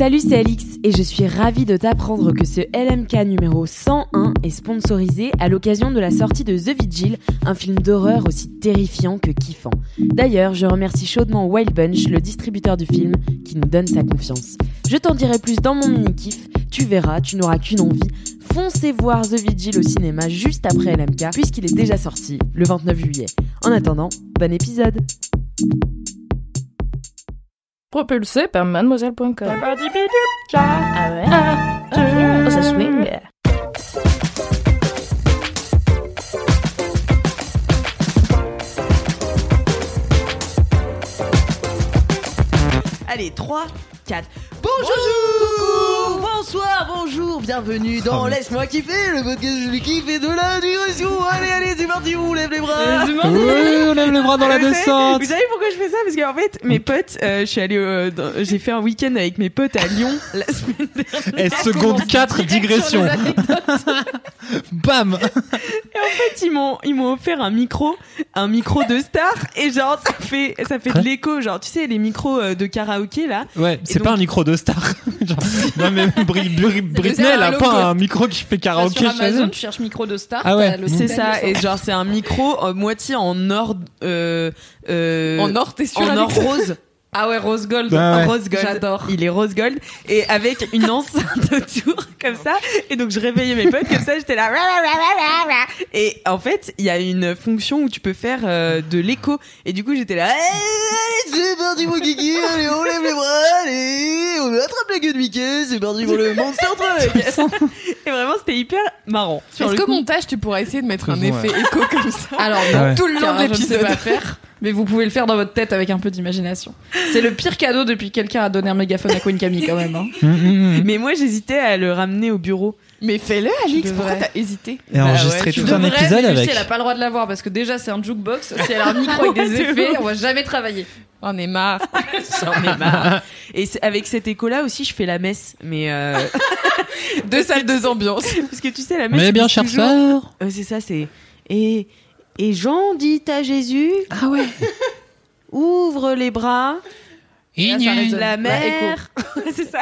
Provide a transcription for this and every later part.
Salut, c'est Alix et je suis ravie de t'apprendre que ce LMK numéro 101 est sponsorisé à l'occasion de la sortie de The Vigil, un film d'horreur aussi terrifiant que kiffant. D'ailleurs, je remercie chaudement Wild Bunch, le distributeur du film, qui nous donne sa confiance. Je t'en dirai plus dans mon mini-kiff, tu verras, tu n'auras qu'une envie. Foncez voir The Vigil au cinéma juste après LMK, puisqu'il est déjà sorti le 29 juillet. En attendant, bon épisode Propulsé par mademoiselle.com. Ah ouais. Oh, ça swing. Allez, 3, 4. Bonjour, Bonsoir, bonjour, bienvenue dans Laisse-moi kiffer, le podcast je kiffe et de la digression. Allez, allez, c'est parti, on lève les bras. Oui, on lève les bras dans la Vous savez- descente. Vous savez pourquoi je fais ça? Parce qu'en fait, mes potes, euh, je suis allée, euh, dans- j'ai fait un week-end avec mes potes à Lyon la semaine dernière. Et seconde 4, digression. Bam Et en fait, ils m'ont, ils m'ont offert un micro, un micro de star, et genre ça fait, ça fait de l'écho, genre tu sais les micros euh, de karaoké là. Ouais, c'est donc- pas un micro de star. Genre, non mais Bri- Bri- Britney, elle a pas un micro qui fait karaoké sur chez Amazon, elle. tu cherches micro de star. Ah ouais. t'as le C'est ça, de et genre c'est un micro euh, moitié en or, euh, euh, En or, t'es sûr en or rose. Ah ouais, rose gold. Ah ouais. Rose gold. J'adore. Il est rose gold et avec une enceinte autour comme ça. Et donc je réveillais mes potes comme ça. J'étais là. Et en fait, il y a une fonction où tu peux faire euh, de l'écho. Et du coup, j'étais là. Allez, c'est parti mon kiki. Allez, on lève les bras. Allez, on attrape la queue de Mickey. C'est parti pour le Monster Truck. et vraiment, c'était hyper marrant. Sur Est-ce le qu'au montage, tu pourras essayer de mettre un Ouais. effet écho comme ça Alors, Ah ouais. tout le long de l'épisode. pas faire. Mais vous pouvez le faire dans votre tête avec un peu d'imagination. C'est le pire cadeau depuis que quelqu'un a donné un mégaphone à Queen Camille quand même. Hein. Hum, hum, hum. Mais moi, j'hésitais à le ramener au bureau. Mais fais-le, Alix, Tu pourquoi t'as hésité Et Bah enregistrer ouais, tout un devrais, épisode mais avec. Lucie, elle a pas le droit de l'avoir parce que déjà c'est un jukebox. Si elle a un micro avec des Ouais, de effets, ouf. on va jamais travailler. On est marre. J'en ai marre. Et c'est- avec cet écho-là aussi, je fais la messe. Mais euh, Deux salles, deux ambiances. parce que tu sais, la messe. Mais bien, chère toujours- sœur. Euh, c'est ça, c'est et et Jean dit à Jésus, Ah ouais. ouvre les bras, Là, ça résonne. la Bah, mer. c'est ça.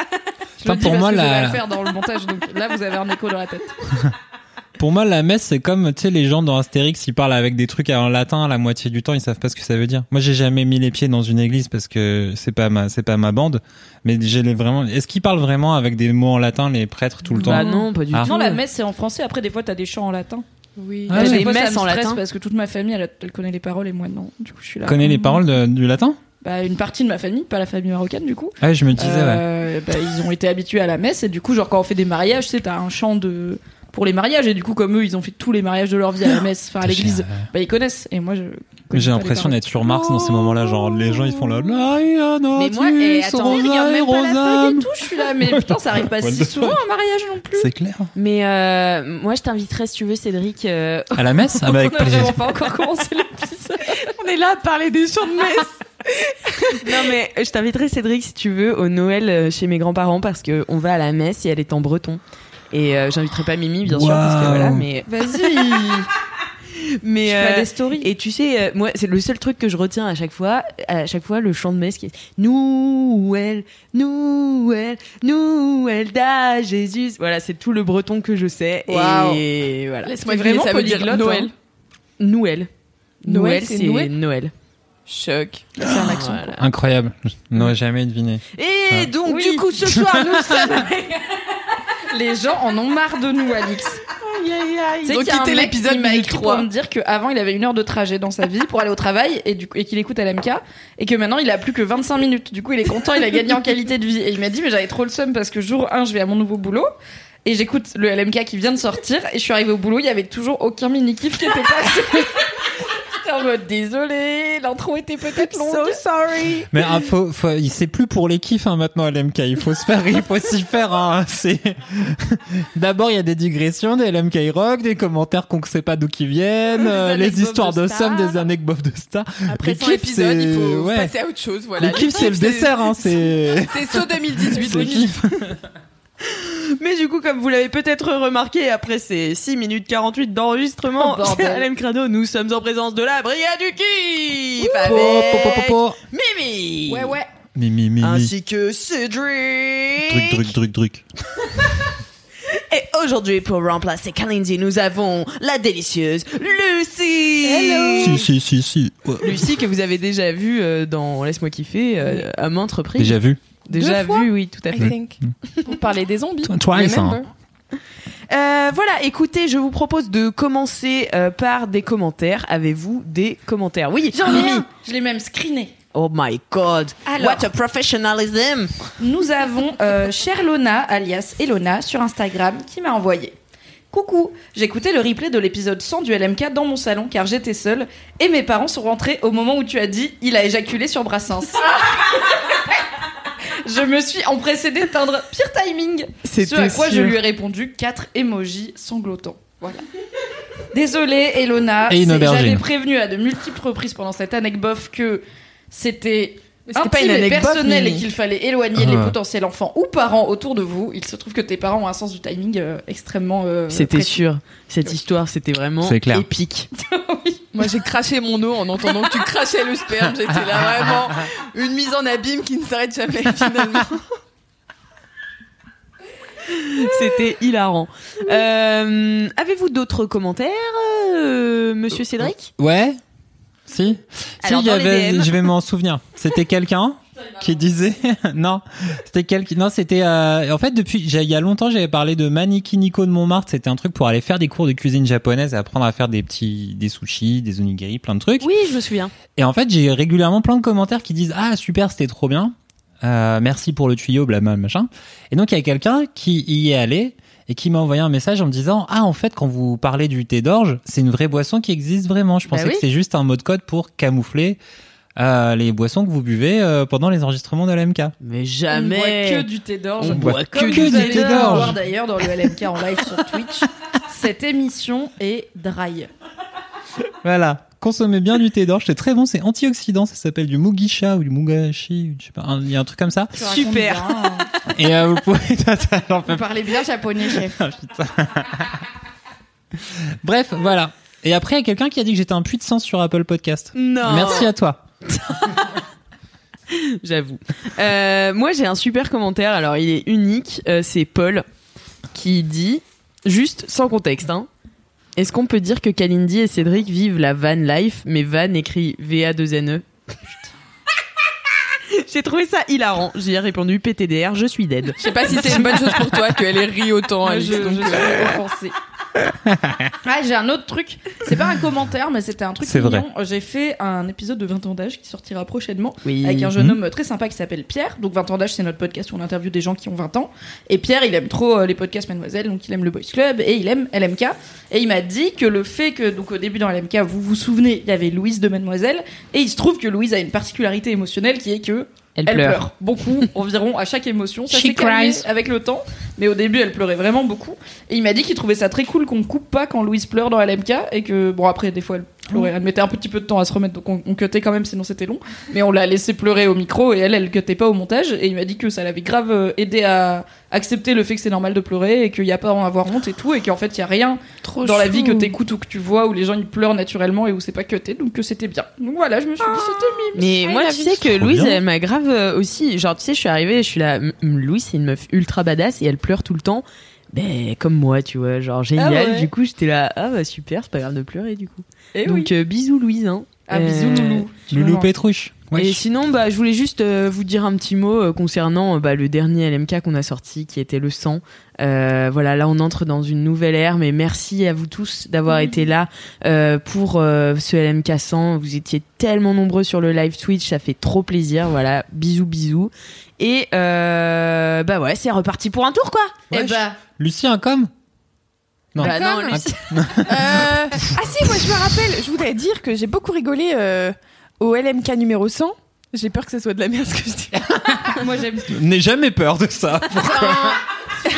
Je Putain, le dis pour parce moi, que je vais la- le faire dans le montage. Donc là, vous avez un écho dans la tête. Pour moi, la messe, c'est comme, tu sais, les gens dans Astérix, ils parlent avec des trucs en latin, la moitié du temps, ils savent pas ce que ça veut dire. Moi, j'ai jamais mis les pieds dans une église parce que c'est pas ma, c'est pas ma bande. Mais j'ai les vraiment, est-ce qu'ils parlent vraiment avec des mots en latin, les prêtres, tout le temps? Bah non, pas du Ah. tout. Non, la messe c'est en français. Après, des fois, t'as des chants en latin. Oui. Ah, des fois, ça messes me en latin. parce que toute ma famille, elle, elle connaît les paroles et moi non. Du coup, je suis là. Connais les paroles de- du latin? Bah, une partie de ma famille, pas la famille marocaine du coup. Ah, je me disais, ouais. Euh, bah, ils ont été habitués à la messe et du coup, genre quand on fait des mariages, tu sais, t'as un chant de pour les mariages et du coup, comme eux, ils ont fait tous les mariages de leur vie à la messe, enfin à l'église, bah ils connaissent et moi je. J'ai l'impression d'être sur Mars dans ces moments-là, genre les gens ils font là. Mais moi, et attends, ils regardent même pas la feuille et tout, je suis là, mais putain, ça arrive pas si the souvent un mariage non plus. C'est clair. Mais euh, moi, je t'inviterais si tu veux, Cédric. euh, À la messe Ah bah avec on a plaisir. vraiment pas encore commencé l'épisode. On est là à parler des chants de messe. non mais je t'inviterai Cédric si tu veux au Noël euh, chez mes grands-parents parce que on va à la messe et elle est en breton. Et euh, j'inviterai pas Mimi bien sûr parce que voilà mais Vas-y. mais Tu euh, des stories. et tu sais euh, moi c'est le seul truc que je retiens à chaque fois à chaque fois le chant de messe qui est Noël Noël Noël da Jésus voilà c'est tout le breton que je sais Waouh. et voilà Laisse-moi Vraiment ça veut dire Noël. hein. Noël Noël, Noël c'est c'est Noël Noël Choc. C'est un accent. Voilà. Incroyable. Je n'aurais jamais deviné. Et Ah. donc, Oui. du coup, ce soir, nous sommes. Les gens en ont marre de nous, Alix. Tu sais Ils ont qu'il y a un quitté mec l'épisode m'a minute écrit 3. pour me dire qu'avant il avait une heure de trajet dans sa vie pour aller au travail et qu'il écoute LMK et que maintenant il a plus que 25 minutes. Du coup il est content, il a gagné en qualité de vie. Et il m'a dit mais j'avais trop le seum parce que jour 1 je vais à mon nouveau boulot et j'écoute le LMK qui vient de sortir et je suis arrivée au boulot, il y avait toujours aucun mini kiff qui était passé. en mode désolé, l'intro était peut-être longue. So sorry. Mais ah, faut, faut, il c'est plus pour les kiffs hein, maintenant à l'MK. Il faut se faire, il faut s'y faire. Hein. C'est d'abord il y a des digressions, des LMK rock, des commentaires qu'on ne sait pas d'où qui viennent, euh, les histoires de de, stars. somme, des anecdotes de stars. Après les 100 kiffs, épisodes, il c'est- faut ouais. passer à autre chose. Voilà. les kiffs, c'est le dessert. Hein, c'est C'est saut 2018. c'est oui. Mais du coup, comme vous l'avez peut-être remarqué, après ces 6 minutes 48 d'enregistrement, Oh, LM Crado, nous sommes en présence de la Brigade du Kiff Po, avec po, po, po, po. Mimi Ouais, ouais. Mimi, mimi. ainsi que Cédric Truc, truc, truc, truc. Et aujourd'hui, pour remplacer Kalindi, nous avons la délicieuse Lucie Si, si, si, si. Ouais. Lucie que vous avez déjà vue euh, dans Laisse-moi kiffer euh, à maintes reprises. Déjà vu. Déjà fois vue, oui, tout à I fait. think. Pour parler des zombies. Twice, hein. Euh, voilà, écoutez, je vous propose de commencer euh, par des commentaires. Avez-vous des commentaires? Oui, J'en ai un. Je l'ai même screené. Oh my god. Alors. What a professionalism. Nous avons euh, Cherlona, alias Elona, sur Instagram, qui m'a envoyé. Coucou, j'écoutais le replay de l'épisode 100 du LMK dans mon salon car j'étais seule et mes parents sont rentrés au moment où tu as dit il a éjaculé sur Brassens. je me suis empressée d'éteindre pire timing. Ce à quoi je lui ai répondu 4 emojis sanglotants. Voilà. Désolée, Elona. J'avais prévenu à de multiples reprises pendant cette anecdote que c'était pas intime une et anecdote, personnel et Mimi. qu'il fallait éloigner les Ah. potentiels enfants ou parents autour de vous. Il se trouve que tes parents ont un sens du timing euh, extrêmement. euh, C'était sûr. Cette histoire, c'était vraiment C'est clair. épique. Moi, j'ai craché mon eau en entendant que tu crachais le sperme. J'étais là vraiment une mise en abîme qui ne s'arrête jamais finalement. C'était hilarant. Euh, Avez-vous d'autres commentaires, euh, monsieur Cédric? Ouais. Si. Alors, y avait, je vais m'en souvenir. C'était quelqu'un qui disait, non, c'était quelqu'un, non, c'était, euh, en fait, depuis, il y a longtemps, j'avais parlé de Maniki Nico de Montmartre. C'était un truc pour aller faire des cours de cuisine japonaise et apprendre à faire des petits, des sushis, des onigiri, plein de trucs. Oui, je me souviens. Et en fait, j'ai régulièrement plein de commentaires qui disent ah super, c'était trop bien, Euh, merci pour le tuyau, blabla machin. Et donc il y a quelqu'un qui y est allé et qui m'a envoyé un message en me disant ah en fait quand vous parlez du thé d'orge, c'est une vraie boisson qui existe vraiment. Je pensais oui. que c'est juste un mot de code pour camoufler euh, les boissons que vous buvez euh, pendant les enregistrements de l'MK. Mais On jamais. boit que du thé d'orge. On boit Comme que vous du allez thé d'orge. voir d'ailleurs dans le LMK en live sur Twitch. Cette émission est dry. Voilà. Consommez bien du thé d'orge, c'est très bon, c'est antioxydant, ça s'appelle du mugisha ou du mugashi, je sais pas, un- il y a un truc comme ça. Tu Super. Et euh, vous pouvez, peux Vous parlez bien japonais, chef. Putain. Bref, voilà. Et après, il y a quelqu'un qui a dit que j'étais un puits de sens sur Apple Podcast. Non. Merci à toi. J'avoue. Euh, moi, j'ai un super commentaire. Alors, il est unique. Euh, c'est Paul qui dit, juste sans contexte, hein. Est-ce qu'on peut dire que Kalindi et Cédric vivent la van life, mais van écrit VA2NE J'ai trouvé ça hilarant. J'y ai répondu PTDR, je suis dead. Je sais pas si c'est une bonne chose pour toi qu'elle ait ri autant. Alice, je, donc, je euh, suis offensée. Ah, j'ai un autre truc. C'est pas un commentaire, mais c'était un truc C'est mignon. J'ai fait un épisode de 20 ans d'âge qui sortira prochainement Oui. avec un jeune Mhm. homme très sympa qui s'appelle Pierre. Donc 20 ans d'âge, c'est notre podcast où on interviewe des gens qui ont 20 ans. Et Pierre, il aime trop euh, les podcasts Mademoiselle, donc il aime le Boys Club et il aime LMK. Et il m'a dit que le fait que, donc au début dans LMK, vous vous souvenez, il y avait Louise de Mademoiselle. Et il se trouve que Louise a une particularité émotionnelle qui est que Elle, elle pleure. pleure. beaucoup, environ à chaque émotion. Ça s'est calmé avec le temps, mais au début elle pleurait vraiment beaucoup. Et il m'a dit qu'il trouvait ça très cool qu'on coupe pas quand Louise pleure dans LMK et que bon après des fois elle pleurait, elle mettait un petit peu de temps à se remettre donc on, on cutait quand même sinon c'était long. Mais on l'a laissé pleurer au micro et elle elle cutait pas au montage et il m'a dit que ça l'avait grave euh, aidé à accepter le fait que c'est normal de pleurer et qu'il y a pas à en avoir honte et tout et qu'en fait il y a rien trop dans la vie que t'écoutes ou que tu vois où les gens ils pleurent naturellement et où c'est pas cuté donc que c'était bien. Donc voilà je me suis dit c'était mime. Mais moi, tu sais que Louise, bien. elle m'a grave euh, aussi. Genre, tu sais, je suis arrivée, je suis là. Louise, c'est une meuf ultra badass et elle pleure tout le temps. Ben, comme moi, tu vois. Genre, génial. Ah ouais. Du coup, j'étais là. Ah, bah super, c'est pas grave de pleurer, du coup. Et Donc, Eh oui. euh, bisous, Louise. Hein. Ah bisous Euh, loulou. Loulou. Pétruche. Et sinon, bah, je voulais juste euh, vous dire un petit mot euh, concernant euh, bah, le dernier LMK qu'on a sorti, qui était le 100. Euh, voilà, là, on entre dans une nouvelle ère, mais merci à vous tous d'avoir été là euh, pour euh, ce LMK 100. Vous étiez tellement nombreux sur le live Twitch, ça fait trop plaisir. Voilà, bisous, bisous. Et euh, bah ouais, c'est reparti pour un tour, quoi. Eh Wesh. bah Lucie, un com Non. Bah non, D'accord. Lucie. Euh, ah si, moi je me rappelle, je voudrais dire que j'ai beaucoup rigolé euh, au LMK numéro 100. J'ai peur que ce soit de la merde ce que je dis. Moi j'aime tout. N'aie jamais peur de ça.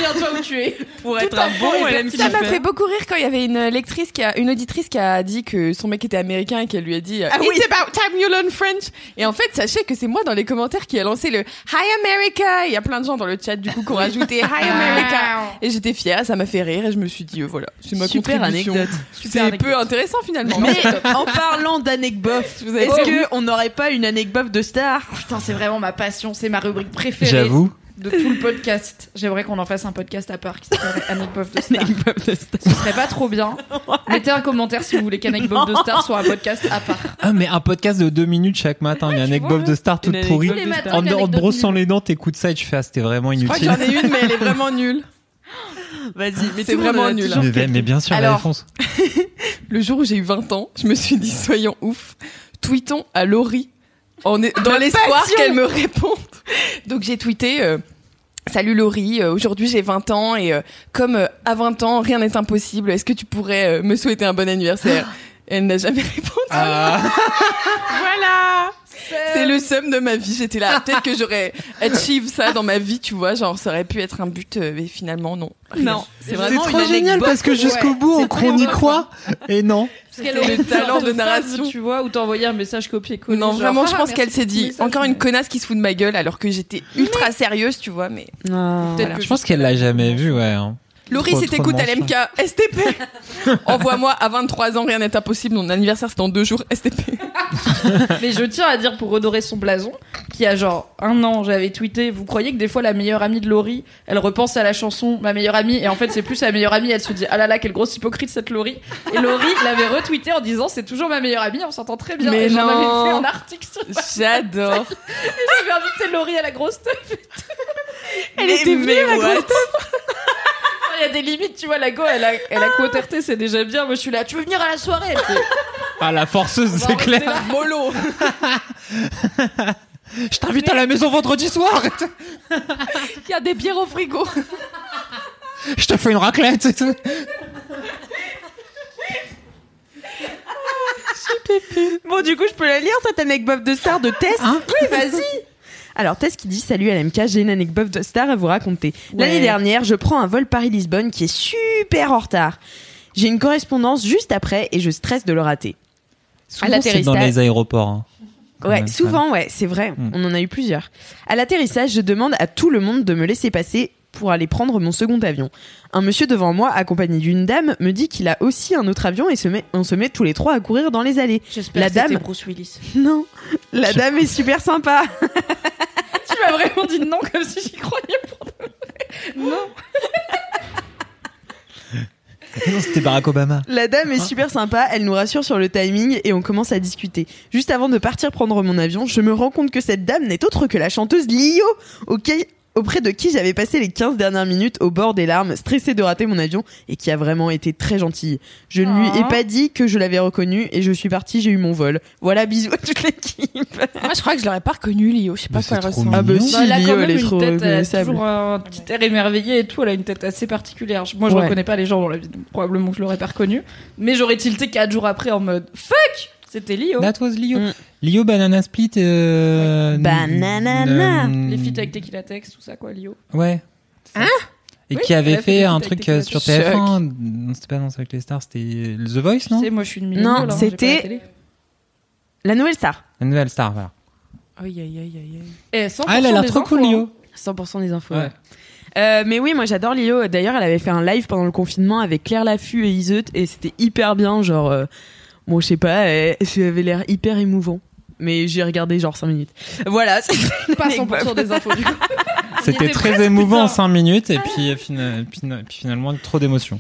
Souviens-toi où tu es. Pour être un bon. Ça m'a fait beaucoup rire quand il y avait une lectrice qui a, une auditrice qui a dit que son mec était américain et qu'elle lui a dit euh, Ah oui. It's about time you learn French. Et en fait, sachez que c'est moi dans les commentaires qui a lancé le Hi America. Il y a plein de gens dans le chat du coup qui ont rajouté Hi America. Et j'étais fière, ça m'a fait rire et je me suis dit euh, voilà, c'est ma Super contribution. anecdote. C'est un peu intéressant finalement. Mais en parlant d'anecdotes, est-ce Oh, que on n'aurait pas une anecdote de star Putain, c'est vraiment ma passion, c'est ma rubrique préférée J'avoue. De tout le podcast. J'aimerais qu'on en fasse un podcast à part qui s'appelle Anecdote de Star. De star. Ce serait pas trop bien. Mettez un commentaire si vous voulez qu'Anecdote de Star soit un podcast à part. Ah, mais un podcast de deux minutes chaque matin. Une tu anecdote vois, de star toute pourrie. En, en te brossant les dents, t'écoutes ça et tu fais ah, c'était vraiment Je crois que inutile. j'en ai une, mais elle est vraiment nulle. Vas-y, mais C'est vraiment en a nul, Mais, mais bien sûr, la Alors, réponse. Le jour où j'ai eu 20 ans, je me suis dit soyons ouf, tweetons à Laurie en dans l'espoir qu'elle me réponde. Donc j'ai tweeté euh, Salut Laurie, euh, aujourd'hui j'ai 20 ans et euh, comme euh, à 20 ans rien n'est impossible, est-ce que tu pourrais euh, me souhaiter un bon anniversaire? Elle n'a jamais répondu. Ah, Voilà C'est le seum de ma vie, j'étais là. Peut-être que j'aurais achieve ça dans ma vie, tu vois, genre ça aurait pu être un but, euh, mais finalement non. Non, c'est vraiment trop une génial parce que jusqu'au Ouais, bout, on, y croit. Et non. Parce qu'elle C'est aurait le talent de narration. tu vois, ou t'envoyer un message copier-coller. Non, genre, vraiment, je ah, pense qu'elle s'est dit message, encore une connasse qui se fout de ma gueule alors que j'étais ultra sérieuse, tu vois, mais. Je pense qu'elle l'a jamais vu, ouais. Laurie, si t'écoutes l'MK, STP Envoie-moi à 23 ans, rien n'est impossible. Mon anniversaire, c'est dans deux jours, STP. Mais je tiens à dire pour redorer son blason, qu'il y a genre un an, j'avais tweeté, vous croyez que des fois la meilleure amie de Laurie, elle repense à la chanson Ma meilleure amie, et en fait c'est plus sa meilleure amie, elle se dit Ah là là, quelle grosse hypocrite cette Laurie. Et Laurie l'avait retweeté en disant C'est toujours ma meilleure amie, on s'entend très bien. Mais et j'en avais fait un article sur J'adore. J'avais invité Laurie à la grosse teuf. Elle était venue, la grosse Il y a des limites, tu vois, la go, elle a, elle a quoterté, c'est déjà bien. Moi je suis là, tu veux venir à la soirée Elle fait, Ah, la forceuse, c'est clair. là. Mollo. Je t'invite à la maison vendredi soir. Il y a des bières au frigo. Je te fais une raclette. et tout. Bon, du coup, je peux la lire cette anecdote de star de Tess Oui, vas-y. Alors Tess qui dit salut LMK, j'ai une anecdote de star à vous raconter. L'année dernière, je prends un vol Paris-Lisbonne qui est super en retard. J'ai une correspondance juste après et je stresse de le rater. Souvent, c'est dans les aéroports. hein. Ouais, même, souvent, ouais, c'est vrai. Mm. On en a eu plusieurs. À l'atterrissage, je demande à tout le monde de me laisser passer pour aller prendre mon second avion. Un monsieur devant moi, accompagné d'une dame, me dit qu'il a aussi un autre avion et se met, on se met tous les trois à courir dans les allées. J'espère La que dame- Bruce Willis. Non, la dame est super sympa. Tu m'as vraiment dit non comme si j'y croyais pour de vrai. Non. Non, c'était Barack Obama. La dame est super sympa, elle nous rassure sur le timing et on commence à discuter. Juste avant de partir prendre mon avion, je me rends compte que cette dame n'est autre que la chanteuse Lio, auquel- auprès de qui j'avais passé les 15 dernières minutes au bord des larmes, stressée de rater mon avion et qui a vraiment été très gentille. Je ne lui ai Oh. pas dit que je l'avais reconnue et je suis partie, j'ai eu mon vol. Voilà, bisous à toute l'équipe. Moi, je crois que je l'aurais pas reconnu, Lio. Je sais pas Mais quoi elle ressemble. Ah bah si, Bah, elle a Lio, elle est trop tête, elle a reconnaissable. toujours un petit air émerveillé et tout. Elle a une tête assez particulière. Moi, je Ouais. reconnais pas les gens dans la vie, donc probablement que je l'aurais pas reconnu. Mais j'aurais tilté quatre jours après en mode fuck, c'était Lio. That was Lio. Mm. Lio Banana Split. Euh, Bananana. euh, Les feats avec Tequila Tex, tout ça quoi, Lio. Ouais. Hein Et Oui, qui avait a fait un truc euh, sur Tequila TF1. Non, c'était pas Danse avec les stars, c'était The Voice, Tu non sais, moi je suis une. Non, c'était- la nouvelle star. La nouvelle star, voilà. Aïe, aïe, aïe, aïe. Eh, 100% Ah, elle a l'air des trop infos, cool, hein. Lio. 100% des infos. Ouais. ouais. Euh, mais oui, moi j'adore Lio. D'ailleurs, elle avait fait un live pendant le confinement avec Claire Laffut et Iseut et c'était hyper bien. Genre, euh, bon, je sais pas, elle, elle avait l'air hyper émouvant. Mais j'ai regardé genre 5 minutes. Voilà. c'était Pas une 100% des infos du coup. C'était était très presque, émouvant en putain. 5 minutes et puis, euh, fina- fina- puis finalement trop d'émotions.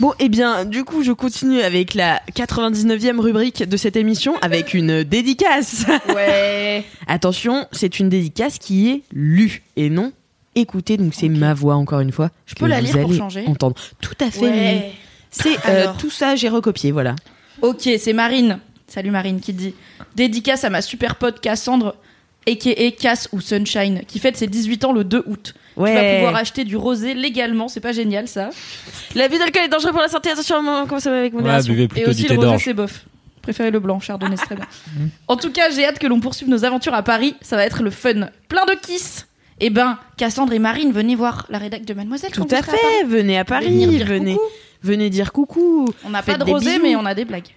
Bon, et bien, du coup, je continue avec la 99e rubrique de cette émission avec une dédicace. Ouais. Attention, c'est une dédicace qui est lue et non écoutée. Donc c'est ma voix encore une fois. Je peux la lire pour changer Entendre. Tout à fait. Lily. C'est euh, tout ça, j'ai recopié, voilà. Ok, c'est Marine. Salut Marine qui dit Dédicace à ma super pote Cassandre. a.k.a. Cass ou Sunshine, qui fête ses 18 ans le 2 août. Ouais. Tu vas pouvoir acheter du rosé légalement, c'est pas génial ça. L'abus d'alcool est dangereux pour la santé. Attention à mon- comment ça va avec Ouais, modération. buvez Et plutôt aussi du le rosé c'est bof. Préférez le blanc, chardonnay, c'est très bien. En tout cas, j'ai hâte que l'on poursuive nos aventures à Paris. Ça va être le fun. Plein de kiss. Eh ben, Cassandre et Marine, venez voir la rédac de Mademoiselle. Tout quand vous à serez à Paris. fait. Venez à Paris. Venez. Venez dire coucou. On n'a pas de rosé, bisous. mais on a des blagues.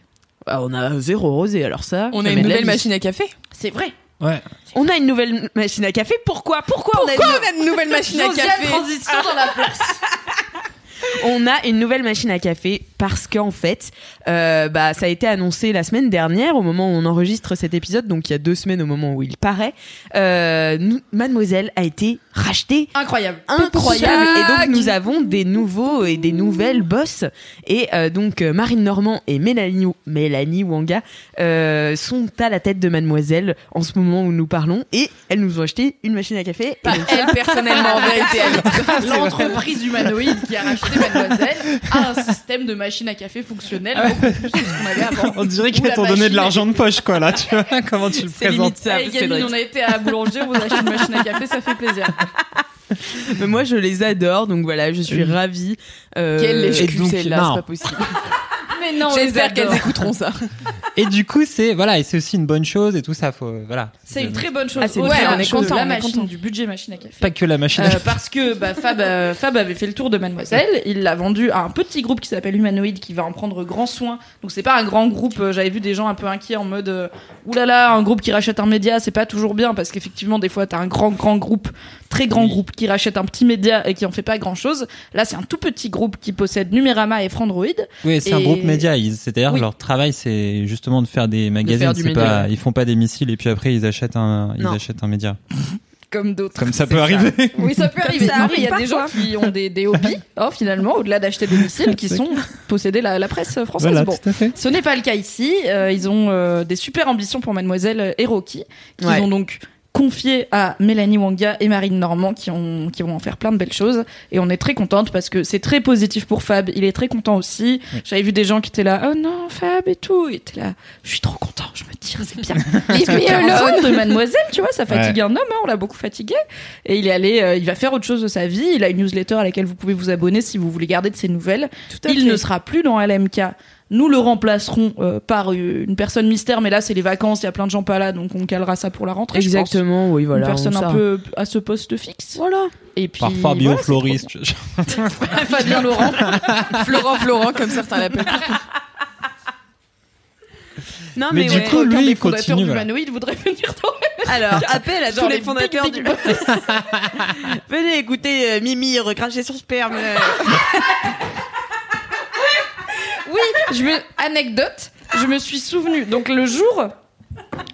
Ah, on a zéro rosé, alors ça. On a une nouvelle machine à café. C'est vrai. Ouais. On a une nouvelle machine à café. Pourquoi? Pourquoi, on a une- Pourquoi on a une nouvelle machine à café? transition dans la place? On a une nouvelle machine à café parce qu'en fait, euh, bah, ça a été annoncé la semaine dernière au moment où on enregistre cet épisode, donc il y a deux semaines au moment où il paraît. Euh, nous- Mademoiselle a été rachetée. Incroyable. Incroyable et donc nous avons des nouveaux et des nouvelles boss et euh, donc Marine Normand et Mélanie, Mélanie Wanga sont à la tête de Mademoiselle en ce moment où nous parlons et elles nous ont acheté une machine à café. Et Pas donc, elle personnellement en vérité. L'entreprise humanoïde qui a racheté Mademoiselle a un système de machine à café fonctionnel beaucoup plus que ce qu'on avait avant. On dirait qu'elles t'ont donné de l'argent de poche, quoi, là, tu vois. Comment tu le c'est limite présentes ça. Hey, Cédric. on a été à la boulangerie, on vous a acheté une machine à café, ça fait plaisir. Mais moi je les adore donc voilà je suis ravie. Euh, Quelle celle-là, non. c'est pas possible. Mais non, J'espère qu'elles écouteront ça. Et du coup, c'est voilà, et c'est aussi une bonne chose et tout ça. Faut voilà. C'est une très bonne chose. Ah, c'est une Au-delà très bonne chose. La On est machine, content. du budget machine à café. Pas que la machine. Euh, parce que bah, Fab, euh, Fab avait fait le tour de Mademoiselle, il l'a vendu à un petit groupe qui s'appelle Humanoid qui va en prendre grand soin. Donc c'est pas un grand groupe, euh, j'avais vu des gens un peu inquiets en mode euh, oulala, un groupe qui rachète un média, c'est pas toujours bien parce qu'effectivement des fois t'as un grand grand groupe, très grand Oui. groupe qui rachète un petit média et qui en fait pas grand chose. Là c'est un tout petit groupe qui possède Numérama et Frandroid. Oui, c'est un groupe média. Ils- C'est-à-dire Oui. leur travail, c'est justement de faire des magazines. faire pas, ouais. ils font pas des missiles et puis après ils achètent un, ils Non. achètent un média. Comme d'autres. Comme ça peut arriver. Oui, ça peut arriver. ça Non, mais il y a des gens qui ont des, des hobbies, oh, finalement, au-delà d'acheter des missiles, qui sont posséder la, la presse française. Voilà, Bon. Ce n'est pas le cas ici. Euh, ils ont euh, des super ambitions pour Mademoiselle et Rocky, qu'ils Ouais. ont donc confié à Mélanie Wanga et Marine Normand, qui, ont, qui vont en faire plein de belles choses. Et on est très contente parce que c'est très positif pour Fab. Il est très content aussi. J'avais vu des gens qui étaient là, oh non, Fab et tout. Il était là, je suis trop content. Je me tire, c'est bien. Que 15 ans de Mademoiselle, tu vois, ça fatigue un homme. hein, on l'a beaucoup fatigué. Et il est allé, euh, il va faire autre chose de sa vie. Il a une newsletter à laquelle vous pouvez vous abonner si vous voulez garder de ses nouvelles. à Il fait. ne sera plus dans LMK. Nous le remplacerons euh, par euh, une personne mystère, mais là c'est les vacances, il y a plein de gens pas là, donc on calera ça pour la rentrée. je pense. Exactement oui voilà. une personne on un peu à ce poste fixe. Voilà. Et puis Par Fabio voilà, Floris. Fabien Laurent. Florent Florent, comme certains l'appellent. Non Mais mais, du ouais. coup, lui, des fondateurs voudrait venir dans alors appel à Genre tous les les fondateurs big, du big Venez écouter euh, Mimi recracher son sperme. euh. Oui, je anecdote, je me suis souvenu. Donc le jour,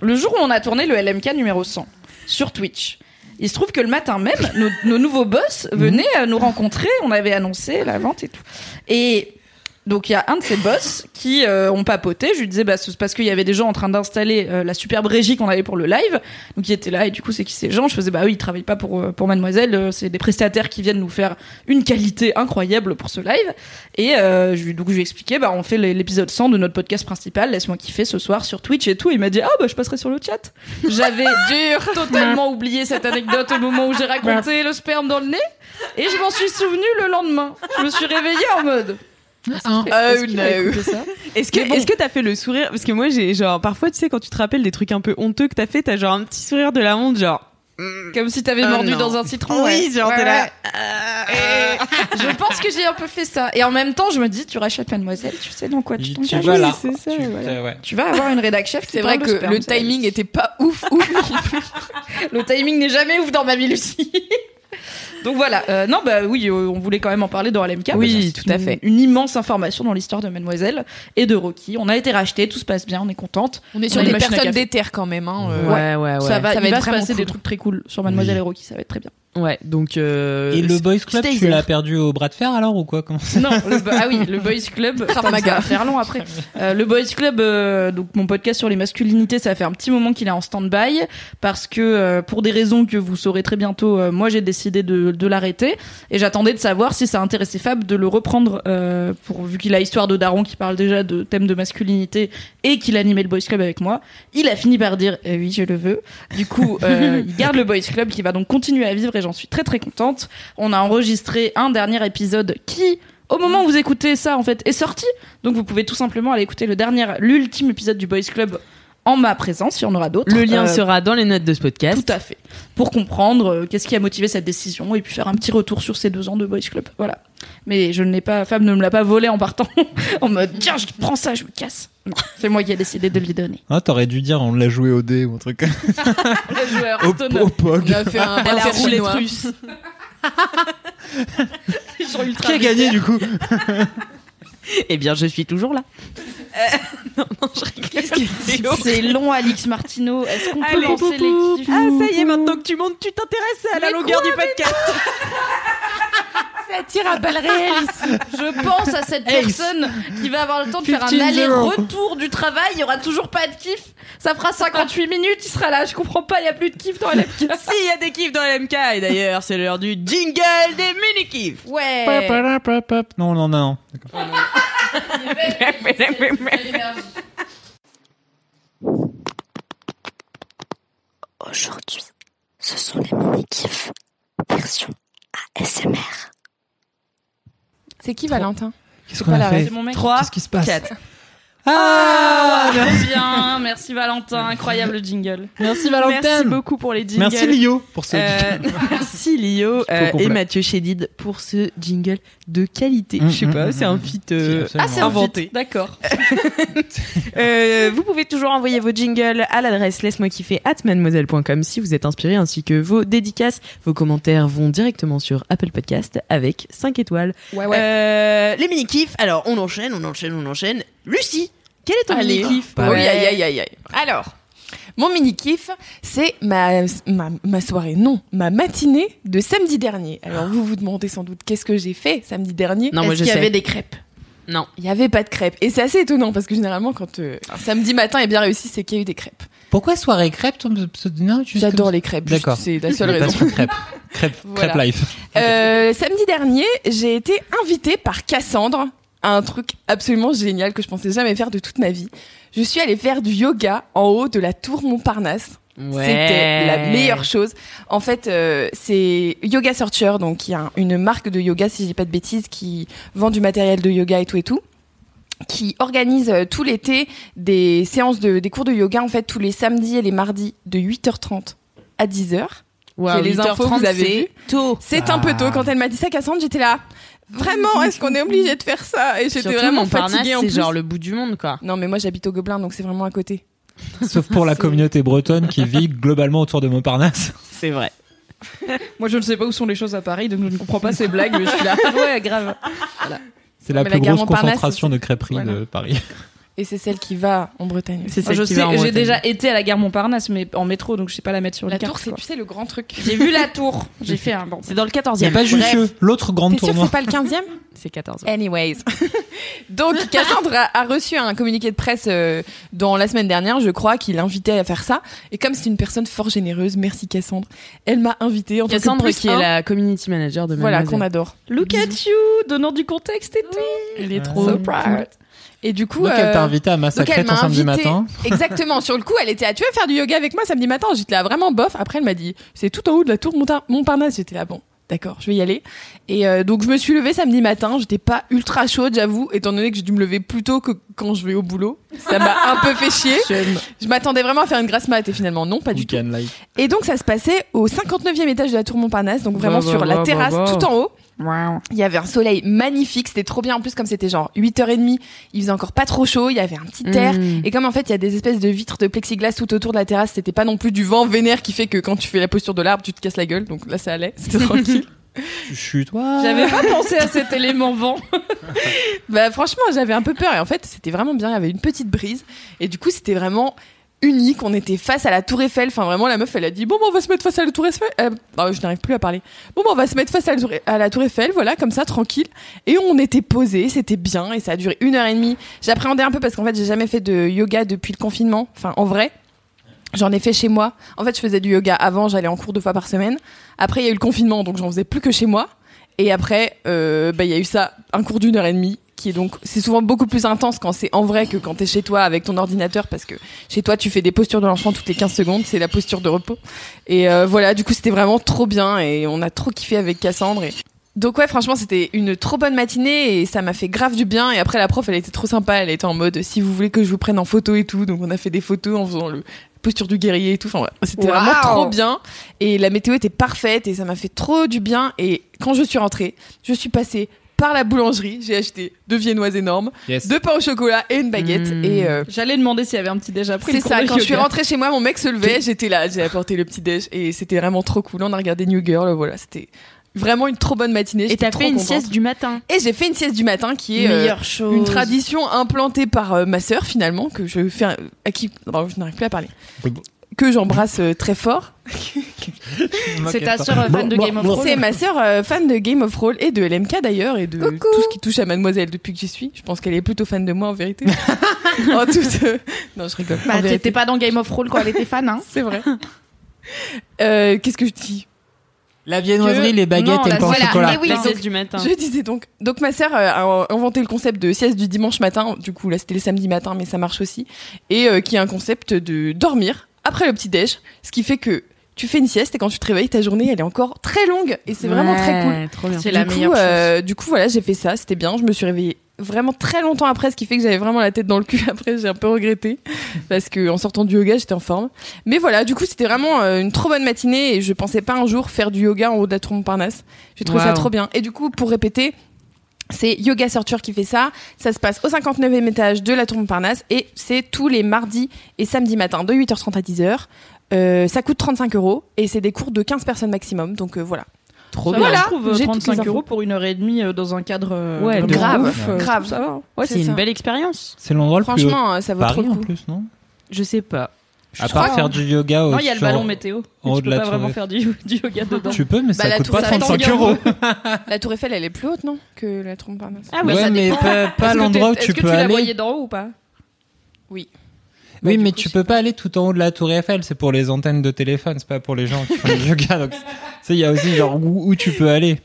le jour où on a tourné le LMK numéro 100 sur Twitch, il se trouve que le matin même, nos, nouveaux boss venaient euh, nous rencontrer. On avait annoncé la vente et tout. Et donc il y a un de ces boss qui euh, ont papoté. Je lui disais bah c'est parce qu'il y avait des gens en train d'installer euh, la superbe régie qu'on avait pour le live. Donc il était là et du coup c'est qui ces gens? Je faisais bah oui ils travaillent pas pour euh, pour Mademoiselle. euh, C'est des prestataires qui viennent nous faire une qualité incroyable pour ce live. Et euh, je lui donc je lui expliquais bah on fait l'épisode 100 de notre podcast principal. Laisse-moi kiffer ce soir sur Twitch et tout. Il m'a dit ah bah je passerai sur le chat. J'avais dur totalement oublié cette anecdote au moment où j'ai raconté le sperme dans le nez et je m'en suis souvenu le lendemain. Je me suis réveillée en mode est-ce qu'il va no. Est-ce que Mais bon. est-ce que t'as fait le sourire? Parce que moi j'ai genre parfois tu sais quand tu te rappelles des trucs un peu honteux que t'as fait t'as genre un petit sourire de la honte genre Comme si t'avais Ah mordu non. dans un citron. oui ouais. genre Ouais, t'es là ouais. Et je pense que j'ai un peu fait ça. Et en même temps, je me dis, tu rachètes Mademoiselle, tu sais dans quoi tu Tu t'engages. vas là. c'est ça, Tu-. Tu vas avoir une rédac chef. C'est vrai que sperme, le timing était pas ouf, ouf. Le timing n'est jamais ouf dans ma vie, Lucie. Donc voilà. Euh, non, bah oui, euh, on voulait quand même en parler dans LMK. Oui, tout à une- fait. Une immense information dans l'histoire de Mademoiselle et de Rocky. On a été racheté, tout se passe bien, on est contente. On est On sur a des personnes déterres quand même. Hein, euh. ouais ouais ouais ça va, ça va il être va se vraiment passer cool. des trucs très cool sur Mademoiselle Oui. et Rocky, ça va être très bien. Ouais, donc. euh, Et le Boys Club, tu l'as perdu au bras de fer alors ou quoi Comment Non, le, ah oui, le Boys Club. Ça va faire long après. Euh, le Boys Club, euh, donc mon podcast sur les masculinités, ça fait un petit moment qu'il est en stand-by parce que euh, pour des raisons que vous saurez très bientôt, euh, moi j'ai décidé de, de l'arrêter et j'attendais de savoir si ça intéressait Fab de le reprendre euh, pour vu qu'il a histoire de Daron qui parle déjà de thèmes de masculinité et qu'il animait le Boys Club avec moi. Il a fini par dire eh oui je le veux. Du coup, euh, il garde le Boys Club qui va donc continuer à vivre et j'en suis très très contente. On a enregistré un dernier épisode qui au moment où vous écoutez ça, en fait, est sorti. Donc vous pouvez tout simplement aller écouter le dernier, l'ultime épisode du Boys Club en ma présence. Il y en aura d'autres. Le lien Euh, sera dans les notes de ce podcast. tout à fait. Pour comprendre euh, qu'est-ce qui a motivé cette décision et puis faire un petit retour sur ces deux ans de Boys Club. Voilà. Mais je ne l'ai pas, Fab ne me l'a pas volé en partant en mode tiens, je prends ça, je me casse. Non, c'est moi qui ai décidé de lui donner. Ah, t'aurais dû dire on l'a joué au dé ou un truc. Le joueur au, au POG. On a fait un Elle a roulé russe. Qui a gagné du coup Eh bien, je suis toujours là. Qu'est-ce que c'est long, Alix Martineau. Est-ce qu'on peut lancer l'équipe Ah, ça y est, maintenant que tu montes, tu t'intéresses à la longueur du podcast. Ça tire à balles réelles ici. Je pense à cette Ace. personne qui va avoir le temps de faire un 15-0. aller-retour du travail. Il y aura toujours pas de kiff. Ça fera 58 minutes. Il sera là. Je comprends pas. Il y a plus de kiff dans LMK. Si, il y a des kiffs dans LMK. Et d'ailleurs, c'est l'heure du jingle des mini-kiffs. Ouais. Pop, pop, pop, pop. Non, non, non. Aujourd'hui, ce sont les mini-kifs version ASMR. C'est qui Valentin Qu'est-ce pas qu'on la a fait C'est mon mec. 3, Qu'est-ce qui se passe 4. Ah, Très bien. Merci Valentin. Incroyable jingle. Merci Valentin. Merci beaucoup pour les jingles. Merci Lio pour ce. Euh, merci Lio euh, et Mathieu Chédid pour ce jingle de qualité. Mm, Je sais mm, pas, mm, c'est un mm. feat euh, Si. Ah, inventé. D'accord. Euh, vous pouvez toujours envoyer vos jingles à l'adresse laisse-moi kiffer at mademoiselle.com si vous êtes inspiré ainsi que vos dédicaces. Vos commentaires vont directement sur Apple Podcast avec 5 étoiles. Ouais, ouais. Euh, les mini-kifs, alors on enchaîne, on enchaîne, on enchaîne. Lucie, quel est ton oui, ouais. aïe, aïe, aïe, aïe. Alors, mon mini-kiff, c'est ma, ma, ma soirée, non, ma matinée de samedi dernier. Alors, vous vous demandez sans doute qu'est-ce que j'ai fait samedi dernier? Non, moi Est-ce je qu'il y sais. avait des crêpes? Non. Il y avait pas de crêpes. Et c'est assez étonnant parce que généralement, quand euh, un samedi matin est bien réussi, c'est qu'il y a eu des crêpes. Pourquoi soirée crêpe ton J'adore comme les crêpes. D'accord. C'est la seule raison. Passion crêpe. Crêpe, Voilà. crêpe life. Euh, samedi dernier, j'ai été invitée par Cassandre à un truc absolument génial que je pensais jamais faire de toute ma vie. Je suis allée faire du yoga en haut de la tour Montparnasse. C'était la meilleure chose. En fait, euh, c'est Yoga Searcher, donc il y a un- une marque de yoga, si je dis pas de bêtises, qui vend du matériel de yoga et tout et tout qui organise euh, tout l'été des séances de des cours de yoga en fait tous les samedis et les mardis de 8h30 à 10h. Wow, les infos que vous avez c'est vues. tôt. C'est un peu tôt quand elle m'a dit ça Cassandre, j'étais là vraiment est-ce qu'on est obligé de faire ça et j'étais vraiment fatiguée en c'est plus. genre le bout du monde quoi. Non mais moi j'habite au Gobelin donc c'est vraiment à côté. Sauf pour la communauté bretonne qui vit globalement autour de Montparnasse. C'est vrai. Moi, je ne sais pas où sont les choses à Paris, donc je ne comprends pas ces blagues, mais je suis là. Ouais, grave. C'est la Mais plus la grosse concentration de crêperies Voilà. de Paris. Et c'est celle qui va en Bretagne. C'est celle je qui sais, va en j'ai déjà été à la gare Montparnasse, mais en métro, donc je sais pas la mettre sur La les tour cartes. c'est tu sais le grand truc. J'ai vu la tour. J'ai fait un bon. C'est dans le Il n'y 14e. a pas Jussieu, l'autre grande tournoi. c'est pas le 15e C'est 14 Anyways. Donc, Cassandre a, a reçu un communiqué de presse euh, dans la semaine dernière, je crois, qui l'invitait à faire ça. Et comme c'est une personne fort généreuse, merci Cassandre, elle m'a invitée en tant que qui est la community manager de Voilà, qu'on adore. Look at you, donnant du contexte et tout. Elle est trop so cool. proud. Et du coup, Donc elle euh, t'a invité à massacrer ton m'a samedi invité- matin. Exactement. Sur le coup, elle était à tu veux faire du yoga avec moi samedi matin J'étais là vraiment bof. Après, elle m'a dit c'est tout en haut de la tour Montparnasse. J'étais là bon. D'accord, je vais y aller. Et euh, donc je me suis levée samedi matin. J'étais pas ultra chaude, j'avoue, étant donné que j'ai dû me lever plus tôt que quand je vais au boulot. Ça m'a un peu fait chier. Je m'attendais vraiment à faire une grasse mat et finalement non, pas du tout. Et donc ça se passait au 59e étage de la tour Montparnasse, donc vraiment Bah, bah, sur la bah, terrasse bah, bah. tout en haut. Il y avait un soleil magnifique, c'était trop bien en plus comme c'était genre 8h30, il faisait encore pas trop chaud, il y avait un petit air Mm. et comme en fait il y a des espèces de vitres de plexiglas tout autour de la terrasse, c'était pas non plus du vent vénère qui fait que quand tu fais la posture de l'arbre, tu te casses la gueule. Donc là ça allait, c'était tranquille. Tu chutes, toi. J'avais pas pensé à cet élément vent. bah franchement, j'avais un peu peur et en fait, c'était vraiment bien, il y avait une petite brise et du coup, c'était vraiment unique. On était face à la Tour Eiffel. Enfin, vraiment, la meuf, elle a dit Bon, bah, on va se mettre face à la Tour Eiffel. Euh, je n'arrive plus à parler. Bon, bah, on va se mettre face à la, tour, Tour Eiffel, voilà, comme ça, tranquille. Et on était posés, c'était bien. Et ça a duré une heure et demie. J'appréhendais un peu parce qu'en fait, j'ai jamais fait de yoga depuis le confinement. Enfin, en vrai. J'en ai fait chez moi. En fait, je faisais du yoga avant, j'allais en cours deux fois par semaine. Après, il y a eu le confinement, donc j'en faisais plus que chez moi. Et après, euh, bah, il y a eu ça, un cours d'une heure et demie, qui est donc, c'est souvent beaucoup plus intense quand c'est en vrai que quand t'es chez toi avec ton ordinateur, parce que chez toi, tu fais des postures de l'enfant toutes les 15 secondes, c'est la posture de repos. Et euh, voilà, du coup, c'était vraiment trop bien et on a trop kiffé avec Cassandre. Et... Donc ouais, franchement, c'était une trop bonne matinée et ça m'a fait grave du bien. Et après, la prof, elle était trop sympa. Elle était en mode, si vous voulez que je vous prenne en photo et tout. Donc on a fait des photos en faisant le posture du guerrier et tout. Enfin, ouais, c'était vraiment trop bien. Et la météo était parfaite et ça m'a fait trop du bien. Et quand je suis rentrée, je suis passée par la boulangerie. J'ai acheté deux viennoises énormes, Yes. deux pains au chocolat et une baguette. Mmh. Et euh, J'allais demander s'il y avait un petit déj après. c'est ça. Quand je suis rentrée chez moi, mon mec se levait. J'étais là. J'ai apporté le petit déj et c'était vraiment trop cool. On a regardé New Girl. Voilà, c'était vraiment une trop bonne matinée. Et t'as fait une contente. sieste du matin. Et j'ai fait une sieste du matin qui est euh, Meilleure chose. une tradition implantée par euh, ma sœur finalement que je fais à qui non, je n'arrive plus à parler que j'embrasse euh, très fort. C'est ta sœur euh, fan de Game of Thrones. C'est ma sœur euh, fan de Game of Thrones et de LMK d'ailleurs et de tout ce qui touche à Mademoiselle depuis que j'y suis. Je pense qu'elle est plutôt fan de moi en vérité. en toute, euh, Non, je rigole. Bah, t'étais pas dans Game of Thrones quand elle était fan, hein C'est vrai. Euh, Qu'est-ce que je dis? La viennoiserie, Que- les baguettes Non, et la- le pain au voilà, chocolat. mais oui, la donc- sieste du matin. Je disais donc. Donc ma sœur a inventé le concept de sieste du dimanche matin. Du coup là c'était le samedi matin, mais ça marche aussi. Et euh, qui est un concept de dormir après le petit déj, ce qui fait que tu fais une sieste et quand tu te réveilles, ta journée elle est encore très longue et c'est vraiment très cool. Ouais, Trop bien. C'est du la coup, meilleure euh, Du coup, voilà, j'ai fait ça, c'était bien. Je me suis réveillée vraiment très longtemps après, ce qui fait que j'avais vraiment la tête dans le cul. Après, j'ai un peu regretté parce que en sortant du yoga, j'étais en forme. Mais voilà, du coup, c'était vraiment euh, une trop bonne matinée et je pensais pas un jour faire du yoga en haut de la tour Montparnasse. J'ai trouvé ça trop bien. Et du coup, pour répéter. C'est Yoga Searcher qui fait ça. Ça se passe au 59e étage de la Tour Montparnasse et c'est tous les mardis et samedis matin de 8h30 à 10h. Euh, ça coûte 35 euros et c'est des cours de 15 personnes maximum. Donc euh, voilà. Trop Ça bien. va, je trouve euh, j'ai toutes les 35 infos. euros pour une heure et demie euh, dans un cadre euh, Ouais, vraiment grave, ouf, euh, grave. Ça va. Ouais, C'est ça. une belle expérience. C'est l'endroit le plus Franchement, ça de vaut trop Paris le en coup. plus, non? Je sais pas. À part faire du yoga Non, il y a le ballon météo. tu peux pas vraiment faire du, yoga dedans. Tu peux, mais Bah, ça coûte pas Eiffel, 35 tangue un euros. La Tour Eiffel, elle est plus haute, non Que la Tour Montparnasse? Ah oui, ouais, mais pas, pas Est-ce que l'endroit où tu Est-ce que peux tu la aller. voyais d'en haut ou pas? Oui. Oui, mais tu peux pas aller tout en haut de la tour Eiffel, c'est pour les antennes de téléphone, c'est pas pour les gens qui font du yoga. Donc, tu sais, il y a aussi genre où, tu peux aller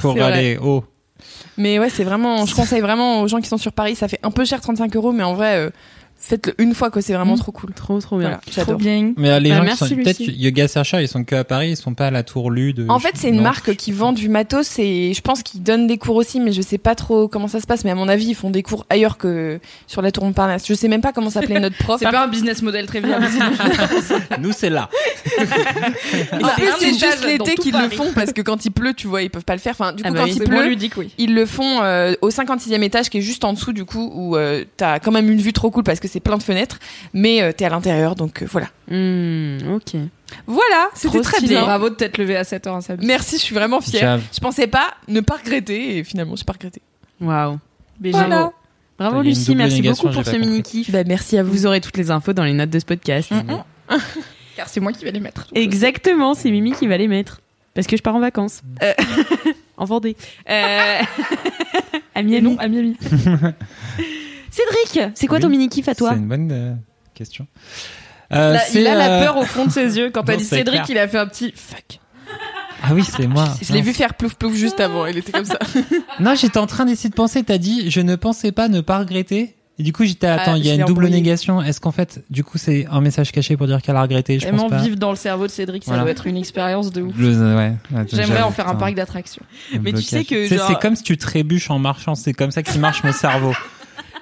pour aller haut. Mais ouais, c'est vraiment. Je conseille vraiment aux gens qui sont sur Paris. Ça fait un peu cher, 35 euros, mais en vrai, euh, faites-le une fois, quoi. C'est vraiment Mm. trop cool. Trop, trop bien. Voilà, j'adore. bien. Mais euh, les Bah, gens merci, qui sont Lucie. peut-être Yoga Searcher, ils sont que à Paris, ils sont pas à la tour Lude. En fait, c'est une Non. marque qui vend du matos et je pense qu'ils donnent des cours aussi, mais je sais pas trop comment ça se passe. Mais à mon avis, ils font des cours ailleurs que sur la Tour Montparnasse. Je sais même pas comment s'appelait notre prof. C'est pas un business model très viable. Nous, c'est là. En Ah, plus, un c'est juste l'été qu'ils le font parce que quand il pleut, tu vois, ils peuvent pas le faire. Enfin, du coup, Ah bah quand oui, il pleut, ludique, oui. Ils le font euh, au 56e étage qui est juste en dessous du coup où euh, t'as quand même une vue trop cool parce que c'est plein de fenêtres mais euh, t'es à l'intérieur donc euh, voilà. Hmm, ok. Voilà, c'était très stylé. bien. Bravo de t'être levé à 7h un samedi. Merci, je suis vraiment fière. Je pensais pas ne pas regretter et finalement j'ai pas regretté. Waouh. Voilà. Bravo une Lucie, double merci négation, beaucoup pour ce pas compris. mini kiff. Bah merci à vous. Vous aurez toutes les infos dans les notes de ce podcast. Car c'est moi qui vais les mettre. Exactement, c'est Mimi qui va les mettre. Parce que je pars en vacances. Euh, en Vendée. Euh... à Et Miami. non, à Miami. Cédric, c'est quoi Oui. ton mini kiff à toi C'est une bonne euh, question. Euh, Là, il a la euh, peur au fond de ses yeux. Quand t'as dit Cédric, clair. il a fait un petit fuck. Ah oui, c'est moi. Je l'ai vu faire plouf plouf juste avant, il était comme ça. Non, j'étais en train d'essayer de penser. T'as dit, je ne pensais pas ne pas regretter. Et du coup, j'étais, attends, Ah, il y a une double embrouillé. négation. Est-ce qu'en fait, du coup, c'est un message caché pour dire qu'elle a regretté? Je pense pas. vivre dans le cerveau de Cédric, ça Voilà. doit être une expérience de ouf. Le- ouais. Attends, J'aimerais en faire un parc d'attractions. Mais tu sais que, genre- c'est comme si tu trébuches en marchant. C'est comme ça qu'il marche mon cerveau.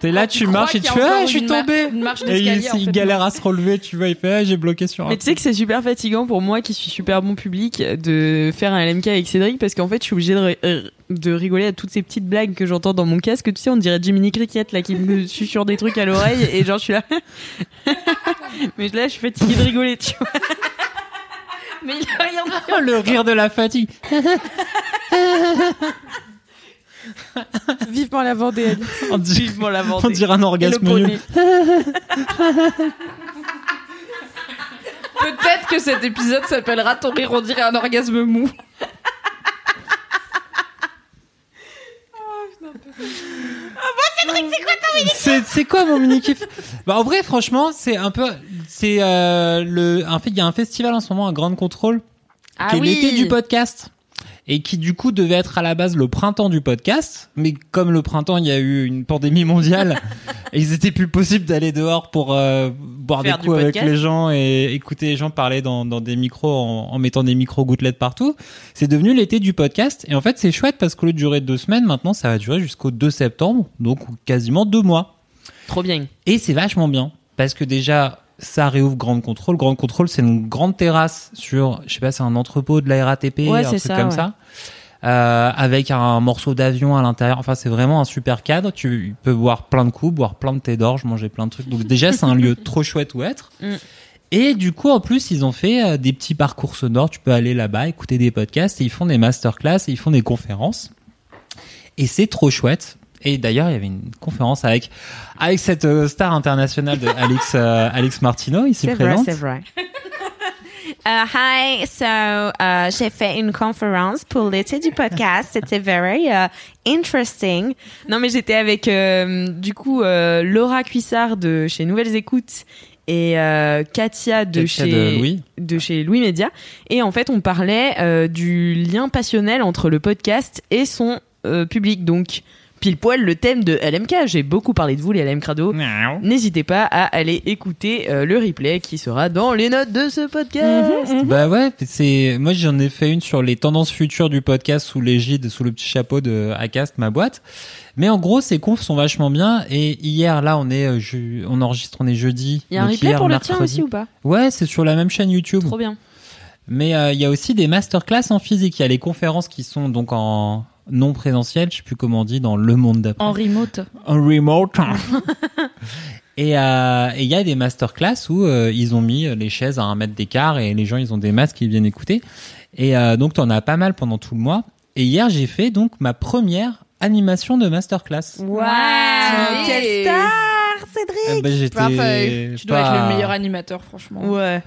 T'es là, tu crois marches et tu fais, ah, je suis tombé. Et il, galère à se relever, tu vois, il fait, ah, j'ai bloqué sur un. Mais tu sais que c'est super fatigant pour moi qui suis super bon public de faire un LMK avec Cédric parce qu'en fait je suis obligée de, ri- euh, de rigoler à toutes ces petites blagues que j'entends dans mon casque. Tu sais, on dirait Jiminy Cricket là qui me susurre des trucs à l'oreille et genre je suis là. Mais là je suis fatiguée de rigoler, tu vois. Mais il a rien. Oh, le rire de la fatigue. Vivement la Vendée. Alice. On dirait, Vivement la on Vendée. dirait un Et le orgasme. Peut-être que cet épisode s'appellera Ton rire, on dirait un orgasme mou. C'est c'est quoi mon mini kiff? Bah en vrai franchement c'est un peu c'est euh, le en fait il y a un festival en ce moment à Grande Contrôle Ah qui est l'été du podcast et qui du coup devait être à la base le printemps du podcast. Mais comme le printemps il y a eu une pandémie mondiale et il était plus possible d'aller dehors pour euh, boire Faire des coups avec les gens et écouter les gens parler dans, dans des micros en, en mettant des micros gouttelettes partout. C'est devenu l'été du podcast. Et en fait c'est chouette parce qu'au lieu de durer deux semaines maintenant ça va durer jusqu'au 2 septembre donc quasiment deux mois. Trop bien. et c'est vachement bien. Parce que déjà ça réouvre Grande Contrôle. Grande Contrôle, c'est une grande terrasse sur, je sais pas, c'est un entrepôt de la RATP, Ouais, un truc ça, comme ouais. ça, euh, avec un morceau d'avion à l'intérieur. Enfin, c'est vraiment un super cadre. Tu peux boire plein de coups, boire plein de thé d'orge, manger plein de trucs. Donc déjà, c'est un lieu trop chouette où être. Mm. Et du coup, en plus, ils ont fait euh, des petits parcours sonores. Tu peux aller là-bas, écouter des podcasts, et ils font des masterclass, et ils font des conférences. Et c'est trop chouette. Et d'ailleurs, il y avait une conférence avec avec cette euh, star internationale de Alex euh, Alex Martino ici C'est vrai, présente. c'est vrai. Uh, hi, so uh, j'ai fait une conférence pour l'été du podcast. C'était very uh, interesting. Non, mais j'étais avec euh, du coup euh, Laura Cuissard de chez Nouvelles Écoutes et euh, Katia de Katia chez de Louis. de chez Louis Média et en fait on parlait euh, du lien passionnel entre le podcast et son euh, public donc pile poil le thème de LMK j'ai beaucoup parlé de vous les LM Crado n'hésitez pas à aller écouter euh, le replay qui sera dans les notes de ce podcast Bah ouais, c'est moi j'en ai fait une sur les tendances futures du podcast sous l'égide, sous le petit chapeau de Acast, ma boîte. Mais en gros, ces confs sont vachement bien. Et hier, là, on est, euh, je- on enregistre, on est jeudi. il y a un replay hier, pour le mercredi. tien aussi ou pas? Ouais, c'est sur la même chaîne YouTube. trop bien Mais euh, il y a aussi des masterclass en physique. Il y a les conférences qui sont donc en non présentiel, je sais plus comment on dit, dans le monde d'après. En remote. en remote. Et euh, et il y a des masterclass où euh, ils ont mis les chaises à un mètre d'écart et les gens ils ont des masques qui viennent écouter. Et euh, donc t'en as pas mal pendant tout le mois. Et hier j'ai fait donc ma première animation de masterclass. Wow, Stylé. quelle star, Euh, Cédric bah, j'étais. Tu dois pas- être le meilleur animateur, franchement. ouais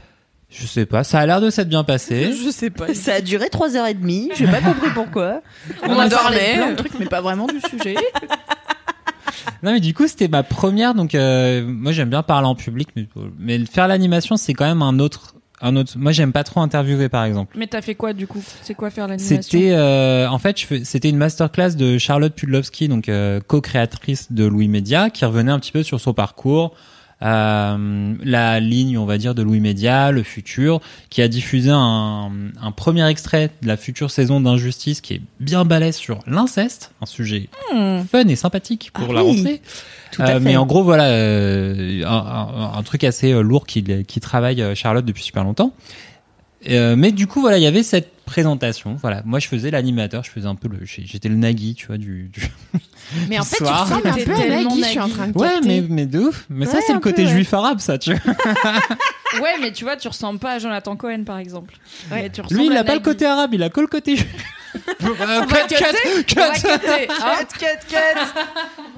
Je sais pas, ça a l'air de s'être bien passé. je sais pas Ça a duré 3h30, j'ai pas compris pourquoi. On, a parlé plein de trucs, mais pas vraiment du sujet. Non mais du coup c'était ma première donc euh, moi j'aime bien parler en public mais, mais faire l'animation c'est quand même un autre un autre moi j'aime pas trop interviewer par exemple. Mais t'as fait quoi du coup? C'est quoi faire l'animation? C'était euh, en fait je fais- c'était une masterclass de Charlotte Pudlowski donc euh, co-créatrice de Louis Média qui revenait un petit peu sur son parcours euh, la ligne on va dire de Louis Média le futur qui a diffusé un, un premier extrait de la future saison d'Injustice qui est bien balèze sur l'inceste un sujet fun et sympathique pour Ah la oui, rentrée Tout à euh, fait. mais en gros, voilà, euh, un, un- un truc assez lourd qui, qui travaille Charlotte depuis super longtemps. Euh, mais du coup, voilà, il y avait cette présentation. Voilà, moi, je faisais l'animateur, je faisais un peu le, j'étais le Nagui, tu vois, du. du- Mais en fait, tu ressembles un peu à Nagui, je suis en train de Ouais, capter. mais mais de ouf. Mais ça, Ouais, c'est le un peu, côté ouais. juif arabe, ça. Tu vois. Ouais, mais tu vois, tu ressembles pas à Jonathan Cohen par exemple. Mais tu Lui, il a pas le côté arabe, il a que le côté juif. Cut, cut, cut.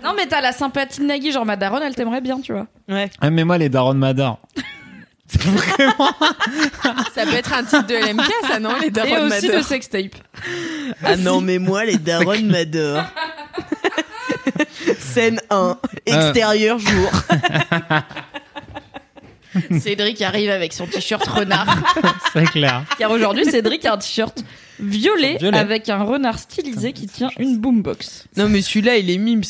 Non, mais t'as la sympathie de Nagui, genre ma daronne, elle t'aimerait bien, tu vois. Ah, mais moi, les darons de vraiment. Ça peut être un titre de LMK, ça, non Les Et darons aussi de sextape. Ah non, mais moi, les darons m'adorent. Scène 1, extérieur jour. Cédric arrive avec son t-shirt renard. C'est clair. Car aujourd'hui, Cédric a un t-shirt violet, Violet. avec un renard stylisé qui tient une boombox. Non, mais celui-là, il est mimes.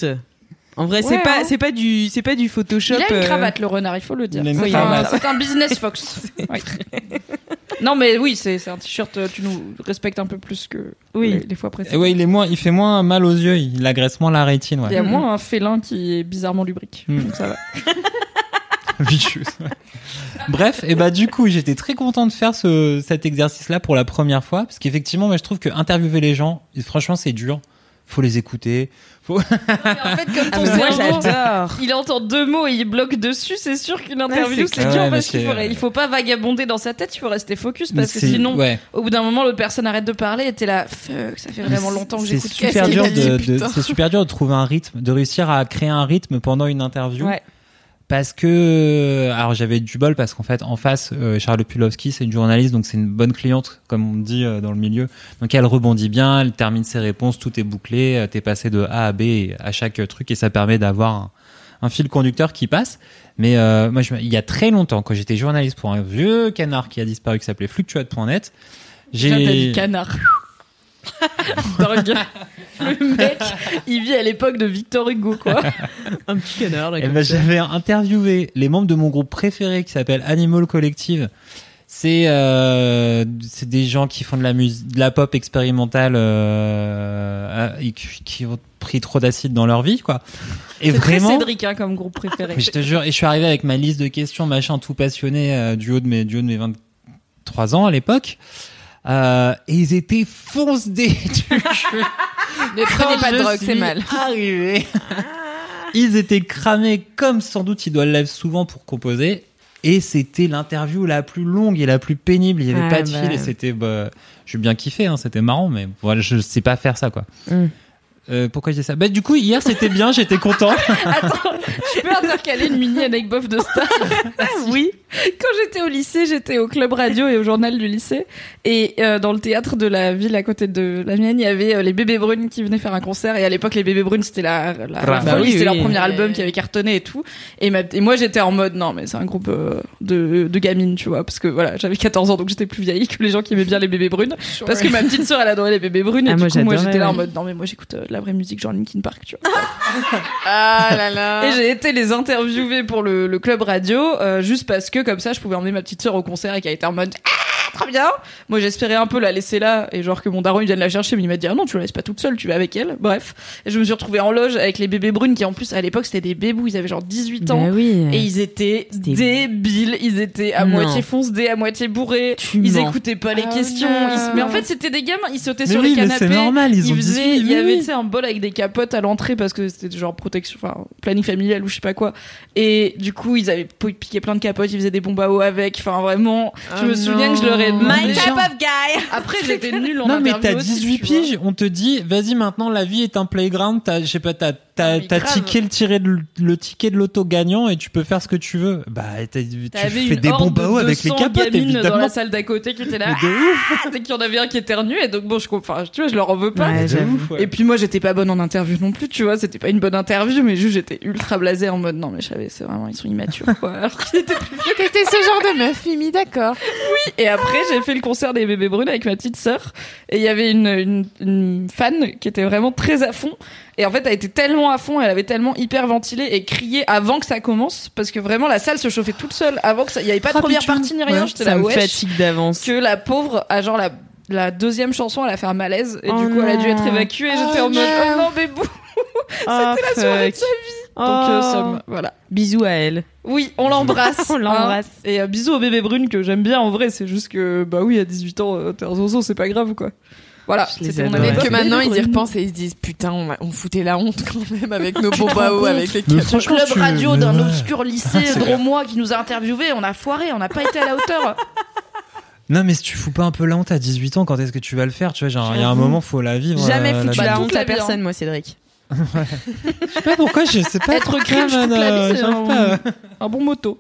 En vrai, c'est Ouais, pas, hein. c'est pas du, c'est pas du Photoshop. Il a une euh, cravate, le renard, il faut le dire. Une C'est un, c'est un business fox. Oui. Non, mais oui, c'est un t-shirt, euh, tu nous respectes un peu plus que Oui. les, les fois Et précédentes. ouais, il est moins, il fait moins mal aux yeux, il agresse moins la rétine, Il y a moins un félin qui est bizarrement lubrique. Mm. Donc ça va. Vicious. Bref, et bah du coup, j'étais très content de faire ce, cet exercice-là pour la première fois, parce qu'effectivement, moi, je trouve que interviewer les gens, franchement, c'est dur. Faut les écouter. Faut... en fait, comme Ah, ton moi, cerveau, il entend deux mots et il bloque dessus, c'est sûr qu'une interview, Ouais, c'est c'est dur. Ouais, parce qu'il faut, c'est- il faut pas vagabonder dans sa tête, il faut rester focus parce que C'est- sinon, ouais. au bout d'un moment, l'autre personne arrête de parler et t'es là, fuck, ça fait vraiment longtemps que C'est j'écoute. super dur de, de- putain c'est super dur de trouver un rythme, de réussir à créer un rythme pendant une interview. Ouais. Parce que alors j'avais du bol parce qu'en fait en face euh, Charlotte Pulowski c'est une journaliste donc c'est une bonne cliente comme on dit euh, dans le milieu donc elle rebondit bien elle termine ses réponses tout est bouclé euh, t'es passé de A à B à chaque truc et ça permet d'avoir un, un fil conducteur qui passe mais euh, moi je, il y a très longtemps quand j'étais journaliste pour un vieux canard qui a disparu qui s'appelait fluctuate.net j'ai canard. Le mec, il vit à l'époque de Victor Hugo, quoi. Un petit canard. là, Eh comme ben, ça. j'avais interviewé les membres de mon groupe préféré qui s'appelle Animal Collective. C'est euh, c'est des gens qui font de la de la pop expérimentale euh, et qui, qui ont pris trop d'acide dans leur vie, quoi. Et C'est très vraiment, Cédric hein, comme groupe préféré. mais je te jure, et je suis arrivé avec ma liste de questions, machin, tout passionné euh, du haut de mes du haut de mes 23 ans à l'époque. Euh, et ils étaient fonce des Ne prenez pas de drogue, c'est mal. Arrivé. ils étaient cramés comme sans doute ils doivent le souvent pour composer. Et c'était l'interview la plus longue et la plus pénible. Il y avait Ah pas de bah. fil et c'était, bah, j'ai bien kiffé, hein, c'était marrant, mais voilà, je sais pas faire ça, quoi. Mm. Euh, pourquoi je dis ça? Bah du coup hier c'était bien, j'étais content. Attends, je peux intercaler une mini anecdote de star? oui. Quand j'étais au lycée, j'étais au club radio et au journal du lycée. Et euh, dans le théâtre de la ville à côté de la mienne, il y avait euh, les Bébés Brunes qui venaient faire un concert. Et à l'époque, les Bébés Brunes, c'était la, la, la Bah folie, oui, c'était leur oui. premier album qui avait cartonné et tout. Et, ma- et moi, j'étais en mode, non, mais c'est un groupe euh, de, de gamines, tu vois. Parce que voilà, j'avais 14 ans, donc j'étais plus vieille que les gens qui aimaient bien les Bébés Brunes. Parce que ma petite sœur, elle adorait les Bébés Brunes. Et Ah, du moi, coup, moi, j'adorais, j'étais là en mode, non, mais moi, j'écoute euh, de la vraie musique, genre Linkin Park, tu vois. Ah là là. Et j'ai été les interviewer pour le, le club radio, euh, juste parce que comme ça, je pouvais emmener ma petite sœur au concert et qu'elle était en mode ah très bien. Moi, j'espérais un peu la laisser là et genre que mon daron il vienne la chercher, mais il m'a dit ah non, tu la laisses pas toute seule, tu vas avec elle. Bref, et je me suis retrouvée en loge avec les bébés brunes qui en plus à l'époque c'était des bébous, ils avaient genre 18 ans. Bah oui. Et ils étaient débiles, ils étaient à Non. moitié foncedés, à moitié bourrés, Tu ils mens. écoutaient pas les Oh questions. ils Mais en fait, c'était des gamins, ils sautaient Mais sur oui, les mais canapés. c'est normal, ils ont faisaient- 18, il y avait un bol avec des capotes à l'entrée parce que c'était genre protection, enfin planning familial ou je sais pas quoi. Et du coup, ils avaient pi- piqué plein de capotes, ils faisaient des bombes à eau avec. Enfin, vraiment, je Oh me souviens non. que je leur ai demandé. My type of guy. Après, j'étais nulle en non mais interview t'as aussi, 18 tu vois. piges, on te dit vas-y maintenant la vie est un playground, t'as je sais pas t'as t'as ticket le tiré de- le ticket de l'auto gagnant et tu peux faire ce que tu veux. Bah tu fais des horde bombes à eau de avec les 200 capotes gamines dans évidemment. la salle d'à côté qui étaient là. Mais de ouf. Ah, dès qu'il y en avait un qui éternuait, et donc bon, je comprends. Enfin, tu vois, je leur en veux pas. Ouais, De j'avoue. ouf, ouais. Et puis moi, j'étais pas bonne en interview non plus, tu vois. C'était pas une bonne interview, mais juste j'étais ultra blasée en mode non, mais je savais, c'est vraiment, ils sont immatures, quoi. Alors qu'ils étaient plus vieux. T'étais ce genre de meuf, Mimi, d'accord. Et après, j'ai fait le concert des bébés brunes avec ma petite sœur. Et il y avait une, une, une fan qui était vraiment très à fond. Et en fait, elle était tellement à fond, elle avait tellement hyper ventilé et crié avant que ça commence. Parce que vraiment, la salle se chauffait toute seule avant que ça. Il y avait pas de première partie ni rien. J'étais Ça là, me fatigue d'avance. Que la pauvre, à genre la, la deuxième chanson, elle a fait un malaise. Et Oh du coup, elle a dû être évacuée. Et j'étais Oh en mode, non. oh non, bébou. C'était la soirée de sa vie. Donc, euh, somme, voilà. Bisous à elle. Oui, on l'embrasse. On l'embrasse. hein. Et euh, bisous au bébé brune que j'aime bien en vrai. C'est juste que, bah oui, à 18 ans, euh, t'es un c'est pas grave quoi. Voilà, c'était mon anecdote. que maintenant ils y repensent et ils se disent putain, on, a- on foutait la honte quand même avec nos eau, avec les franchement, club tu- radio d'un ouais. obscur lycée dromois qui nous a interviewés, on a foiré, on n'a pas été à la hauteur. Non mais si tu fous pas un peu la honte à 18 ans, quand est-ce que tu vas le faire Tu vois, genre il y a un moment faut la vivre. Jamais euh, foutu la honte à vie, hein. personne, moi, Cédric. Je sais pas pourquoi, je sais pas. Être la euh, un bon moto.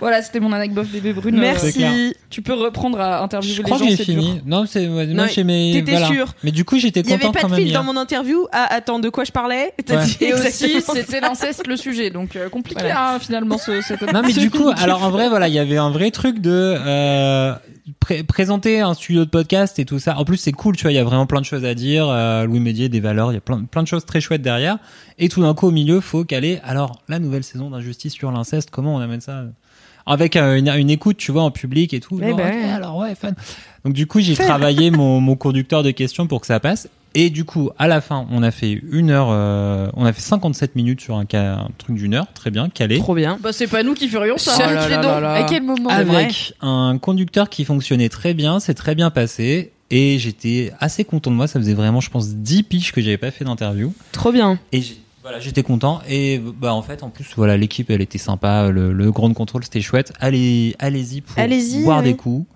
Voilà, c'était mon anecdote bébé brune. Merci. tu peux reprendre à interviewer Je les crois gens, que j'ai fini. dur. Non, c'est moi Non, j'ai mes. t'étais voilà. sûr. Mais du coup j'étais Il y avait content pas quand de même. fil hier. dans mon interview. Ah, attends, de quoi je parlais? T'as Ouais. dit Et aussi, c'était l'inceste le sujet, donc euh, compliqué Voilà. hein, finalement ce, cette Non mais du coup, alors en vrai voilà, il y avait un vrai truc de euh, pré- présenter un studio de podcast et tout ça. En plus c'est cool, tu vois, il y a vraiment plein de choses à dire. Euh, Louis Médier, des valeurs, il y a plein, plein de choses très chouettes derrière. Et tout d'un coup au milieu, faut caler. Alors la nouvelle saison d'injustice sur l'inceste, comment on amène ça? Avec une, une écoute, tu vois, en public et tout. Eh Genre, ben. alors ouais, fan. Donc du coup, j'ai travaillé mon, mon conducteur de questions pour que ça passe. Et du coup, à la fin, on a fait une heure, euh, on a fait 57 minutes sur un, truc d'une heure, très bien, calé. Trop bien. Bah c'est pas nous qui ferions ça. Oh là les là dons. là là. À quel moment avec un conducteur qui fonctionnait très bien, c'est très bien passé. Et j'étais assez content de moi. Ça faisait vraiment, je pense, 10 piges que j'avais pas fait d'interview. Trop bien. Et j'ai- voilà, j'étais content. Et bah, en fait, en plus, voilà, l'équipe, elle était sympa. Le, le grand contrôle, c'était chouette. Allez, allez-y pour Allez-y, boire des coups,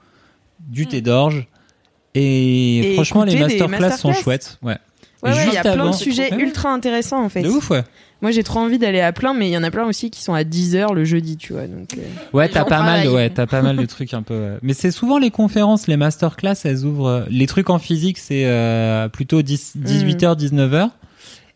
du thé d'orge. Et, Et franchement, les masterclass sont chouettes. Ouais. Ouais, Et ouais, il y a juste plein de sujets ultra intéressants en fait. De ouf, ouais. Moi j'ai trop envie d'aller à plein, mais il y en a plein aussi qui sont à 10h le jeudi, tu vois. Donc, euh, Ouais, t'as pas mal, ouais, t'as pas mal de trucs un peu. Mais c'est souvent les conférences, les masterclass, elles ouvrent. euh, Les trucs en physique, c'est euh, plutôt 10, 18h, 19h.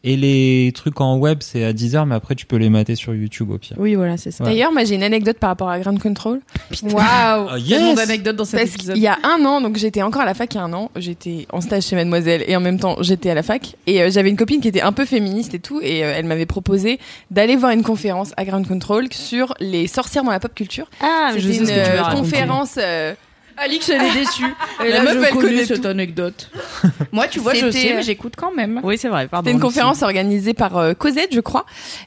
Et les trucs en web, c'est à 10h, mais après, tu peux les mater sur YouTube au pire. Oui, voilà, c'est ça. Ouais. D'ailleurs, moi j'ai une anecdote par rapport à Ground Control. Waouh Ah, yes Tellement d'anecdotes dans cet Parce épisode. qu'il y a un an, donc j'étais encore à la fac il y a un an, j'étais en stage chez Mademoiselle et en même temps j'étais à la fac et euh, j'avais une copine qui était un peu féministe et tout et euh, elle m'avait proposé d'aller voir une conférence à Ground Control sur les sorcières dans la pop culture. Ah, je sais une ce que tu euh, vas raconter. conférence euh, Alix, elle est déçue. Et La là, meuf, je elle connais connaît cette tout. anecdote. Moi, tu vois, je C'était, sais, euh, mais j'écoute quand même. Oui, c'est vrai, pardon. C'était une conférence organisée par euh, Cosette, je crois.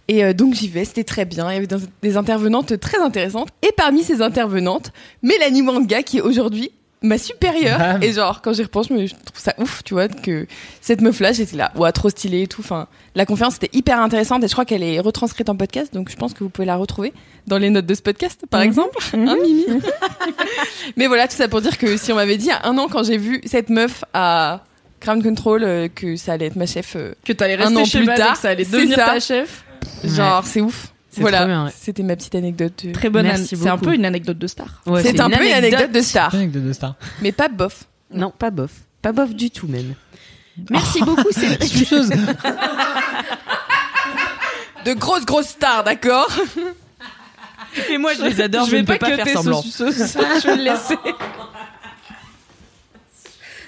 Et euh, donc j'y vais, c'était très bien. Il y avait des, des intervenantes très intéressantes. Et parmi ces intervenantes, Mélanie Manga, qui est aujourd'hui ma supérieure. Et genre, quand j'y repense, je trouve ça ouf, tu vois, que cette meuf-là, j'étais là, ouah, trop stylée et tout. Enfin, la conférence était hyper intéressante et je crois qu'elle est retranscrite en podcast. Donc je pense que vous pouvez la retrouver dans les notes de ce podcast, par exemple. Hein, Mimi Mais voilà, tout ça pour dire que si on m'avait dit il y a un an, quand j'ai vu cette meuf à Ground Control, euh, que ça allait être ma chef euh, Que t'allais Un rester an chez plus tard, que ça allait devenir ça. ta chef. Genre, c'est ouf. Voilà, c'était ma petite anecdote. euh. Très bonne C'est un peu une anecdote de star. Ouais, c'est un peu une anecdote de star, Anecdote de star. mais pas bof. Non, pas bof. Pas bof du tout, même. Merci beaucoup, Cédric. Suceuse. De grosses, grosses stars, d'accord Et moi, je les adore, je, vais ne peux pas cutter faire ce semblant. suceuse. je vais le laisser.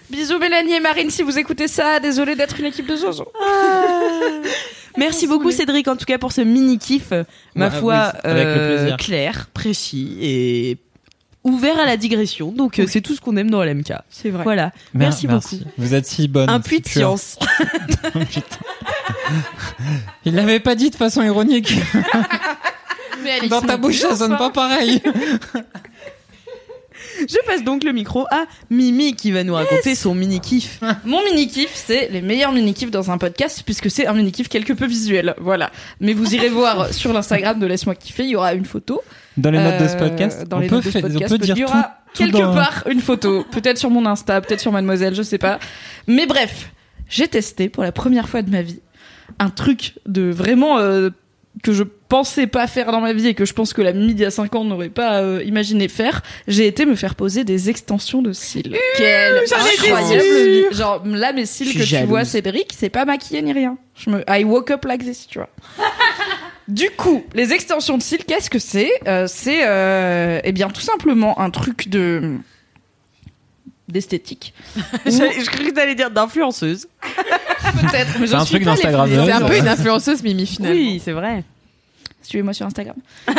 Bisous Mélanie et Marine si vous écoutez ça. Désolée d'être une équipe de zozo. Merci beaucoup, Cédric, en tout cas, pour ce mini-kiff, euh, ma Ouais, foi, oui, avec le euh, plaisir. clair, précis et ouvert à la digression. Donc, euh, c'est tout ce qu'on aime dans LMK. C'est vrai. Voilà. Merci, beaucoup. Vous êtes si bonne. Un puits de science. Il l'avait pas dit de façon ironique. Mais Dans ta bouche, ça sonne pas pareil. Je passe donc le micro à Mimi qui va nous raconter son mini-kiff. Mon mini-kiff, c'est les meilleurs mini-kiffs dans un podcast, puisque c'est un mini-kiff quelque peu visuel. Voilà. Mais vous irez voir sur l'Instagram de Laisse-moi kiffer, il y aura une photo. Dans les notes de ce Euh, podcast, dans on, les peut notes de ce faire- on podcast, peut dire il y tout. aura tout quelque dans- part une photo, peut-être sur mon Insta, peut-être sur Mademoiselle, je sais pas. Mais bref, j'ai testé pour la première fois de ma vie un truc de vraiment euh, que je pensais pas faire dans ma vie et que je pense que la y a 5 ans n'aurait pas euh, imaginé faire. J'ai été me faire poser des extensions de cils. Quelle j'en étais incroyable vie. Genre là mes cils que tu vois. Cédric, c'est pas maquillé ni rien. Je me I woke up like this, tu vois. Du coup, les extensions de cils, qu'est-ce que c'est Euh, C'est, euh, eh bien, tout simplement un truc de d'esthétique. je, je croyais que t'allais dire d'influenceuse. Peut-être, mais C'est j'en un suis truc pas C'est un peu une influenceuse Mimi finalement. Oui, c'est vrai. Suivez-moi sur Instagram.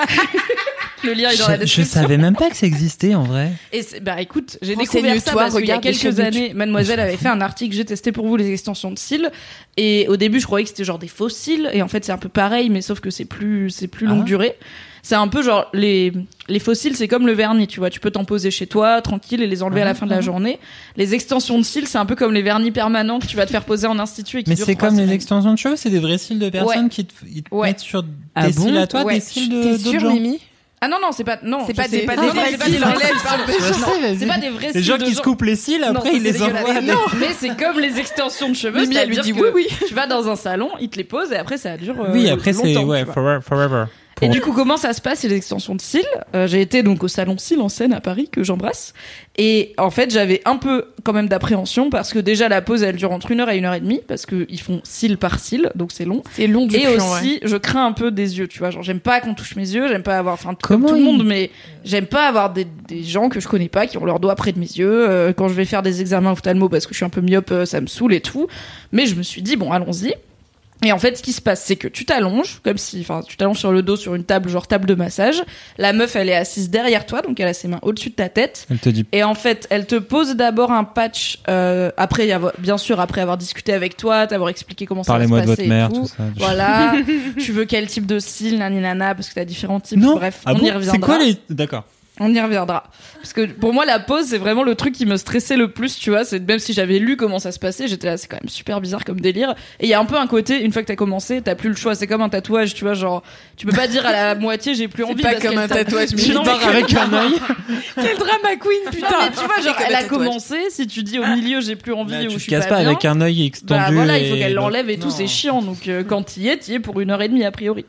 Le lien est dans la Je, je description. savais même pas que ça existait en vrai. Et bah écoute, j'ai découvert ça parce qu'il y a quelques années, Mademoiselle avait fait un article, j'ai testé pour vous les extensions de cils. Et au début, je croyais que c'était genre des faux cils. Et en fait, c'est un peu pareil, mais sauf que c'est plus, c'est plus longue Ah. durée. C'est un peu genre, les, les fossiles, c'est comme le vernis, tu vois. Tu peux t'en poser chez toi, tranquille, et les enlever à la fin de la journée. Les extensions de cils, c'est un peu comme les vernis permanents que tu vas te faire poser en institut et qui Mais durent c'est trois comme les semaines. extensions de cheveux, c'est des vrais cils de personnes qui te, ils te Ouais. mettent sur des Ah cils bon à toi, Ouais. des cils de T'es d'autres sûre gens. Mimi? Ah non, non, c'est pas, non. C'est pas des- non, non, c'est pas cils, des vrais cils, pardon. Je sais, Non, vas-y. C'est pas des vrais Les cils gens de qui se coupent les cils, Non, après ça, ils les envoient à des... dégueulasse. Mais c'est comme les extensions de cheveux. Mimi, elle lui c'est-à-dire dit que oui, Tu vas dans un salon, ils te les posent et après ça dure. euh, Oui, après c'est longtemps, ouais, tu vois. forever. forever. Et du coup, comment ça se passe, les extensions de cils Euh, J'ai été donc au salon cils en Seine à Paris, que j'embrasse. Et en fait, j'avais un peu quand même d'appréhension parce que déjà la pause, elle dure entre une heure et une heure et demie parce qu'ils font cils par cils, donc c'est long. C'est long du Et aussi, je crains un peu des yeux, tu vois. Genre, j'aime pas qu'on touche mes yeux, j'aime pas avoir, enfin, comme tout le monde, mais j'aime pas avoir des, des gens que je connais pas qui ont leurs doigts près de mes yeux. Euh, quand je vais faire des examens ophtalmo parce que je suis un peu myope, euh, ça me saoule et tout. Mais je me suis dit, bon, allons-y. Et en fait, ce qui se passe, c'est que tu t'allonges, comme si, enfin, tu t'allonges sur le dos sur une table, genre table de massage. La meuf, elle est assise derrière toi, donc elle a ses mains au-dessus de ta tête. Elle te dit Et en fait, elle te pose d'abord un patch, euh, après y avoir, bien sûr, après avoir discuté avec toi, t'avoir expliqué comment ça va se parlez-moi passer de votre mère, tout. tout ça. Voilà. tu veux quel type de cils, nani nana, parce que t'as différents types. Non. Bref, Ah on bon? Y reviendra. C'est quoi les D'accord. On y reviendra. Parce que pour moi, la pause, c'est vraiment le truc qui me stressait le plus, tu vois. C'est même si j'avais lu comment ça se passait, j'étais là, c'est quand même super bizarre comme délire. Et il y a un peu un côté, une fois que t'as commencé, t'as plus le choix. C'est comme un tatouage, tu vois, genre, tu peux pas dire à la moitié, j'ai plus envie. pas parce comme un t'a- tatouage, mais- avec un œil. Quel drama queen, putain. Non, mais tu vois, genre, elle a commencé, si tu dis au milieu, j'ai plus envie ou tu je te suis casses pas, pas bien, avec un œil extendu. bah voilà, il faut qu'elle l'enlève et tout, c'est chiant. Donc euh, quand t'y es, t'y es pour une heure et demie a priori.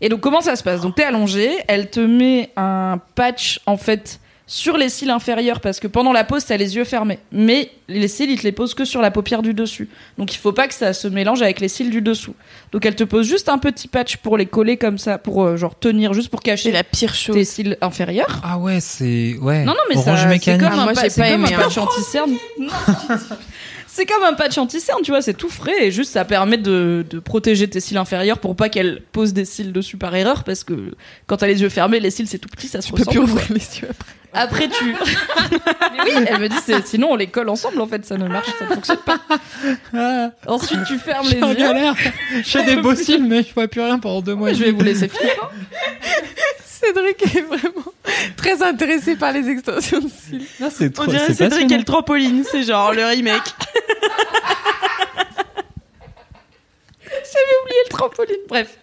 Et donc comment ça se passe? Donc t'es allongé, elle te met un patch en fait sur les cils inférieurs parce que pendant la pause t'as les yeux fermés, mais les cils ils te les posent que sur la paupière du dessus. Donc il faut pas que ça se mélange avec les cils du dessous. Donc elle te pose juste un petit patch pour les coller comme ça, pour euh, genre tenir, juste pour cacher la pire chose. tes cils inférieurs. Ah ouais, c'est ouais. Non, non, mais Orange ça, c'est mécanique. comme Ah, un, moi, pa- j'ai c'est pas comme aimé, un hein. patch anti-cerne. C'est comme un patch anti-cerne, tu vois, c'est tout frais et juste ça permet de, de protéger tes cils inférieurs pour pas qu'elle pose des cils dessus par erreur parce que quand t'as les yeux fermés, les cils c'est tout petit, ça se Je peux plus ouvrir les yeux après. Après tu. Mais oui, elle me dit c'est- sinon on les colle ensemble en fait, ça ne marche, ça ne fonctionne pas. Ensuite tu fermes les suis en yeux. galère. J'ai des beaux cils, mais je vois plus rien pendant deux mois. Je vais vous laisser finir. Cédric est vraiment très intéressé par les extensions de cils. C'est trop. On dirait c'est Cédric et le trampoline, c'est genre le remake. oublié le trampoline. Bref.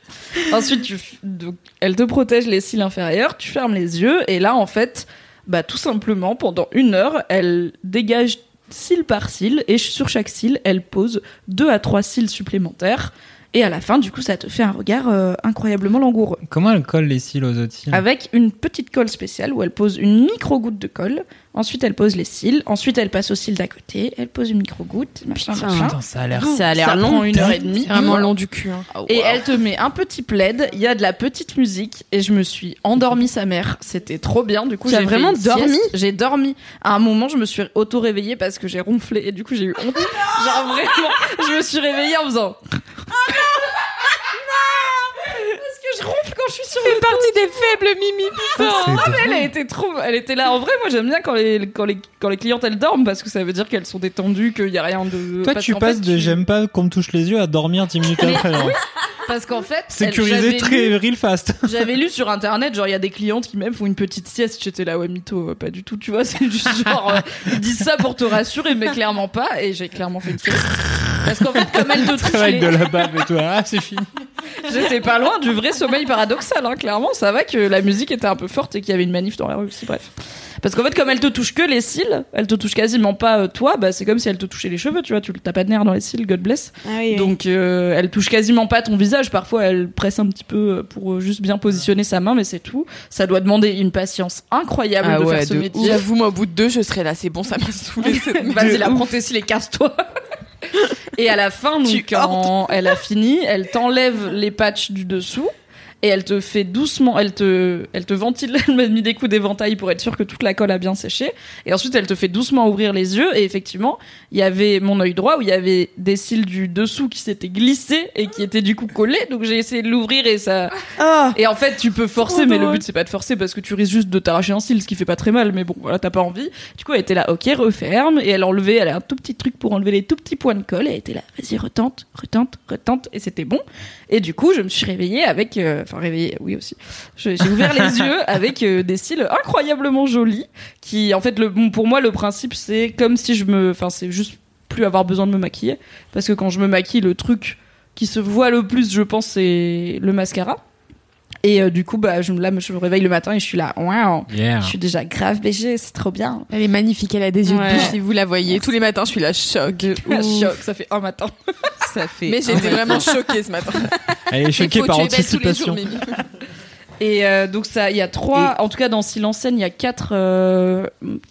Ensuite, tu, donc, elle te protège les cils inférieurs, tu fermes les yeux, et là, en fait, bah, tout simplement, pendant une heure, elle dégage cil par cil, et sur chaque cil, elle pose deux à trois cils supplémentaires. Et à la fin, du coup, ça te fait un regard euh, incroyablement langoureux. Comment elle colle les cils aux autres cils? Avec une petite colle spéciale où elle pose une micro-goutte de colle. Ensuite, elle pose les cils. Ensuite, elle passe aux cils d'à côté. Elle pose une micro-goutte. Machin, Putain. machin. Putain, ça a l'air. Ça a l'air Ça long. prend une heure et demie. C'est vraiment long du cul. hein. Et elle te met un petit plaid, il y a de la petite musique et je me suis endormie sa mère. C'était trop bien. Du coup, j'ai vraiment dormi? J'ai dormi. À un moment, je me suis auto-réveillée parce que j'ai ronflé et du coup, j'ai eu honte. Genre vraiment, je me suis réveillée en faisant. Parce que je ronfle quand je suis sur le partie des faibles mimi, putain. Ah, mais elle a été trop, elle était là. En vrai, moi j'aime bien quand les, quand les, quand les clientes elles dorment parce que ça veut dire qu'elles sont détendues, qu'il y a rien de. Toi, parce tu passes fait, de tu- j'aime pas qu'on me touche les yeux à dormir 10 minutes après. genre. Parce qu'en fait, j'avais très lu- real fast. J'avais lu sur internet, genre il y a des clientes qui même font une petite sieste. J'étais là, ouais, mytho, euh, pas du tout, tu vois. C'est juste genre, euh, ils disent ça pour te rassurer, mais clairement pas. Et j'ai clairement fait une sieste. Parce qu'en fait, comme elle te touche Avec les- de la bave et tout. Ah, c'est fini. J'étais pas loin du vrai sommeil paradoxal, hein, clairement. Ça va que la musique était un peu forte et qu'il y avait une manif dans la rue aussi, bref. Parce qu'en fait, comme elle te touche que les cils, elle te touche quasiment pas euh, toi, bah c'est comme si elle te touchait les cheveux, tu vois. Tu t'as pas de nerfs dans les cils, God bless. Donc euh, elle touche quasiment pas ton visage. Parfois, elle presse un petit peu euh, pour euh, juste bien positionner sa main, mais c'est tout. Ça doit demander une patience incroyable Ah de ouais, faire ce de métier. J'avoue, moi, au bout de deux, je serais là. C'est bon, ça m'a saoulé. Vas-y, la prends tes cils et casse-toi. Et à la fin, donc, quand elle a fini, elle t'enlève les patchs du dessous. Et elle te fait doucement, elle te, elle te ventile, elle m'a mis des coups d'éventail pour être sûre que toute la colle a bien séché. Et ensuite, elle te fait doucement ouvrir les yeux. Et effectivement, il y avait mon œil droit où il y avait des cils du dessous qui s'étaient glissés et qui étaient du coup collés. Donc j'ai essayé de l'ouvrir et ça. Et en fait, tu peux forcer, mais le but c'est pas de forcer parce que tu risques juste de t'arracher un cil, ce qui fait pas très mal. Mais bon, voilà, t'as pas envie. Du coup, elle était là, ok, referme. Et elle enlevait, elle a un tout petit truc pour enlever les tout petits points de colle. Et elle était là, vas-y, retente, retente, retente. Et c'était bon. Et du coup, je me suis réveillée avec, euh, enfin réveillée, oui aussi. J'ai ouvert les yeux avec euh, des cils incroyablement jolis. Qui, en fait, le, pour moi, le principe c'est comme si je me, enfin, c'est juste plus avoir besoin de me maquiller. Parce que quand je me maquille, le truc qui se voit le plus, je pense, c'est le mascara. Et euh, du coup, bah, je, là, je me réveille le matin et je suis là, waouh, Yeah. je suis déjà grave BG, c'est trop bien. Elle est magnifique, elle a des yeux Ouais. de si vous la voyez. Tous les matins, je suis là, choc. Choc, ça fait un matin. Ça fait. Mais j'étais vraiment choquée ce matin. Elle est choquée par anticipation. jours. Et euh, donc ça, il y a trois, en tout cas dans Cils en scène, il y a quatre euh,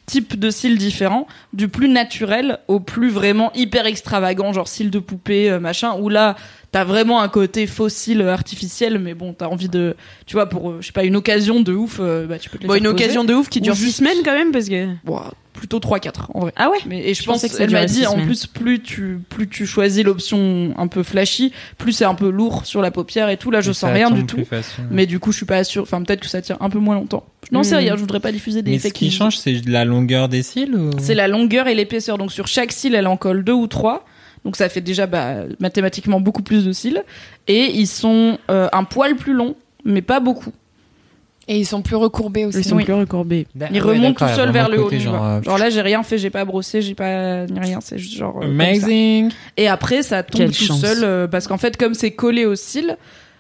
types de cils différents, du plus naturel au plus vraiment hyper extravagant, genre cils de poupée, euh, machin, où là t'as vraiment un côté cils artificiel, mais bon t'as envie de, tu vois, pour je sais pas une occasion de ouf, euh, bah tu peux te les Bon, faire une poser. occasion de ouf qui dure six juste- semaines quand même, parce que. Bon, plutôt 3-4 en vrai. Ah ouais Mais, et je, Je pense pensais que ça elle m'a dit en plus plus tu plus tu choisis l'option un peu flashy, plus c'est un peu lourd sur la paupière et tout. Là je Et sens rien du tout. facile. Mais du coup, je suis pas sûre. Enfin, peut-être que ça tient un peu moins longtemps. Non, c'est Mm. rien. Je voudrais pas diffuser des Mais ce qui change, c'est la longueur des cils ou... C'est la longueur et l'épaisseur. Donc sur chaque cil, elle en colle deux ou trois. Donc ça fait déjà bah, mathématiquement beaucoup plus de cils. Et ils sont euh, un poil plus longs, mais pas beaucoup. Et ils sont plus recourbés aussi. Ils sont Oui. plus recourbés. Il remonte tout seul vers le haut. Genre, genre là, j'ai rien fait, j'ai pas brossé, j'ai pas ni rien. C'est juste genre. euh, comme ça. Amazing. Et après, ça tombe Quelle tout chance. seul euh, parce qu'en fait, comme c'est collé au cil,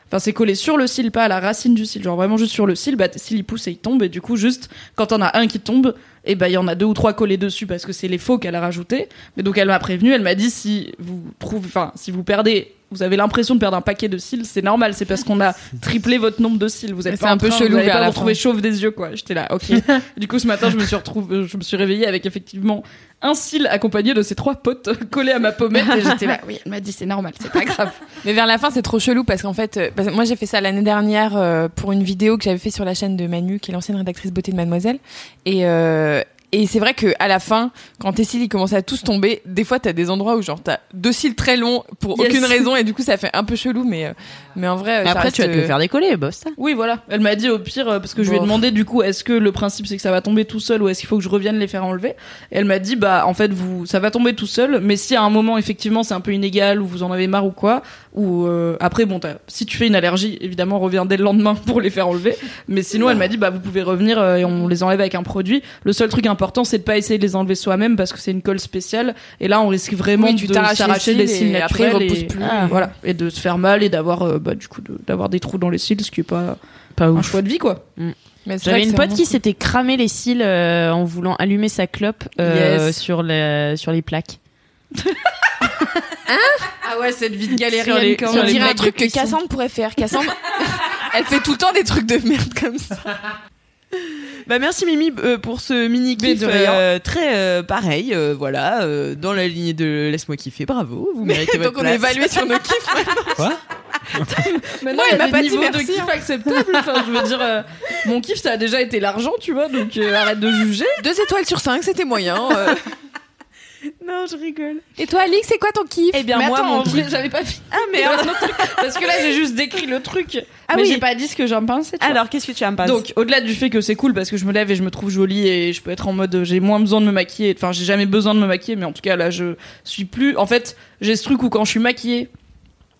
enfin c'est collé sur le cil, pas à la racine du cil, genre vraiment juste sur le cil, bah tes cils ils poussent et ils tombent et du coup juste quand on a un qui tombe, et ben il y en a deux ou trois collés dessus parce que c'est les faux qu'elle a rajouté. Mais donc elle m'a prévenu, elle m'a dit si vous trouvez, enfin si vous perdez vous avez l'impression de perdre un paquet de cils, c'est normal, c'est parce qu'on a triplé votre nombre de cils. Vous êtes pas un peu chelou vous allez vers pas la vous retrouver chauve des yeux quoi. J'étais là, ok. du coup ce matin je me suis retrouvé, je me suis réveillée avec effectivement un cil accompagné de ces trois potes collés à ma pommette et j'étais là, oui, elle m'a dit c'est normal, c'est pas grave. Mais vers la fin, c'est trop chelou parce qu'en fait, euh, parce que moi j'ai fait ça l'année dernière euh, pour une vidéo que j'avais fait sur la chaîne de Manu, qui est l'ancienne rédactrice beauté de Mademoiselle. Et, euh, et c'est vrai que à la fin, quand tes cils ils commençaient à tous tomber, des fois t'as des endroits où genre t'as deux cils très longs pour Yes. aucune raison et du coup ça fait un peu chelou, mais euh, mais en vrai. Mais après, reste, tu vas te le euh, faire décoller, boss. Oui, voilà. Elle m'a dit au pire, euh, parce que je lui ai demandé du coup, est-ce que le principe c'est que ça va tomber tout seul ou est-ce qu'il faut que je revienne les faire enlever? Et elle m'a dit, bah en fait, vous, ça va tomber tout seul, mais si à un moment effectivement c'est un peu inégal ou vous en avez marre ou quoi, ou euh, après, bon, t'as- si tu fais une allergie, évidemment, reviens dès le lendemain pour les faire enlever. Mais sinon, elle m'a dit, bah vous pouvez revenir euh, et on les enlève avec un produit. Le seul truc important, c'est de pas essayer de les enlever soi-même parce que c'est une colle spéciale et là on risque vraiment Oui, de s'arracher les les cils cils et après, ils et- plus. Ah, voilà et de se faire mal et d'avoir euh, bah du coup de- d'avoir des trous dans les cils, ce qui est pas Pas un choix de vie quoi. vrai J'avais une pote qui s'était cramé les cils euh, en voulant allumer sa clope euh, Yes. sur, le, sur les plaques. Ah ouais, cette vie de galérienne Sur les- quand On dirait un truc que. Cassandre pourrait faire. Cassandre, elle fait tout le temps des trucs de merde comme ça. Bah merci Mimi euh, pour ce mini kiff euh, très euh, pareil euh, voilà euh, dans la lignée de laisse-moi kiffer bravo vous méritez votre Donc on est évalué sur nos kiffs. Quoi? Maintenant, il m'a pas dit de kiff hein. acceptables. Enfin, je veux dire, euh, mon kiff, ça a déjà été l'argent, tu vois, donc euh, arrête de juger. Deux étoiles sur cinq, c'était moyen. Non je rigole Et toi, Alix, c'est quoi ton kiff eh bien Mais moi attends, mon en kiff j'avais pas fini. ah merde Parce que là, j'ai juste décrit le truc. Ah mais oui. j'ai pas dit ce que j'en pensais. alors qu'est-ce que tu me passer Donc, au-delà du fait que c'est cool parce que je me lève et je me trouve jolie et je peux être en mode j'ai moins besoin de me maquiller. Enfin, j'ai jamais besoin de me maquiller, mais en tout cas là, je suis plus. En fait, j'ai ce truc où quand je suis maquillée,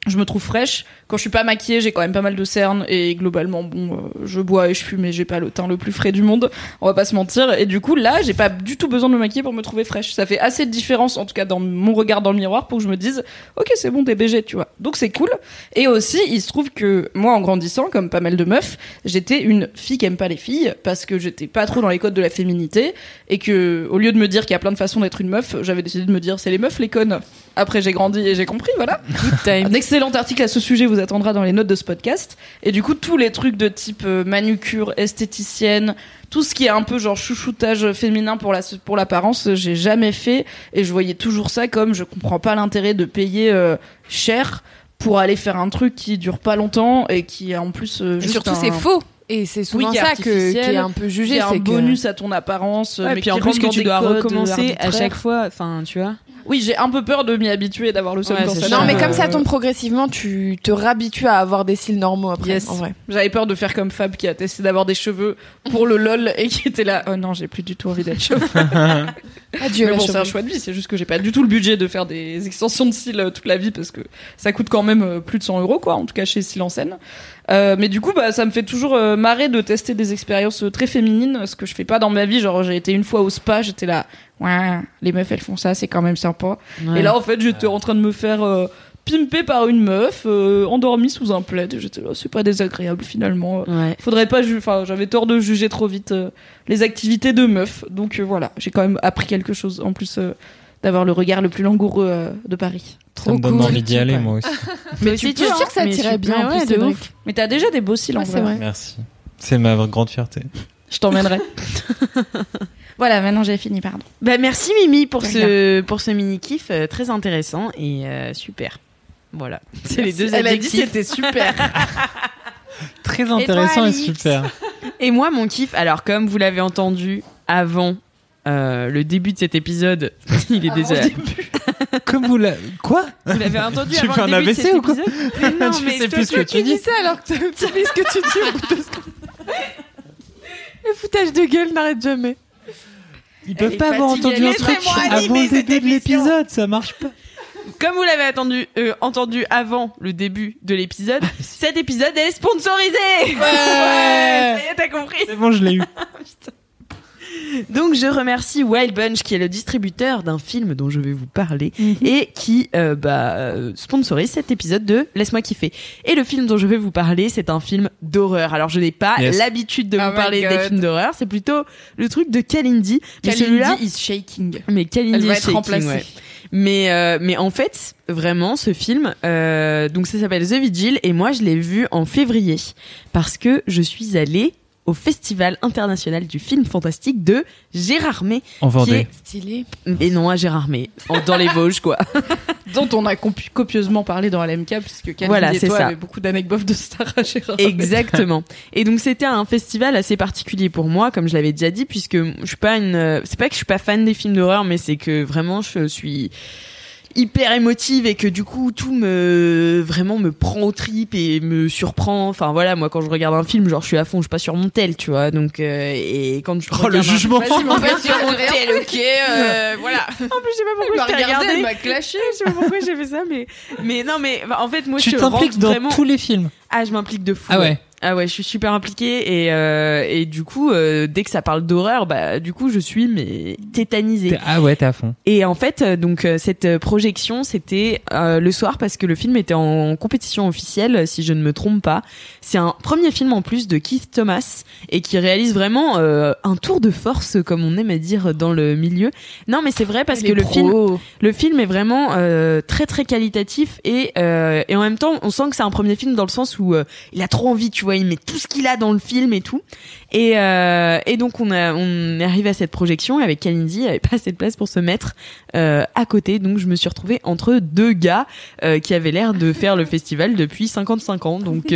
je me trouve fraîche. Quand je suis pas maquillée, j'ai quand même pas mal de cernes et globalement, bon, euh, je bois et je fume et j'ai pas le teint le plus frais du monde. On va pas se mentir. Et du coup, là, j'ai pas du tout besoin de me maquiller pour me trouver fraîche. Ça fait assez de différence, en tout cas dans mon regard dans le miroir, pour que je me dise, ok, c'est bon, t'es BG, tu vois. Donc c'est cool. Et aussi, il se trouve que moi, en grandissant, comme pas mal de meufs, j'étais une fille qui aime pas les filles parce que j'étais pas trop dans les codes de la féminité et que, au lieu de me dire qu'il y a plein de façons d'être une meuf, j'avais décidé de me dire c'est les meufs les connes. Après, j'ai grandi et j'ai compris, voilà. Un excellent article à ce sujet vous attendra dans les notes de ce podcast. Et du coup, tous les trucs de type euh, manucure, esthéticienne, tout ce qui est un peu genre chouchoutage féminin pour la pour l'apparence, euh, j'ai jamais fait et je voyais toujours ça comme je comprends pas l'intérêt de payer euh, cher pour aller faire un truc qui dure pas longtemps et qui est en plus euh, Et surtout, un- c'est faux. Et c'est souvent ça que, qui est un peu jugé. est un c'est que- bonus à ton apparence, Ouais, mais puis qui en plus que tu dois codes recommencer à chaque fois. Enfin, tu vois. Oui, j'ai un peu peur de m'y habituer et d'avoir le seum Ouais, ça. Non, mais comme ça tombe progressivement, tu te réhabitues à avoir des cils normaux après. Yes. En vrai. J'avais peur de faire comme Fab qui a testé d'avoir des cheveux pour le lol et qui était là. Oh non, j'ai plus du tout envie d'être chauve. Adieu mais la bon, c'est un cheveux. choix de vie. C'est juste que j'ai pas du tout le budget de faire des extensions de cils euh, toute la vie parce que ça coûte quand même euh, plus de 100 euros, quoi. En tout cas chez Cils en scène. Euh, mais du coup, bah, ça me fait toujours euh, marrer de tester des expériences euh, très féminines, ce que je fais pas dans ma vie. Genre, j'ai été une fois au spa, j'étais là, ouais, les meufs elles font ça, c'est quand même sympa. Et là, en fait, j'étais en train de me faire euh, pimper par une meuf, euh, endormie sous un plaid. J'étais là, c'est pas désagréable finalement. Ouais. Faudrait pas enfin, j'avais tort de juger trop vite euh, les activités de meufs. Donc voilà, j'ai quand même appris quelque chose en plus euh, d'avoir le regard le plus langoureux euh, de Paris. Ça me donne envie d'y aller, moi aussi. Mais tu tu es peux, sûr que ça mais tirait bien en ouais, plus, de Cédric. ouf. Mais t'as déjà des beaux cils en Ouais, c'est vrai. vrai. Merci. C'est ma grande fierté. Je t'emmènerai. voilà, maintenant j'ai fini, pardon. Bah, merci Mimi pour ce, pour ce mini kiff euh, très intéressant et euh, super. Voilà. C'est les deux Elle a dit adjectifs. c'était super. Très intéressant et, Alix super. Et moi, mon kiff, alors comme vous l'avez entendu avant euh, le début de cet épisode, il est déjà. Comme vous l'avez. Quoi Vous l'avez entendu Tu avant fais le un début de AVC cet ou quoi épisode Mais non, Je mais sais plus ce que tu Tu dis. dis ça alors que tu oublies ce que tu dis au bout de secondes. Le foutage de gueule n'arrête jamais. Ils peuvent est pas avoir fatiguée, entendu un truc laissez-moi avant animer le cette début de émission. l'épisode, ça marche pas. Comme vous l'avez attendu, euh, entendu avant le début de l'épisode, cet épisode est sponsorisé. Ouais. Ça y est, t'as compris. C'est bon, je l'ai eu. Donc je remercie Wild Bunch qui est le distributeur d'un film dont je vais vous parler et qui euh, bah, euh, sponsorise cet épisode de Laisse-moi kiffer. Et le film dont je vais vous parler, c'est un film d'horreur. Alors je n'ai pas Yes. l'habitude de Oh vous parler des films d'horreur, c'est plutôt le truc de Kalindi. Kalindi celui-là, is shaking. mais Kalindi Elle va est être shaking, remplacée. ouais. Mais euh, mais en fait, vraiment, ce film, euh, donc ça s'appelle The Vigil et moi je l'ai vu en février parce que je suis allée au Festival international du film fantastique de Gérardmer. En qui est- Vendée. Stylé. Et non à Gérardmer, en- dans les Vosges quoi. Dont on a copieusement parlé dans LMK, puisque Voilà, et toi ça. avaient beaucoup d'anecdotes de stars à Gérard. Exactement. Et donc c'était un festival assez particulier pour moi, comme je l'avais déjà dit, puisque je suis pas une, c'est pas que je suis pas fan des films d'horreur, mais c'est que vraiment je suis hyper émotive et que du coup tout me vraiment me prend aux tripes et me surprend enfin voilà moi quand je regarde un film genre je suis à fond je suis pas sur mon tel tu vois donc euh, et quand je Oh, regarde le jugement. Vas-y, mon gars, sur mon tel, ok, euh, voilà. en plus je sais pas pourquoi je t'ai regardé, regardé elle m'a clashé. je sais pas pourquoi j'ai fait ça mais mais non mais en fait moi Tu je t'impliques rentre dans vraiment tous les films. ah je m'implique de fou Ah ouais. Ah ouais, je suis super impliquée et euh, et du coup euh, dès que ça parle d'horreur, bah du coup je suis mais tétanisée. Ah ouais, t'es à fond. Et en fait euh, donc cette projection c'était euh, le soir parce que le film était en compétition officielle si je ne me trompe pas. C'est un premier film en plus de Keith Thomas et qui réalise vraiment euh, un tour de force comme on aime à dire dans le milieu. Non mais c'est vrai parce que le film le film est vraiment euh, très très qualitatif et euh, et en même temps on sent que c'est un premier film dans le sens où euh, il a trop envie tu vois il met tout ce qu'il a dans le film et tout. Et euh, et donc on a on est arrivé à cette projection et avec Kalindi il n'y avait pas assez de place pour se mettre euh, à côté. Donc je me suis retrouvée entre deux gars euh, qui avaient l'air de faire le festival depuis 55 ans. Donc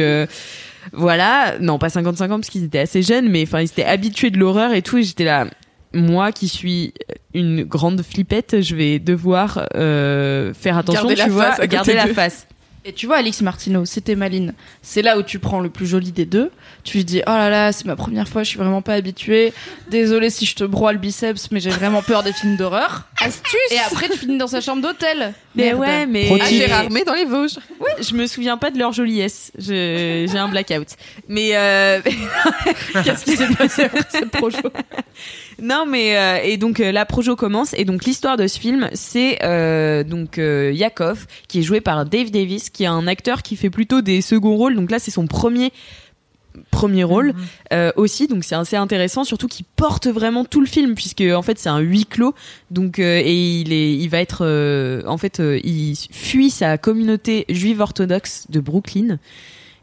voilà. Non pas 55 ans parce qu'ils étaient assez jeunes mais enfin ils étaient habitués de l'horreur et tout. Et j'étais là moi qui suis une grande flippette, je vais devoir euh, faire attention, Garder tu vois, face garder la face. Et tu vois, Alix Martineau, c'était Maline. C'est là où tu prends le plus joli des deux. Tu lui dis, oh là là, c'est ma première fois, je suis vraiment pas habituée. Désolée si je te broie le biceps, mais j'ai vraiment peur des films d'horreur. Astuce Et après, tu finis dans sa chambre d'hôtel. Mais Merde. ouais, mais À tip. Gérardmer dans les Vosges. je me souviens pas de leur joliesse. Je- J'ai un blackout. Mais euh... qu'est-ce qui s'est passé après cette projo? Non, mais euh, et donc euh, la projo commence et donc l'histoire de ce film, c'est euh, donc euh, Yakov qui est joué par Dave Davis, qui est un acteur qui fait plutôt des seconds rôles. Donc là, c'est son premier premier rôle euh, aussi. Donc c'est assez intéressant surtout qu'il porte vraiment tout le film puisque en fait c'est un huis clos. Donc euh, et il est il va être euh, en fait euh, il fuit sa communauté juive orthodoxe de Brooklyn.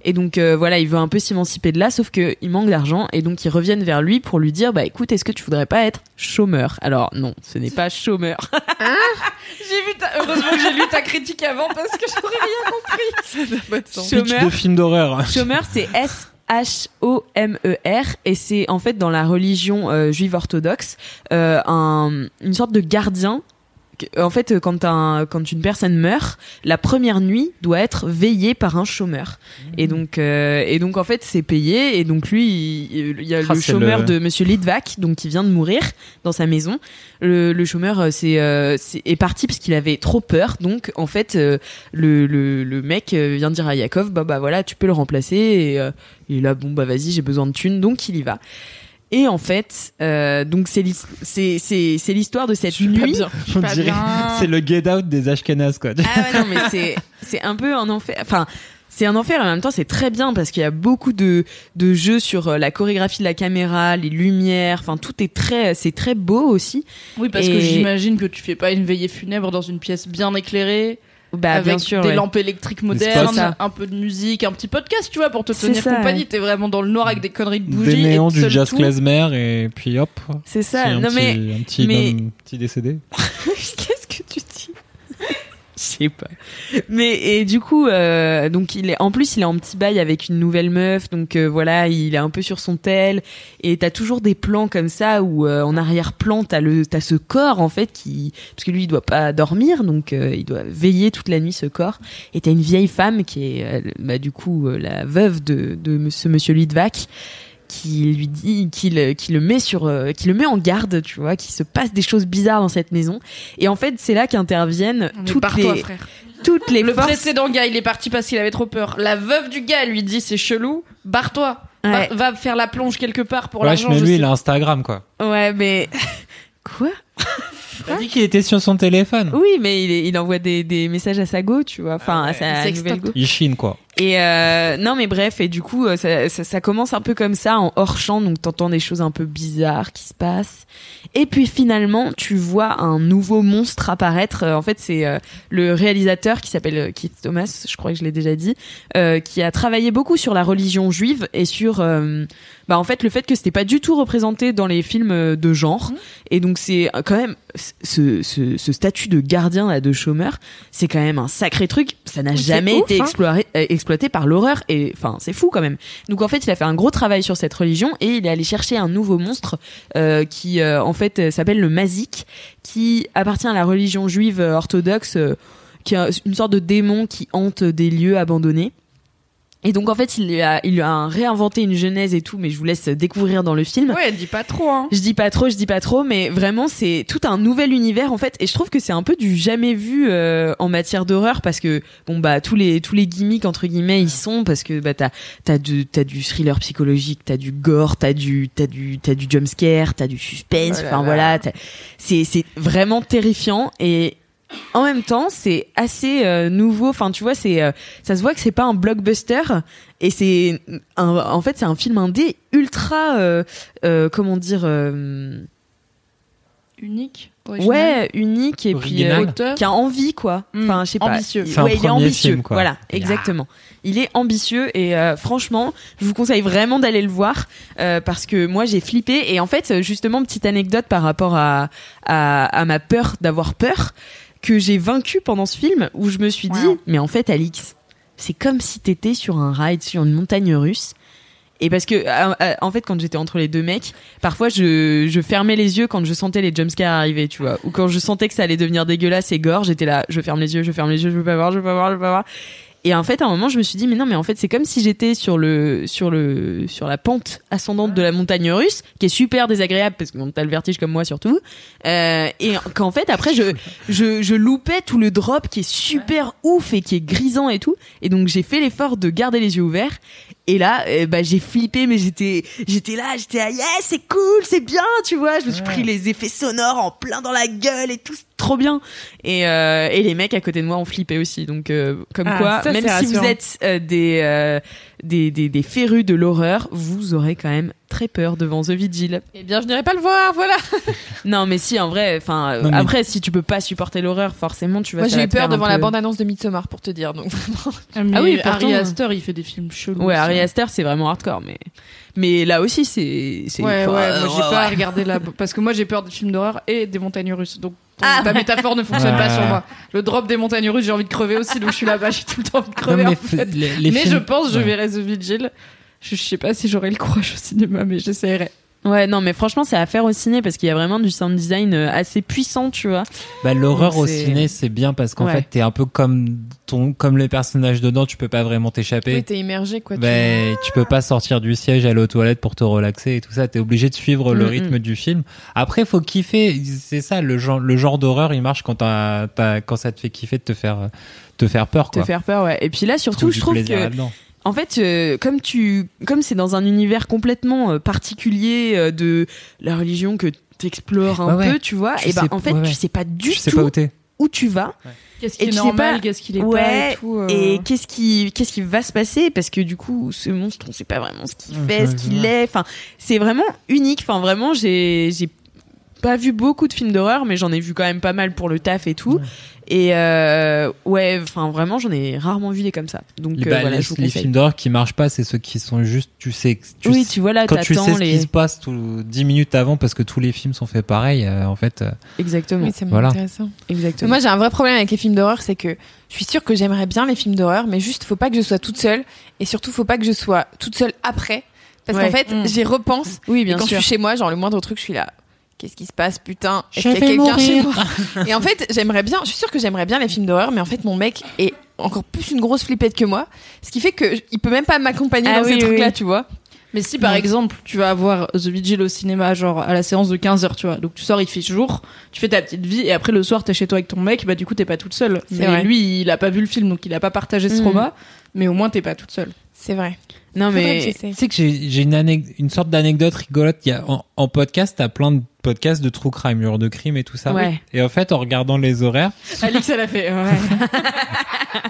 Et donc euh, voilà il veut un peu s'émanciper de là sauf que il manque d'argent. Et donc ils reviennent vers lui pour lui dire bah écoute est-ce que tu voudrais pas être chômeur? Alors non ce n'est pas chômeur. J'ai vu ta... Heureusement que j'ai lu ta critique avant parce que j'aurais rien compris. Pitch chômeur. De film d'horreur. Chômeur, c'est S. H-O-M-E-R et c'est en fait dans la religion euh, juive orthodoxe euh, un, une sorte de gardien. En fait, quand, un, quand une personne meurt, la première nuit doit être veillée par un chômeur. Et donc, euh, et donc en fait, c'est payé. Et donc lui, il, il y a Ah, le chômeur le- de Monsieur Litvak, donc qui vient de mourir dans sa maison. Le, le chômeur, euh, c'est, euh, c'est est parti parce qu'il avait trop peur. Donc en fait, euh, le, le, le mec euh, vient dire à Yakov, bah bah voilà, tu peux le remplacer. Et euh, il est là, bon bah vas-y, j'ai besoin de thunes, donc il y va. Et en fait, euh, donc c'est l'his- c'est c'est c'est l'histoire de cette nuit. C'est le get out des Ashkenaz, quoi. Ah ouais, non, mais c'est, c'est un peu un enfer. Enfin, c'est un enfer et en même temps c'est très bien parce qu'il y a beaucoup de, de jeux sur euh, la chorégraphie de la caméra, les lumières, enfin tout est très, c'est très beau aussi. Oui, parce que j'imagine que tu fais pas une veillée funèbre dans une pièce bien éclairée. Bah avec bien sûr. des ouais. lampes électriques modernes, un peu de musique, un petit podcast, tu vois, pour te tenir ça, compagnie. ouais. T'es vraiment dans le noir avec des conneries de bougies. Des néons et du jazz tout. klezmer et puis hop. C'est ça. Un non petit, mais un petit, mais- homme- petit décédé. qu'est-ce que tu dis Je sais pas. Mais et du coup, euh, donc il est en plus il est en petit bail avec une nouvelle meuf, donc euh, voilà, il est un peu sur son tel. Et t'as toujours des plans comme ça où euh, en arrière-plan t'as le t'as ce corps en fait qui parce que lui il doit pas dormir, donc euh, il doit veiller toute la nuit ce corps. Et t'as une vieille femme qui est euh, bah, du coup euh, la veuve de de ce monsieur Litvak qui lui dit, qui le, qui le met sur, euh, qui le met en garde, tu vois, qui se passe des choses bizarres dans cette maison. Et en fait, c'est là qu'interviennent toutes les, frère. toutes les Le forces. précédent gars, il est parti parce qu'il avait trop peur. La veuve du gars lui dit c'est chelou, barre-toi. Ouais. Va faire la plonge quelque part pour Ouais, l'argent. mais lui, sais. il a Instagram, quoi. Ouais, mais quoi Il a dit qu'il était sur son téléphone. Oui, mais il, est- il envoie des, des messages à sa go, tu vois, enfin à sa nouvelle go. Il chine, quoi. Et euh, non, mais bref, et du coup, euh, ça, ça, ça commence un peu comme ça en hors champ, donc t'entends des choses un peu bizarres qui se passent. Et puis finalement, tu vois un nouveau monstre apparaître. Euh, En fait, c'est euh, le réalisateur qui s'appelle euh, Keith Thomas, je crois que je l'ai déjà dit, euh, qui a travaillé beaucoup sur la religion juive et sur, bah en fait, le fait que c'était pas du tout représenté dans les films euh, de genre. Et donc c'est euh, quand même ce, ce, ce statut de gardien là, de chômeur, c'est quand même un sacré truc. Ça n'a jamais ouf, été hein. exploré, euh, exploité par l'horreur et enfin c'est fou quand même. Donc en fait il a fait un gros travail sur cette religion et il est allé chercher un nouveau monstre euh, qui euh, en fait s'appelle le Mazik, qui appartient à la religion juive orthodoxe, euh, qui est une sorte de démon qui hante des lieux abandonnés. Et donc en fait il a, il a réinventé une genèse et tout, mais je vous laisse découvrir dans le film. Ouais, dis pas trop, hein. Je dis pas trop, je dis pas trop, mais vraiment c'est tout un nouvel univers en fait, et je trouve que c'est un peu du jamais vu euh, en matière d'horreur parce que bon bah tous les tous les gimmicks entre guillemets ils sont parce que bah t'as t'as du t'as du thriller psychologique, t'as du gore, t'as du t'as du t'as du jumpscare, t'as du suspense, Oh enfin là. voilà, c'est c'est vraiment terrifiant et en même temps, c'est assez euh, nouveau. Enfin, tu vois, c'est euh, ça se voit que c'est pas un blockbuster et c'est en fait c'est un film indé ultra euh, euh, comment dire euh, Unique. original. ouais unique et Original. puis euh, qui a envie quoi. Mm, Enfin, je sais pas. ambitieux. Il- C'est un Ouais, il est premier ambitieux. film, quoi. Voilà, exactement. Il est ambitieux et euh, franchement, je vous conseille vraiment d'aller le voir euh, parce que moi j'ai flippé et en fait justement petite anecdote par rapport à à, à ma peur d'avoir peur que j'ai vaincu pendant ce film où je me suis dit mais en fait Alix, c'est comme si t'étais sur un ride sur une montagne russe. Et parce que, euh, euh, en fait, quand j'étais entre les deux mecs, parfois je, je fermais les yeux quand je sentais les jumpscares arriver, tu vois. Ou quand je sentais que ça allait devenir dégueulasse et gore, j'étais là, je ferme les yeux, je ferme les yeux, je veux pas voir, je veux pas voir, je veux pas voir. Et en fait, à un moment, je me suis dit, mais non, mais en fait, c'est comme si j'étais sur le, sur le, sur la pente ascendante de la montagne russe, qui est super désagréable parce que t'as le vertige comme moi surtout. Euh, et qu'en fait, après, je, je, je loupais tout le drop qui est super ouf et qui est grisant et tout. Et donc, j'ai fait l'effort de garder les yeux ouverts. Et là, euh, bah, j'ai flippé, mais j'étais, j'étais là, j'étais là, yes, c'est cool, c'est bien, tu vois. Je me suis pris les effets sonores en plein dans la gueule et tout, trop bien. Et, euh, et les mecs à côté de moi ont flippé aussi. Donc, euh, comme Ah, quoi, ça, même si vous êtes des, euh, des, des, des férus de l'horreur, vous aurez quand même très peur devant The Vigil. Eh bien, je n'irai pas le voir, voilà. Non, mais si, en vrai, enfin, euh, mais- après, si tu peux pas supporter l'horreur, forcément, tu vas. Moi, j'ai eu peur devant la bande-annonce de Midsommar, pour te dire. Donc, vraiment. Ah, mais Ah oui, Ari pourtant- Aster, il fait des films chelous. Ouais. Ari Aster, c'est vraiment hardcore, mais mais là aussi, c'est c'est. Ouais, ouais, moi j'ai ouais, pas ouais. regardé la. Parce que moi j'ai peur des films d'horreur et des montagnes russes. Donc Ah, ta métaphore ne fonctionne Ouais. pas sur moi. Le drop des montagnes russes, j'ai envie de crever aussi, donc je suis là-bas, j'ai tout le temps envie de crever Non, en mais fait. f- les- les mais films- je pense, je verrai The Vigil. Je, je sais pas si j'aurai le courage au cinéma, mais j'essaierai. Ouais, non, mais franchement, c'est à faire au ciné parce qu'il y a vraiment du sound design euh, assez puissant, tu vois. Bah, l'horreur au c'est- ciné, c'est bien parce qu'en Ouais. fait, t'es un peu comme ton, comme les personnages dedans, tu peux pas vraiment t'échapper. Oui, t'es immergé, quoi. tu- Ben, tu peux pas sortir du siège, aller aux toilettes pour te relaxer et tout ça. T'es obligé de suivre le Mm, rythme du film. Après, faut kiffer. C'est ça, le genre, le genre d'horreur, il marche quand t'as, t'as- quand ça te fait kiffer de te faire, te faire peur, Te quoi. faire peur, ouais. Et puis là, surtout, je trouve que. En fait, euh, comme tu, comme c'est dans un univers complètement euh, particulier euh, de la religion que t'explores un ouais. peu, tu vois, Tu et ben sais- en fait, ouais, ouais. tu sais pas du Tu sais tout pas où t'es. où tu vas Qu'est-ce Et qui est tu sais normal, pas- qu'est-ce qui est pas ouais, et tout. euh. et qu'est-ce qui, qu'est-ce qui va se passer parce que du coup, ce monstre, on sait pas vraiment ce qu'il Ouais, fait, ce qu'il ouais. est. Enfin, c'est vraiment unique. Enfin, vraiment, j'ai, j'ai pas vu beaucoup de films d'horreur, mais j'en ai vu quand même pas mal pour le taf et tout. Et euh, ouais, enfin vraiment, j'en ai rarement vu des comme ça. Donc Les, euh, voilà, les- je vous les conseille. films d'horreur qui marchent pas, c'est ceux qui sont juste, tu sais, tu oui, sais- tu vois là, quand tu sais t'attends ce les. qui se passe tout, 10 minutes avant parce que tous les films sont faits pareil, euh, en fait, euh, Exactement. Oui, c'est Voilà. intéressant. Exactement. Moi, j'ai un vrai problème avec les films d'horreur, c'est que je suis sûre que j'aimerais bien les films d'horreur, mais juste, faut pas que je sois toute seule, et surtout, faut pas que je sois toute seule après, parce Ouais. qu'en fait, Mm. j'y repense, oui, et bien quand sûr. je suis chez moi, genre le moindre truc, je suis là. Qu'est-ce qui se passe, putain? Est-ce qu'il y a quelqu'un chez moi? Et en fait, j'aimerais bien, je suis sûre que j'aimerais bien les films d'horreur, mais en fait, mon mec est encore plus une grosse flippette que moi, ce qui fait que il peut même pas m'accompagner Ah dans oui, ces trucs-là, oui. tu vois. Mais si par exemple tu vas voir The Vigil au cinéma, genre à la séance de 15h, tu vois, donc tu sors, il fait jour, tu fais ta petite vie et après le soir t'es chez toi avec ton mec, bah du coup t'es pas toute seule. C'est Mais vrai. lui il a pas vu le film donc il a pas partagé ce Mm. trauma, mais au moins t'es pas toute seule. C'est vrai. Non, mais. Tu sais que j'ai une, sorte d'anecdote rigolote. Il y a, en, en podcast, t'as plein de podcasts de true crime, genre de crime et tout ça. Ouais. Et en fait, en regardant les horaires, Alix elle a fait ouais.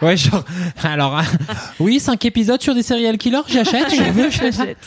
ouais, genre, alors, oui, cinq épisodes sur des serial killers, j'achète, je veux, j'achète.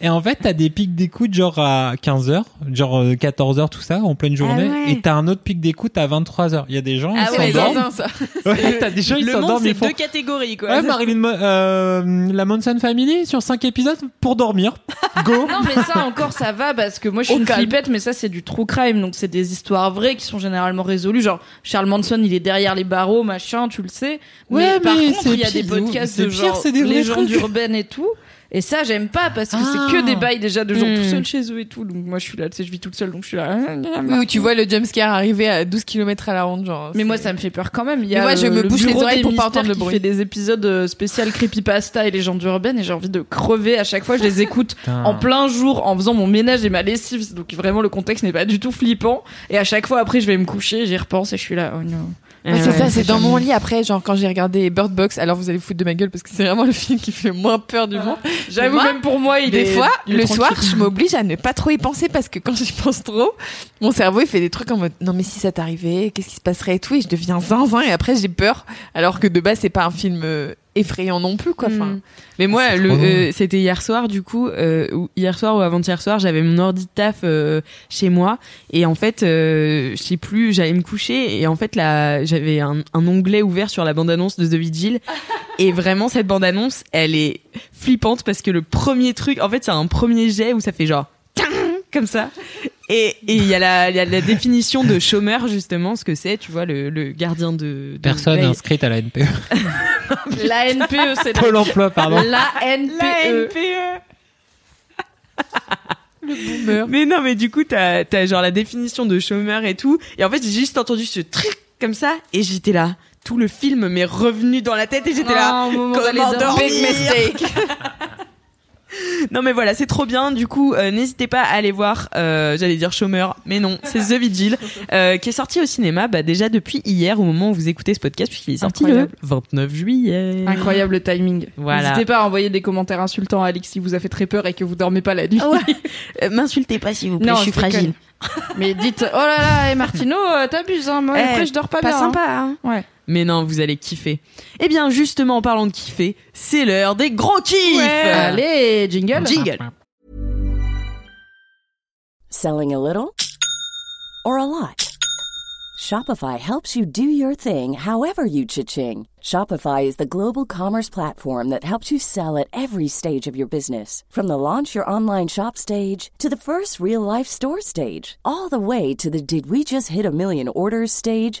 Et en fait, t'as des pics d'écoute genre à 15h, genre 14h, tout ça, en pleine journée. ouais. Et t'as un autre pic d'écoute à 23h. Il y a des gens, Ah ils ouais, s'endorment. Ouais, t'as des gens, ils Le monde, s'endorment, c'est font... deux catégories, quoi. Ouais, Marilyn, euh, la Manson Family sur 5 épisodes pour dormir. Go. Non mais ça encore ça va parce que moi je suis Au une calme. flippette mais ça c'est du true crime donc c'est des histoires vraies qui sont généralement résolues genre Charles Manson il est derrière les barreaux machin tu le sais Ouais, par mais contre c'est il y a des podcasts c'est de pire, genre c'est des légendes trucs. urbaines et tout et ça j'aime pas parce que Ah. c'est que des bails déjà de gens Hmm. tout seuls chez eux et tout donc moi je suis là tu sais je vis toute seule donc je suis là Oui, où tu vois le jumpscare arriver à 12 km à la ronde, genre. mais moi ça me fait peur quand même il y a Mais moi, je me le bouche les oreilles pour pas entendre le qui bruit. fait des épisodes euh, spécial creepypasta et légendes urbaines et j'ai envie de crever à chaque fois je les écoute en plein jour en faisant mon ménage et ma lessive donc vraiment le contexte n'est pas du tout flippant et à chaque fois après je vais me coucher j'y repense et je suis là oh non Ouais, c'est ça, c'est dans mon lit. Après, genre quand j'ai regardé Bird Box, alors vous allez foutre de ma gueule parce que c'est vraiment le film qui fait le moins peur du monde. j'avoue même pour moi il Des est fois, le tranquille. soir, je m'oblige à ne pas trop y penser parce que quand j'y pense trop, mon cerveau il fait des trucs en mode non mais si ça t'arrivait, qu'est-ce qui se passerait et tout, et je deviens zinzin et après j'ai peur, alors que de base c'est pas un film euh, effrayant non plus quoi. Enfin, Mm. Mais moi, C'est le, euh, c'était hier soir, du coup, euh, ou hier soir ou avant-hier soir, j'avais mon ordi de taf euh, chez moi, et en fait, euh, je sais plus, j'allais me coucher, et en fait, là, j'avais un, un onglet ouvert sur la bande-annonce de The Vigil, et vraiment, cette bande-annonce, elle est flippante parce que le premier truc, en fait, c'est un premier jet où ça fait genre comme ça. Et il y, a la- il y a la définition de chômeur, justement, ce que c'est, tu vois, le, le gardien de... de Personne inscrite à la NPE. la NPE c'est Pôle emploi, pardon. la NPE Mais non, mais du coup, t'as as genre la définition de chômeur et tout. Et en fait, j'ai juste entendu ce truc comme ça et j'étais là. Tout le film m'est revenu dans la tête et j'étais là. Oh, d'aller Comment dormir. dormir Non mais voilà, c'est trop bien. Du coup, euh, n'hésitez pas à aller voir. euh, J'allais dire chômeur, mais non, c'est The Vigil euh, qui est sorti au cinéma bah, déjà depuis hier au moment où vous écoutez ce podcast puisqu'il est sorti Incroyable. le 29 juillet. incroyable le timing Voilà. n'hésitez pas à envoyer des commentaires insultants à Alix si vous a fait très peur et que vous dormez pas la nuit Euh, M'insultez pas s'il vous plaît, Non, je suis fragile. mais dites oh là là et Martino t'abuses hein moi Eh, après je dors pas, Pas bien hein. sympa, hein Ouais. Mais non, vous allez kiffer. Eh bien, justement, en parlant de kiffer, c'est l'heure des gros kiffs allez jingle Jingle Selling a little or a lot? Shopify helps you do your thing however you cha-ching. Shopify is the global commerce platform that helps you sell at every stage of your business. From the launch your online shop stage to the first real life store stage, all the way to the did we just hit a million orders stage.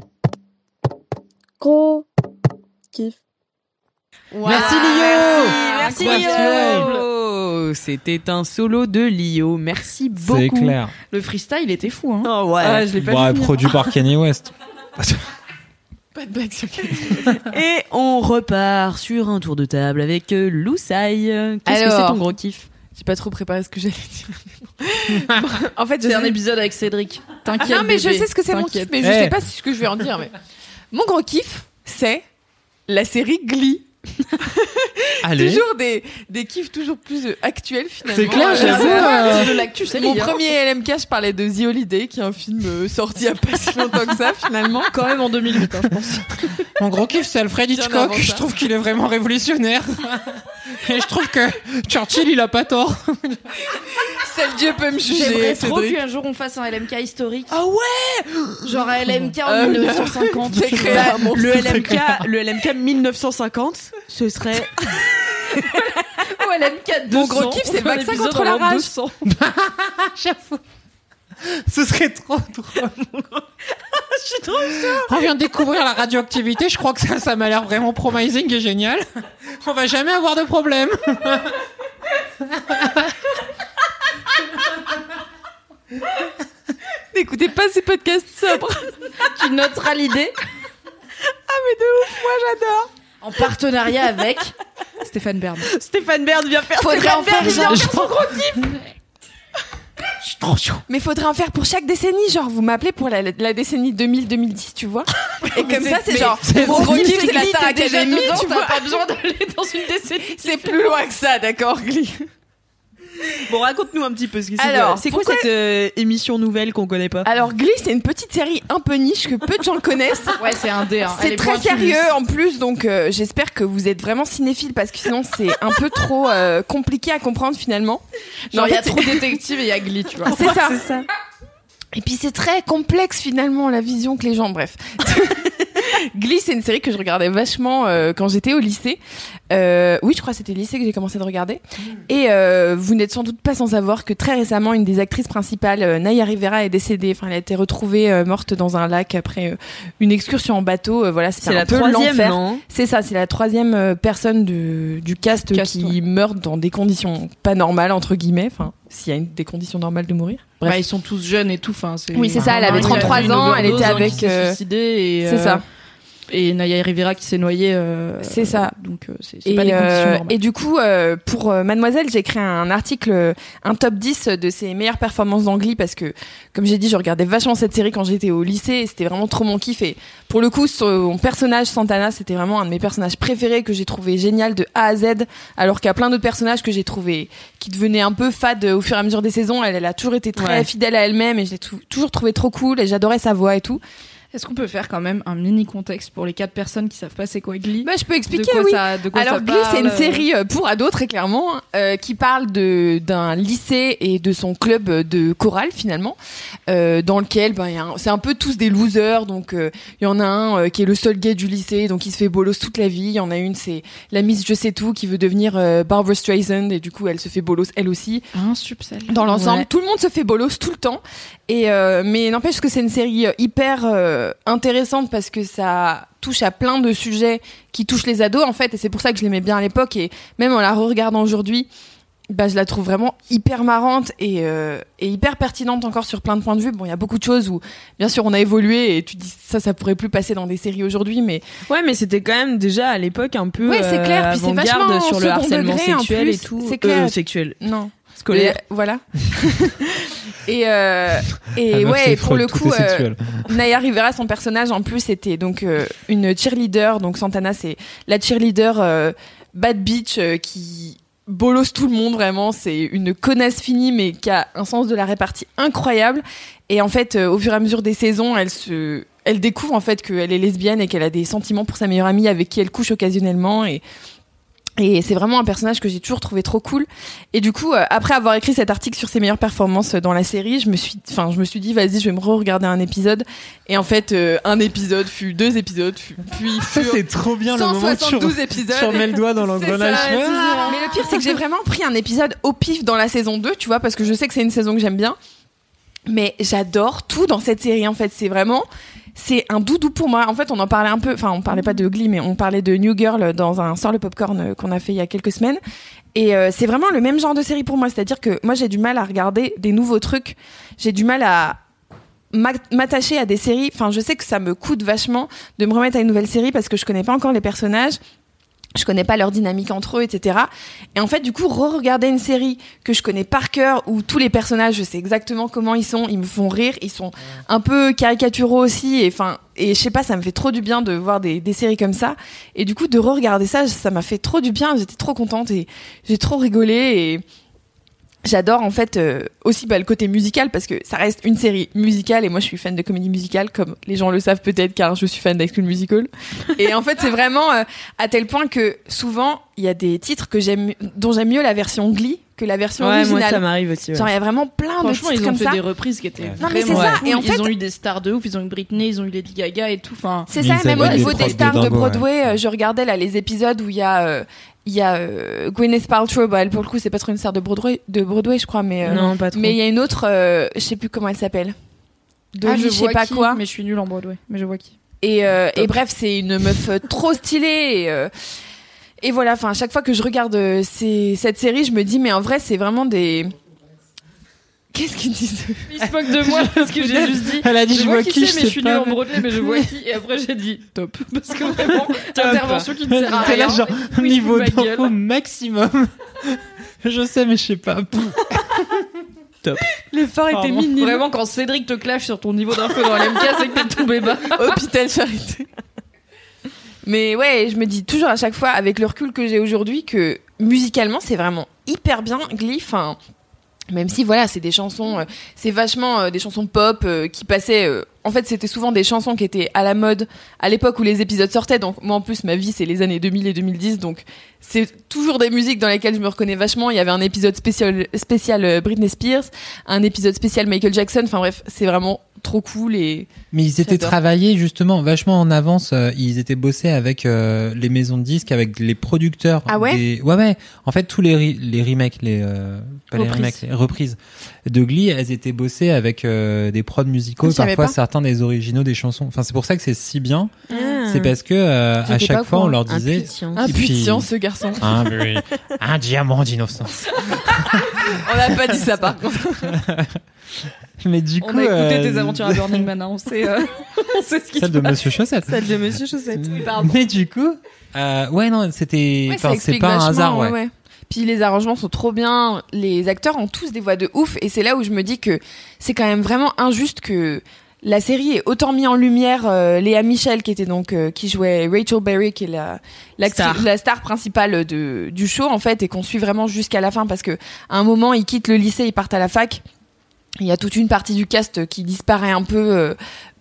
gros kiffs. Merci Lio Merci. Lio C'était un solo de Lio. Merci beaucoup. C'est clair. le freestyle était fou hein Oh ouais. Ah, je l'ai pas venir. produit par Kanye West. pas de blague sur Et on repart sur un tour de table avec euh, Loussaï. Qu'est-ce que c'est ton gros kiff? J'ai pas trop préparé ce que j'allais dire. en fait, c'est un sais- épisode avec Cédric Ah t'inquiète non, mais je sais ce que c'est mon kiff, mais je sais pas ce que je vais en dire. Mais mon gros kiff, c'est la série Glee. Allez. Toujours des, des kiffs toujours plus euh, actuels finalement. C'est clair, Euh, j'avoue, euh, de l'actu c'est Mon premier LMK, je parlais de The Holiday, qui est un film euh, sorti il y a pas si longtemps que ça finalement. quand même en 2008 hein, je pense Mon gros kiff, c'est Alfred Hitchcock. Je trouve qu'il est vraiment révolutionnaire. Et je trouve que Churchill, il a pas tort. Seul Dieu peut me juger, J'aimerais trop qu'un jour on fasse un LMK historique. Ah ouais Genre un LMK en Euh, 1950. c'est tu créé vois. un monstre. le LMK, le LMK 1950, ce serait Ouais, LMK 200. Mon gros kiff, c'est Vaccin contre la rage. 200. Ce serait trop drôle. Je suis trop On vient de découvrir la radioactivité. Je crois que ça, ça m'a l'air vraiment promising et génial. On va jamais avoir de problème. N'écoutez pas ces podcasts sobres. Tu noteras l'idée Ah mais de ouf, moi j'adore. en partenariat avec Stéphane Bern. Stéphane Baird vient faire. Faudrait Stéphane en faire Baird vient genre- faire son gros kiff. Je suis trop chaud. Mais faudrait en faire pour chaque décennie, genre vous m'appelez pour la, la décennie 2000-2010, tu vois. Et comme ça, c'est genre mon gros kiff, c'est la Star Academy, tu vois. pas besoin d'aller dans une décennie. C'est plus loin que ça, d'accord, Glee. Bon, raconte-nous un petit peu ce qui Alors, c'est quoi pourquoi- cette euh, émission nouvelle qu'on connaît pas Alors Glee, c'est une petite série un peu niche que peu de gens le connaissent. Ouais, c'est un dé. hein. Elle C'est est très pointue. sérieux en plus, donc euh, j'espère que vous êtes vraiment cinéphile parce que sinon c'est un peu trop euh, compliqué à comprendre finalement. Genre, il y a trop détective et il y a Glee, tu vois. c'est ça. Et puis c'est très complexe finalement la vision que les gens. Bref. Glee, c'est une série que je regardais vachement euh, quand j'étais au lycée. Euh, oui, je crois que c'était le lycée que j'ai commencé de regarder. Et euh, vous n'êtes sans doute pas sans savoir que très récemment, une des actrices principales, euh, Naya Rivera, est décédée. Enfin, elle a été retrouvée euh, morte dans un lac après euh, une excursion en bateau. Euh, voilà, C'est la peu troisième, C'est ça, c'est la troisième personne du, du cast, Cast, qui ouais. meurt dans des conditions pas normales entre guillemets. Enfin, s'il y a une, des conditions normales de mourir. Bref. Bah, ils sont tous jeunes et tout. Enfin, c'est- Oui, c'est ça, elle avait Il y a 33 eu une ans, elle était qui avec, s'est euh, c'est euh, ça. Et Naya Rivera qui s'est noyée. euh, C'est ça. Donc, euh, c'est c'est Et, pas des conditions euh, normales. et du coup, euh, pour euh, Mademoiselle, j'ai créé un article, euh, un top 10 de ses meilleures performances d'Angly parce que, comme j'ai dit, je regardais vachement cette série quand j'étais au lycée et c'était vraiment trop mon kiff. Et pour le coup, son personnage, Santana, c'était vraiment un de mes personnages préférés que j'ai trouvé génial de A à Z, alors qu'il y a plein d'autres personnages que j'ai trouvé qui devenaient un peu fades au fur et à mesure des saisons. Elle, elle a toujours été très Ouais. fidèle à elle-même et je l'ai tou- toujours trouvé trop cool et j'adorais sa voix et tout. Est-ce qu'on peut faire quand même un mini contexte pour les quatre personnes qui savent pas c'est quoi Glee Bah, je peux expliquer, de quoi oui. ça, de quoi Alors ça Glee, c'est une série euh, pour ados très clairement euh, qui parle de d'un lycée et de son club de chorale finalement, euh, dans lequel ben il y a un- c'est un peu tous des losers. Donc euh, il y en a un qui est le seul gay du lycée, donc il se fait bolos toute la vie. Il y en a une c'est la Miss Je sais tout qui veut devenir Barbara Streisand et du coup elle se fait bolos elle aussi. Un subsel. Dans l'ensemble, Ouais. tout le monde se fait bolos tout le temps. Et euh, mais n'empêche que c'est une série euh, hyper euh, intéressante parce que ça touche à plein de sujets qui touchent les ados en fait et c'est pour ça que je l'aimais bien à l'époque et même en la re-regardant aujourd'hui bah, je la trouve vraiment hyper marrante et, euh, et hyper pertinente encore sur plein de points de vue. Bon, il y a beaucoup de choses où, bien sûr, on a évolué et tu dis ça, ça pourrait plus passer dans des séries aujourd'hui, mais Ouais, mais c'était quand même déjà à l'époque un peu Ouais, c'est clair, puis c'est vachement sur le harcèlement sexuel plus, et tout. c'est clair. Euh, sexuel, non. Scolaire. Mais, voilà. et euh, et Ah, ouais, pour le coup, euh, Naya Rivera, son personnage en plus était donc euh, une cheerleader. Donc Santana, c'est la cheerleader euh, bad bitch qui bolosse tout le monde vraiment. C'est une connasse finie, mais qui a un sens de la répartie incroyable. Et en fait, au fur et à mesure des saisons, elle se elle découvre en fait qu'elle est lesbienne et qu'elle a des sentiments pour sa meilleure amie avec qui elle couche occasionnellement et et c'est vraiment un personnage que j'ai toujours trouvé trop cool. Et du coup, euh, après avoir écrit cet article sur ses meilleures performances dans la série, je me suis, enfin, je me suis dit, vas-y, je vais me re-regarder un épisode. Et en fait, euh, un épisode fut deux épisodes, fut, puis Ça, c'est trop bien le moment où tu 172 épisodes. tu remets le doigt dans l'engrenage. Ah. Mais le pire, c'est que j'ai vraiment pris un épisode au pif dans la saison 2, tu vois, parce que je sais que c'est une saison que j'aime bien. Mais j'adore tout dans cette série, en fait. C'est vraiment, c'est un doudou pour moi. En fait, on en parlait un peu, enfin, on parlait pas de Glee, mais on parlait de New Girl dans un Sort le Popcorn euh, qu'on a fait il y a quelques semaines. Et euh, c'est vraiment le même genre de série pour moi. C'est-à-dire que moi, j'ai du mal à regarder des nouveaux trucs. J'ai du mal à m'a- m'attacher à des séries. Enfin, je sais que ça me coûte vachement de me remettre à une nouvelle série parce que je connais pas encore les personnages. Je connais pas leur dynamique entre eux, etc. Et en fait, du coup, re-regarder une série que je connais par cœur, où tous les personnages, je sais exactement comment ils sont, ils me font rire, ils sont un peu caricaturaux aussi, et enfin, et je sais pas, ça me fait trop du bien de voir des, des séries comme ça. Et du coup, de re-regarder ça, ça m'a fait trop du bien, j'étais trop contente et j'ai trop rigolé et J'adore en fait euh, aussi bah, le côté musical parce que ça reste une série musicale et moi je suis fan de comédie musicale comme les gens le savent peut-être car je suis fan d'High School Musical et en fait c'est vraiment euh, à tel point que souvent il y a des titres que j'aime dont j'aime mieux la version Glee que la version Ouais, moi originale. ça m'arrive aussi. ouais. Genre il y a vraiment plein de Franchement, titres ils ont comme fait ça. des reprises qui étaient Non, mais c'est vraiment ça. cool. Et en ils fait- ont eu des stars de ouf. Ils ont eu Britney, ils ont eu Lady Gaga et tout. Enfin, C'est ça, ils même au niveau des stars de. Broadway, euh, je regardais là les épisodes où il y a euh, il y a euh, Gwyneth Paltrow, bah, elle pour le coup c'est pas trop une star de Broadway, de Broadway je crois, mais euh, Non, pas trop. mais il y a une autre, euh, je sais plus comment elle s'appelle. ah, je je sais pas qui, quoi. Mais je suis nulle en Broadway. Mais je vois qui. Et, euh, et bref, c'est une meuf euh, trop stylée. Et, euh, et voilà, enfin, à chaque fois que je regarde ces- cette série, je me dis, mais en vrai, c'est vraiment des. Qu'est-ce qu'ils disent Il se moque de moi parce que j'ai juste dit. Elle a dit, je vois vois qui qui, c'est, mais je suis nulle en Broadway, mais je vois qui. Et après, j'ai dit top. Parce que vraiment, intervention qui ne sert à rien. là, genre, Oui, niveau d'info maximum. je sais, mais je sais pas. L'effort était minime. Vraiment, quand Cédric te clash sur ton niveau d'info dans l'MK, c'est que t'es tombé bas. Hôpital Charité. Mais ouais, je me dis toujours à chaque fois, avec le recul que j'ai aujourd'hui, que musicalement, c'est vraiment hyper bien Glee. Enfin, même si voilà, c'est des chansons, euh, c'est vachement euh, des chansons pop euh, qui passaient. en fait, c'était souvent des chansons qui étaient à la mode à l'époque où les épisodes sortaient. Donc moi, en plus, ma vie, c'est les années 2000 et 2010. Donc c'est toujours des musiques dans lesquelles je me reconnais vachement. Il y avait un épisode spécial, spécial Britney Spears, un épisode spécial Michael Jackson. Enfin bref, c'est vraiment trop cool et Mais ils étaient travaillés justement vachement en avance. euh, ils étaient bossés avec euh, les maisons de disques, avec les producteurs. Ah ouais des- Ouais ouais. En fait tous les les remakes, les euh, pas les Reprises. remakes, les reprises de Glee, elles étaient bossées avec euh, des prods musicaux, parfois certains des originaux des chansons. Enfin c'est pour ça que c'est si bien. Ah. C'est parce que euh, à chaque fois on leur disait un Et puis- puissant ce garçon. un, oui, un diamant d'innocence. On n'a pas dit ça par contre. Mais du coup, On a écouté euh, tes aventures à Burning Man, hein, on sait, euh, on sait ce qui se celle de passe. Monsieur Chaussette. Celle de Monsieur Chaussette. Mais du coup, euh, ouais non, c'était, Ouais, enfin c'est pas un hasard, ouais. ouais. Puis les arrangements sont trop bien. Les acteurs ont tous des voix de ouf. Et c'est là où je me dis que c'est quand même vraiment injuste que la série ait autant mis en lumière euh, Léa Michel, qui était donc euh, qui jouait Rachel Berry, qui est la Star. la star principale de, du show en fait, et qu'on suit vraiment jusqu'à la fin parce que à un moment ils quittent le lycée, ils partent à la fac. Il y a toute une partie du cast qui disparaît un peu. euh,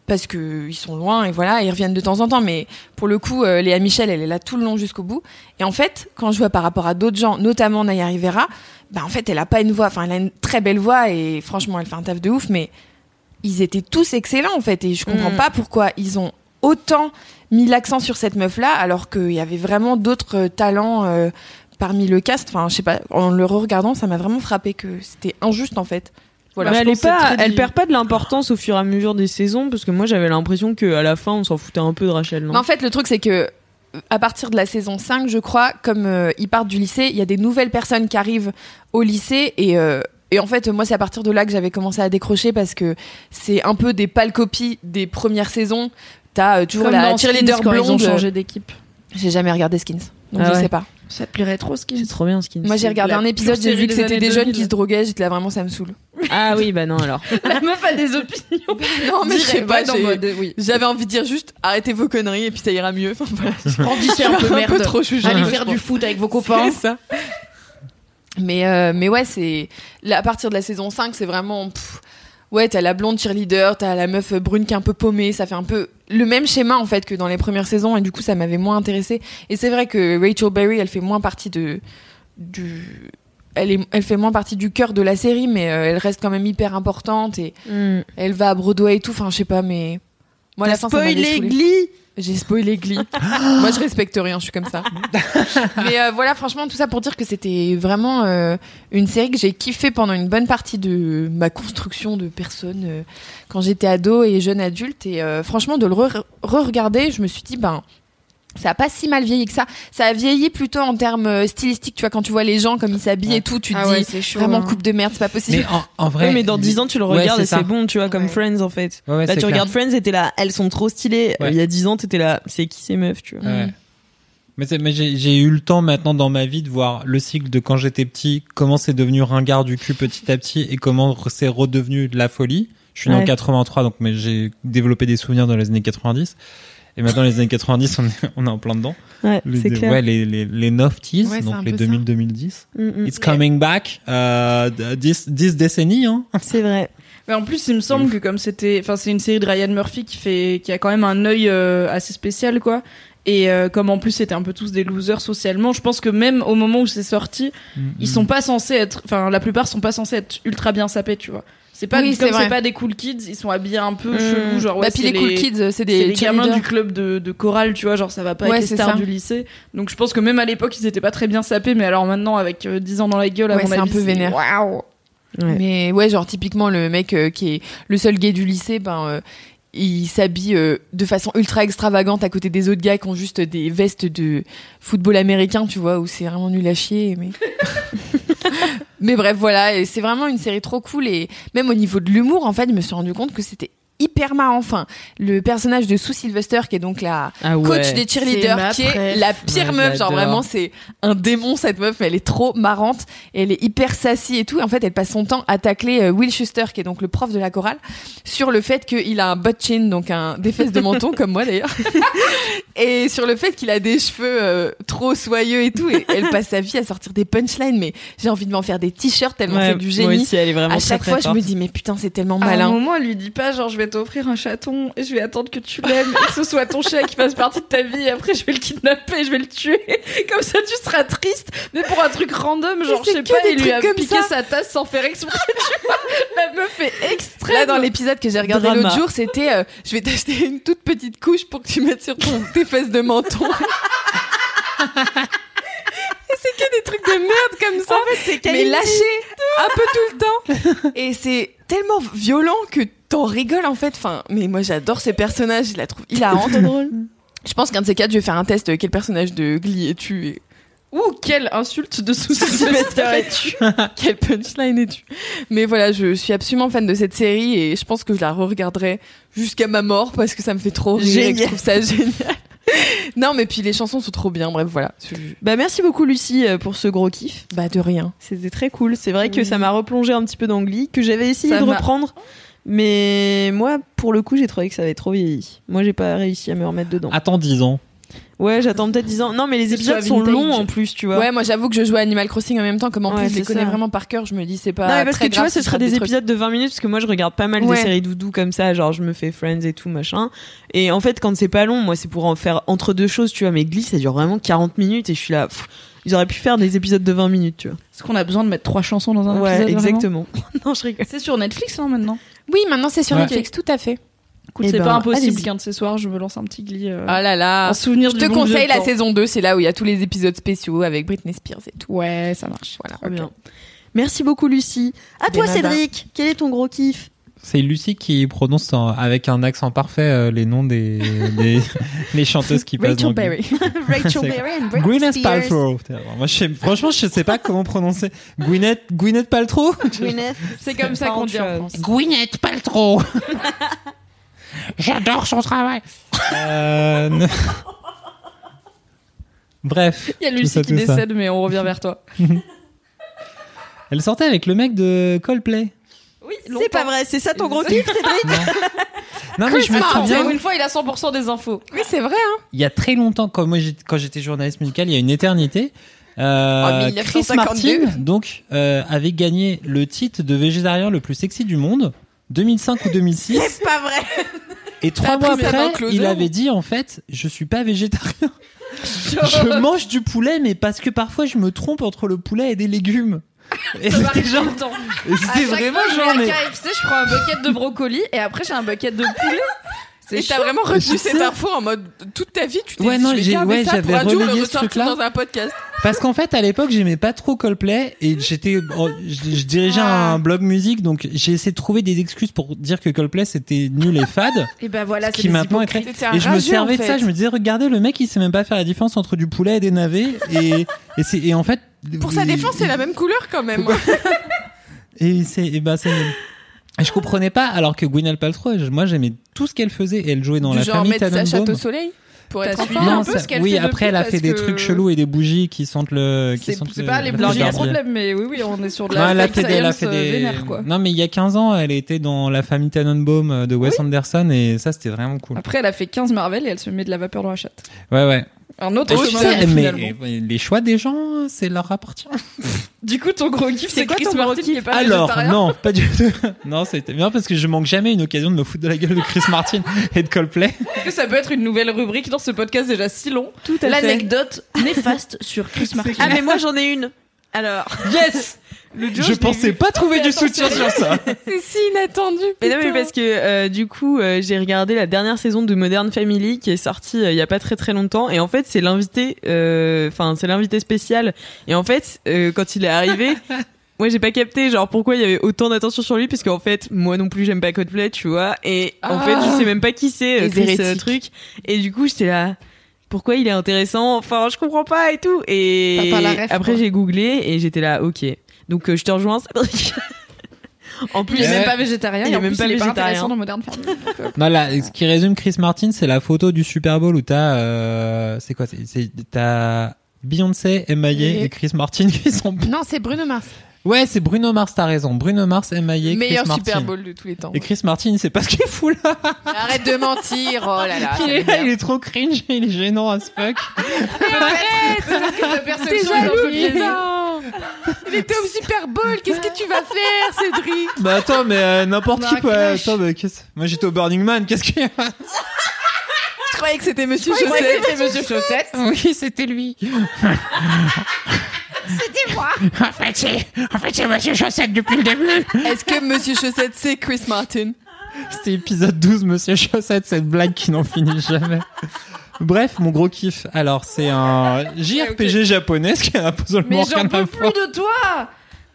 parce que ils sont loin et voilà, ils reviennent de temps en temps. Mais pour le coup, euh, Léa Michel, elle est là tout le long jusqu'au bout. Et en fait, quand je vois par rapport à d'autres gens, notamment Naya Rivera, bah en fait, elle a pas une voix, enfin, elle a une très belle voix et franchement, elle fait un taf de ouf. Mais ils étaient tous excellents en fait, et je comprends Mm. pas pourquoi ils ont autant mis l'accent sur cette meuf-là, alors qu'il y avait vraiment d'autres euh, talents. euh, Parmi le cast, enfin, je sais pas, en le regardant, ça m'a vraiment frappé que c'était injuste en fait. Voilà, mais elle, est pas, elle perd pas de l'importance au fur et à mesure des saisons parce que moi j'avais l'impression qu'à la fin on s'en foutait un peu de Rachel. Non? Mais en fait, le truc, c'est que à partir de la saison 5, je crois, comme euh, ils partent du lycée, il y a des nouvelles personnes qui arrivent au lycée et. euh, et en fait, moi, c'est à partir de là que j'avais commencé à décrocher parce que c'est un peu des pâles copies des premières saisons. T'as euh, toujours Comme la dans cheerleader Skins, quand ils ont blonde. changé d'équipe. J'ai jamais regardé Skins, donc Ah je ouais. sais pas. Ça te plairait trop, Skins c'est trop bien ce qui. Moi, j'ai regardé un épisode, j'ai vu que c'était des jeunes 2000. qui se droguaient, j'étais là vraiment, ça me saoule. Ah oui bah non alors. La meuf a des opinions. Non, mais je sais pas. J'avais envie de dire juste arrêtez vos conneries et puis ça ira mieux. Enfin, voilà. Grandissez un peu, un peu trop. Allez faire du foot avec vos copains. C'est ça. Mais, euh, mais ouais, c'est. À partir de la saison 5, c'est vraiment. pff, ouais, t'as la blonde cheerleader, t'as la meuf brune qui est un peu paumée. Ça fait un peu le même schéma, en fait, que dans les premières saisons. Et du coup, ça m'avait moins intéressé. Et c'est vrai que Rachel Berry, elle fait moins partie de. Du. Elle, est, elle fait moins partie du cœur de la série, mais euh, elle reste quand même hyper importante et Hmm. elle va à Broadway et tout. Enfin, je sais pas, mais. Moi, la spoilé. Glee. J'ai spoilé Glee. Moi, je respecte rien, je suis comme ça. Mais euh, voilà, franchement, tout ça pour dire que c'était vraiment euh, une série que j'ai kiffé pendant une bonne partie de ma construction de personne euh, quand j'étais ado et jeune adulte. Et euh, franchement, de le re- re-regarder, je me suis dit, ben. Ça a pas si mal vieilli que ça. Ça a vieilli plutôt en termes euh, stylistiques. Tu vois, quand tu vois les gens comme ils s'habillent et tout, tu te Ah dis ouais, chaud, vraiment hein. coupe de merde, c'est pas possible. Mais en, en vrai, Ouais, mais dans 10 ans tu le Ouais, regardes et c'est bon tu vois comme Ouais. Friends en fait. Ouais, ouais, Là tu clair. regardes Friends et t'es là elles sont trop stylées. Ouais. Il y a 10 ans t'étais là c'est qui ces meufs tu vois. Ouais. Mais, mais j'ai eu le temps maintenant dans ma vie de voir le cycle de quand j'étais petit, comment c'est devenu ringard du cul petit à petit et comment c'est redevenu de la folie. Je suis né en Ouais. 83, donc mais j'ai développé des souvenirs dans les années 90. Et maintenant, les années 90, on est, on est en plein dedans. Ouais, Les, c'est clair. ouais, les, les, les 90s, Ouais, c'est donc les peu ça. 2000-2010. Mm, mm. It's coming back. Euh, 10, 10 décennies, hein. C'est vrai. Mais en plus, il me semble que comme c'était, enfin, c'est une série de Ryan Murphy qui fait, qui a quand même un œil euh, assez spécial, quoi. Et euh, comme en plus c'était un peu tous des losers socialement, je pense que même au moment où c'est sorti, ils sont pas censés être, enfin la plupart sont pas censés être ultra bien sapés, tu vois. C'est pas Oui, comme c'est pas des cool kids, ils sont habillés un peu Mm. chelou, genre ouais, Bah, puis les cool kids, c'est des les gamins du club de, de chorale, tu vois, genre ça va pas Ouais, avec les stars ça. du lycée. Donc je pense que même à l'époque ils étaient pas très bien sapés, mais alors maintenant avec euh, 10 ans dans la gueule, à Ouais, mon un peu vénère. Waouh. Mais ouais, genre typiquement le mec euh, qui est le seul gay du lycée, ben euh, il s'habille euh, de façon ultra extravagante à côté des autres gars qui ont juste des vestes de football américain, tu vois, où c'est vraiment nul à chier. Mais mais bref, voilà, et c'est vraiment une série trop cool et même au niveau de l'humour, en fait, je me suis rendu compte que c'était hyper marrant. Enfin, le personnage de Sue Sylvester, qui est donc la Ah ouais. coach des cheerleaders, qui est la pire Ouais, meuf. Genre vraiment, c'est un démon cette meuf, mais elle est trop marrante et elle est hyper sassy et tout. Et en fait, elle passe son temps à tacler euh, Will Schuster, qui est donc le prof de la chorale, sur le fait qu'il a un butt chin, donc un des fesses de menton comme moi d'ailleurs, et sur le fait qu'il a des cheveux euh, trop soyeux et tout. Et elle passe sa vie à sortir des punchlines, mais j'ai envie de m'en faire des t-shirts tellement Ouais, c'est du moi génie. aussi, elle est vraiment À très, chaque très fois, je me dis mais putain, c'est tellement À un malin. moment, elle lui dit pas genre je vais t'offrir un chaton et je vais attendre que tu l'aimes et que ce soit ton chien qui fasse partie de ta vie et après je vais le kidnapper et je vais le tuer. Comme ça tu seras triste. Mais pour un truc random, genre je sais pas, il lui a piqué ça. sa tasse sans faire exprès. tu vois. La meuf est extrême. Là, dans l'épisode que j'ai regardé l'autre jour, c'était euh, je vais t'acheter une toute petite couche pour que tu mettes sur ton, tes fesses de menton. Et c'est que des trucs de merde comme ça. mais lâché un peu tout le temps. Et c'est tellement violent que t'en rigoles en fait. Enfin, mais moi j'adore ces personnages, je la trouve hilarante. drôle. Je pense qu'un de ces quatre, je vais faire un test. Quel personnage de Glee es-tu et Ouh, quelle insulte de sous Sylvester es-tu quel punchline es-tu Mais voilà, je suis absolument fan de cette série et je pense que je la re-regarderai jusqu'à ma mort parce que ça me fait trop rire et que je trouve ça génial. non, mais puis les chansons sont trop bien. Bref, voilà. Bah merci beaucoup Lucie euh, pour ce gros kiff. Bah de rien. C'était très cool. C'est vrai que ça m'a replongé un petit peu dans Glee, que j'avais essayé Ça de reprendre. Mais moi, pour le coup, j'ai trouvé que ça avait trop vieilli. Moi, j'ai pas réussi à me remettre dedans. Attends 10 ans. Ouais, j'attends peut-être 10 ans. Non, mais les épisodes sont longs en plus, tu vois. Ouais, moi j'avoue que je joue à Animal Crossing en même temps, comme en Ouais, plus je les connais ça. vraiment par cœur, je me dis c'est pas. non, mais parce que tu grave vois, ce serait des, épisodes de 20 minutes, parce que moi, je regarde pas mal Ouais. des séries doudou comme ça, genre je me fais Friends et tout, machin. Et en fait, quand c'est pas long, moi, c'est pour en faire entre deux choses, tu vois. Mais Glee, ça dure vraiment 40 minutes et je suis là. pff, ils auraient pu faire des épisodes de 20 minutes, tu vois. Est-ce qu'on a besoin de mettre trois chansons dans un ouais, épisode vraiment? exactement. non, je rigole. C'est sur Netflix hein, maintenant. Oui, maintenant c'est sur Ouais. Netflix, tout à fait. Écoute, Eh c'est ben, pas impossible allez-y. qu'un de ces soirs je me lance un petit Glee. euh, Ah là là. en souvenir Je du te bon conseille la temps. saison 2, c'est là où il y a tous les épisodes spéciaux avec Britney Spears et tout. Ouais, ça marche. Voilà. Trop bien. Merci beaucoup, Lucie. À De toi, nada. Cédric. Quel est ton gros kiff? C'est Lucie qui prononce en- avec un accent parfait euh, les noms des, des les chanteuses qui passent dans Rachel. Berry. Rachel Berry and Britney Gwyneth. Paltrow. Moi, je sais, franchement, je sais pas comment prononcer. Gwyneth, Gwyneth Paltrow? Gwyneth. C'est comme ça pas qu'on dit en. France. Gwyneth Paltrow. J'adore son travail. Euh, ne- Bref. Il y a Lucie ça, qui tout ça. décède, mais on revient vers toi. Elle sortait avec le mec de Coldplay. Oui, C'est pas vrai, c'est ça ton gros kiff, Cédric Non, mais je me souviens. pour une fois, il a 100% des infos. Oui, c'est vrai, hein. il y a très longtemps, quand moi j'étais, quand j'étais journaliste musical, il y a une éternité, euh, En Chris 1952. Martin donc euh, avait gagné le titre de végétarien le plus sexy du monde, 2005 ou 2006. C'est pas vrai. Et trois mois après, il avait dit en fait, je suis pas végétarien. je mange du poulet, mais parce que parfois je me trompe entre le poulet et des légumes. Et c'était genre, c'était vraiment fois, je vais genre, à mais KFC, je prends un bucket de brocoli et après j'ai un bucket de poulet. Et t'as vraiment retenu cette info en mode toute ta vie, tu t'es Ouais, dit, non, je vais ouais, ça pour un jour le ressortir dans un podcast. Parce qu'en fait, à l'époque, j'aimais pas trop Coldplay et j'étais, je, je dirigeais Ah. un blog musique, donc j'ai essayé de trouver des excuses pour dire que Coldplay c'était nul et fade. Et ben voilà, ce qui maintenant est Et je me servais en de ça, je me disais, regardez, le mec, il sait même pas faire la différence entre du poulet et des navets. Et, et c'est, et en fait. Pour sa défense, c'est la même couleur quand même. Et c'est, et bah, c'est. Et je comprenais pas, alors que Gwyneth Paltrow, moi j'aimais tout ce qu'elle faisait et elle jouait dans du la genre famille mettre sa chatte Tannenbaum. au soleil pour être enfant. un Non, peu ça- ce qu'elle oui, fait après elle a fait des trucs chelous et des bougies qui sentent le. Qui C'est sentent c'est le- pas les le bougies le problème, mais oui, oui, on est sur de Non, la elle a fait des, elle a science, fait euh, des. vénère, quoi. Non, mais il y a 15 ans, elle était dans la famille Tannenbaum de Wes Anderson et ça c'était vraiment cool. Après, elle a fait 15 Marvel et elle se met de la vapeur dans la chatte. Ouais, ouais. Un autre chemin, sais, finalement. mais les choix des gens, c'est leur appartient. Du coup, ton gros kiff, c'est quoi Chris ton gros Martin qui est pas Alors, non, pas du tout. Non, c'était bien parce que je manque jamais une occasion de me foutre de la gueule de Chris Martin et de Coldplay. Est-ce que ça peut être une nouvelle rubrique dans ce podcast déjà si long Tout à fait. L'anecdote néfaste sur Chris Martin. Ah, mais moi, j'en ai une. Alors. Yes! Je pensais pas trouver du soutien sur ça. C'est si inattendu. Mais non, mais parce que euh, du coup, euh, j'ai regardé la dernière saison de Modern Family qui est sortie euh, il y a pas très très longtemps, et en fait, c'est l'invité, euh, enfin, c'est l'invité spécial. Et en fait, euh, quand il est arrivé. Moi, j'ai pas capté, genre, pourquoi il y avait autant d'attention sur lui, parce qu'en fait, moi non plus, j'aime pas Coldplay, tu vois, et en Ah. fait, je sais même pas qui c'est, euh, Chris, truc, et du coup, j'étais là, pourquoi il est intéressant, enfin, je comprends pas et tout, et T'as pas la ref, après, j'ai googlé, et j'étais là, ok. Donc, euh, je te rejoins, Cédric. en plus, Il est même pas végétarien. Il est même plus, pas il est pas végétarien. intéressant dans Modern Family. Donc, euh, Non, là, ce qui résume Chris Martin, c'est la photo du Super Bowl où t'as, euh, c'est quoi, c'est, t'as Beyoncé, Et- et Chris Martin qui sont. Non, c'est Bruno Mars. Ouais, c'est Bruno Mars, t'as raison. Bruno Mars, Chris Meilleur Martin. Super Bowl de tous les temps. Et Chris Martin, c'est pas ce qu'il fout là. Arrête de mentir. Oh là là. il, est, m'énerve. il est trop cringe, il est gênant as fuck. la T'es perception est un peu jaloux, biaisée. putain Il était au Super Bowl. Qu'est-ce que tu vas faire, Cédric? Bah attends, mais euh, n'importe qui quoi. clash. Attends, mais qu'est-ce... Moi j'étais au Burning Man, qu'est-ce qu'il y a? Je croyais que c'était Monsieur Je croyais Chaussette. que c'était Monsieur Chaussette. Oui, c'était lui. C'était moi. En fait, c'est, en fait, c'est Monsieur Chaussette depuis le début. Est-ce que Monsieur Chaussette c'est Chris Martin? C'était épisode 12, Monsieur Chaussette, cette blague qui n'en finit jamais. Bref, mon gros kiff. Alors, c'est un JRPG japonais, ce qui n'a absolument Mais rien j'en à peux plus de toi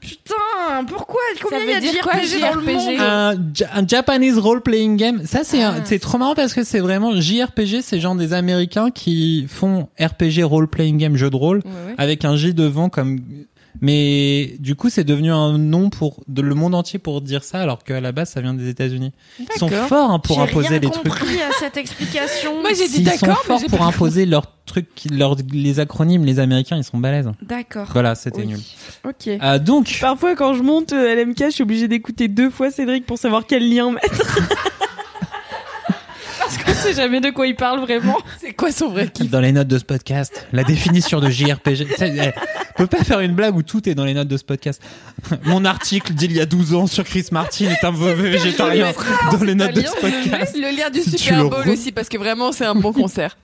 Putain, pourquoi Combien il y a de JRPG dans le monde Un, Ja- un Japanese role-playing game. Ça, c'est Ah. un- c'est trop marrant parce que c'est vraiment JRPG, c'est genre des Américains qui font RPG role-playing game, jeu de rôle, avec un J devant comme. Mais du coup, c'est devenu un nom pour de, le monde entier pour dire ça, alors qu'à la base, ça vient des États-Unis. Ils sont D'accord. forts hein, pour J'ai imposer rien les trucs. compris à cette explication. Moi j'ai dit sont d'accord, mais forts j'ai pour pas imposer leurs trucs, leurs, les acronymes, les Américains, ils sont balèzes. D'accord. Voilà, c'était Oui. nul. Ok. Euh, donc, Parfois, quand je monte euh, à l'MK, je suis obligée d'écouter deux fois Cédric pour savoir quel lien mettre. Sait jamais de quoi il parle vraiment. C'est quoi son vrai kiff dans les notes de ce podcast, la définition de JRPG. Tu sais, eh, on peut pas faire une blague où tout est dans les notes de ce podcast. Mon article d'il y a 12 ans sur Chris Martin est un mauvais végétarien dans les notes de ce podcast. Le lien du Si tu Super Bowl aussi parce que vraiment c'est un bon concert.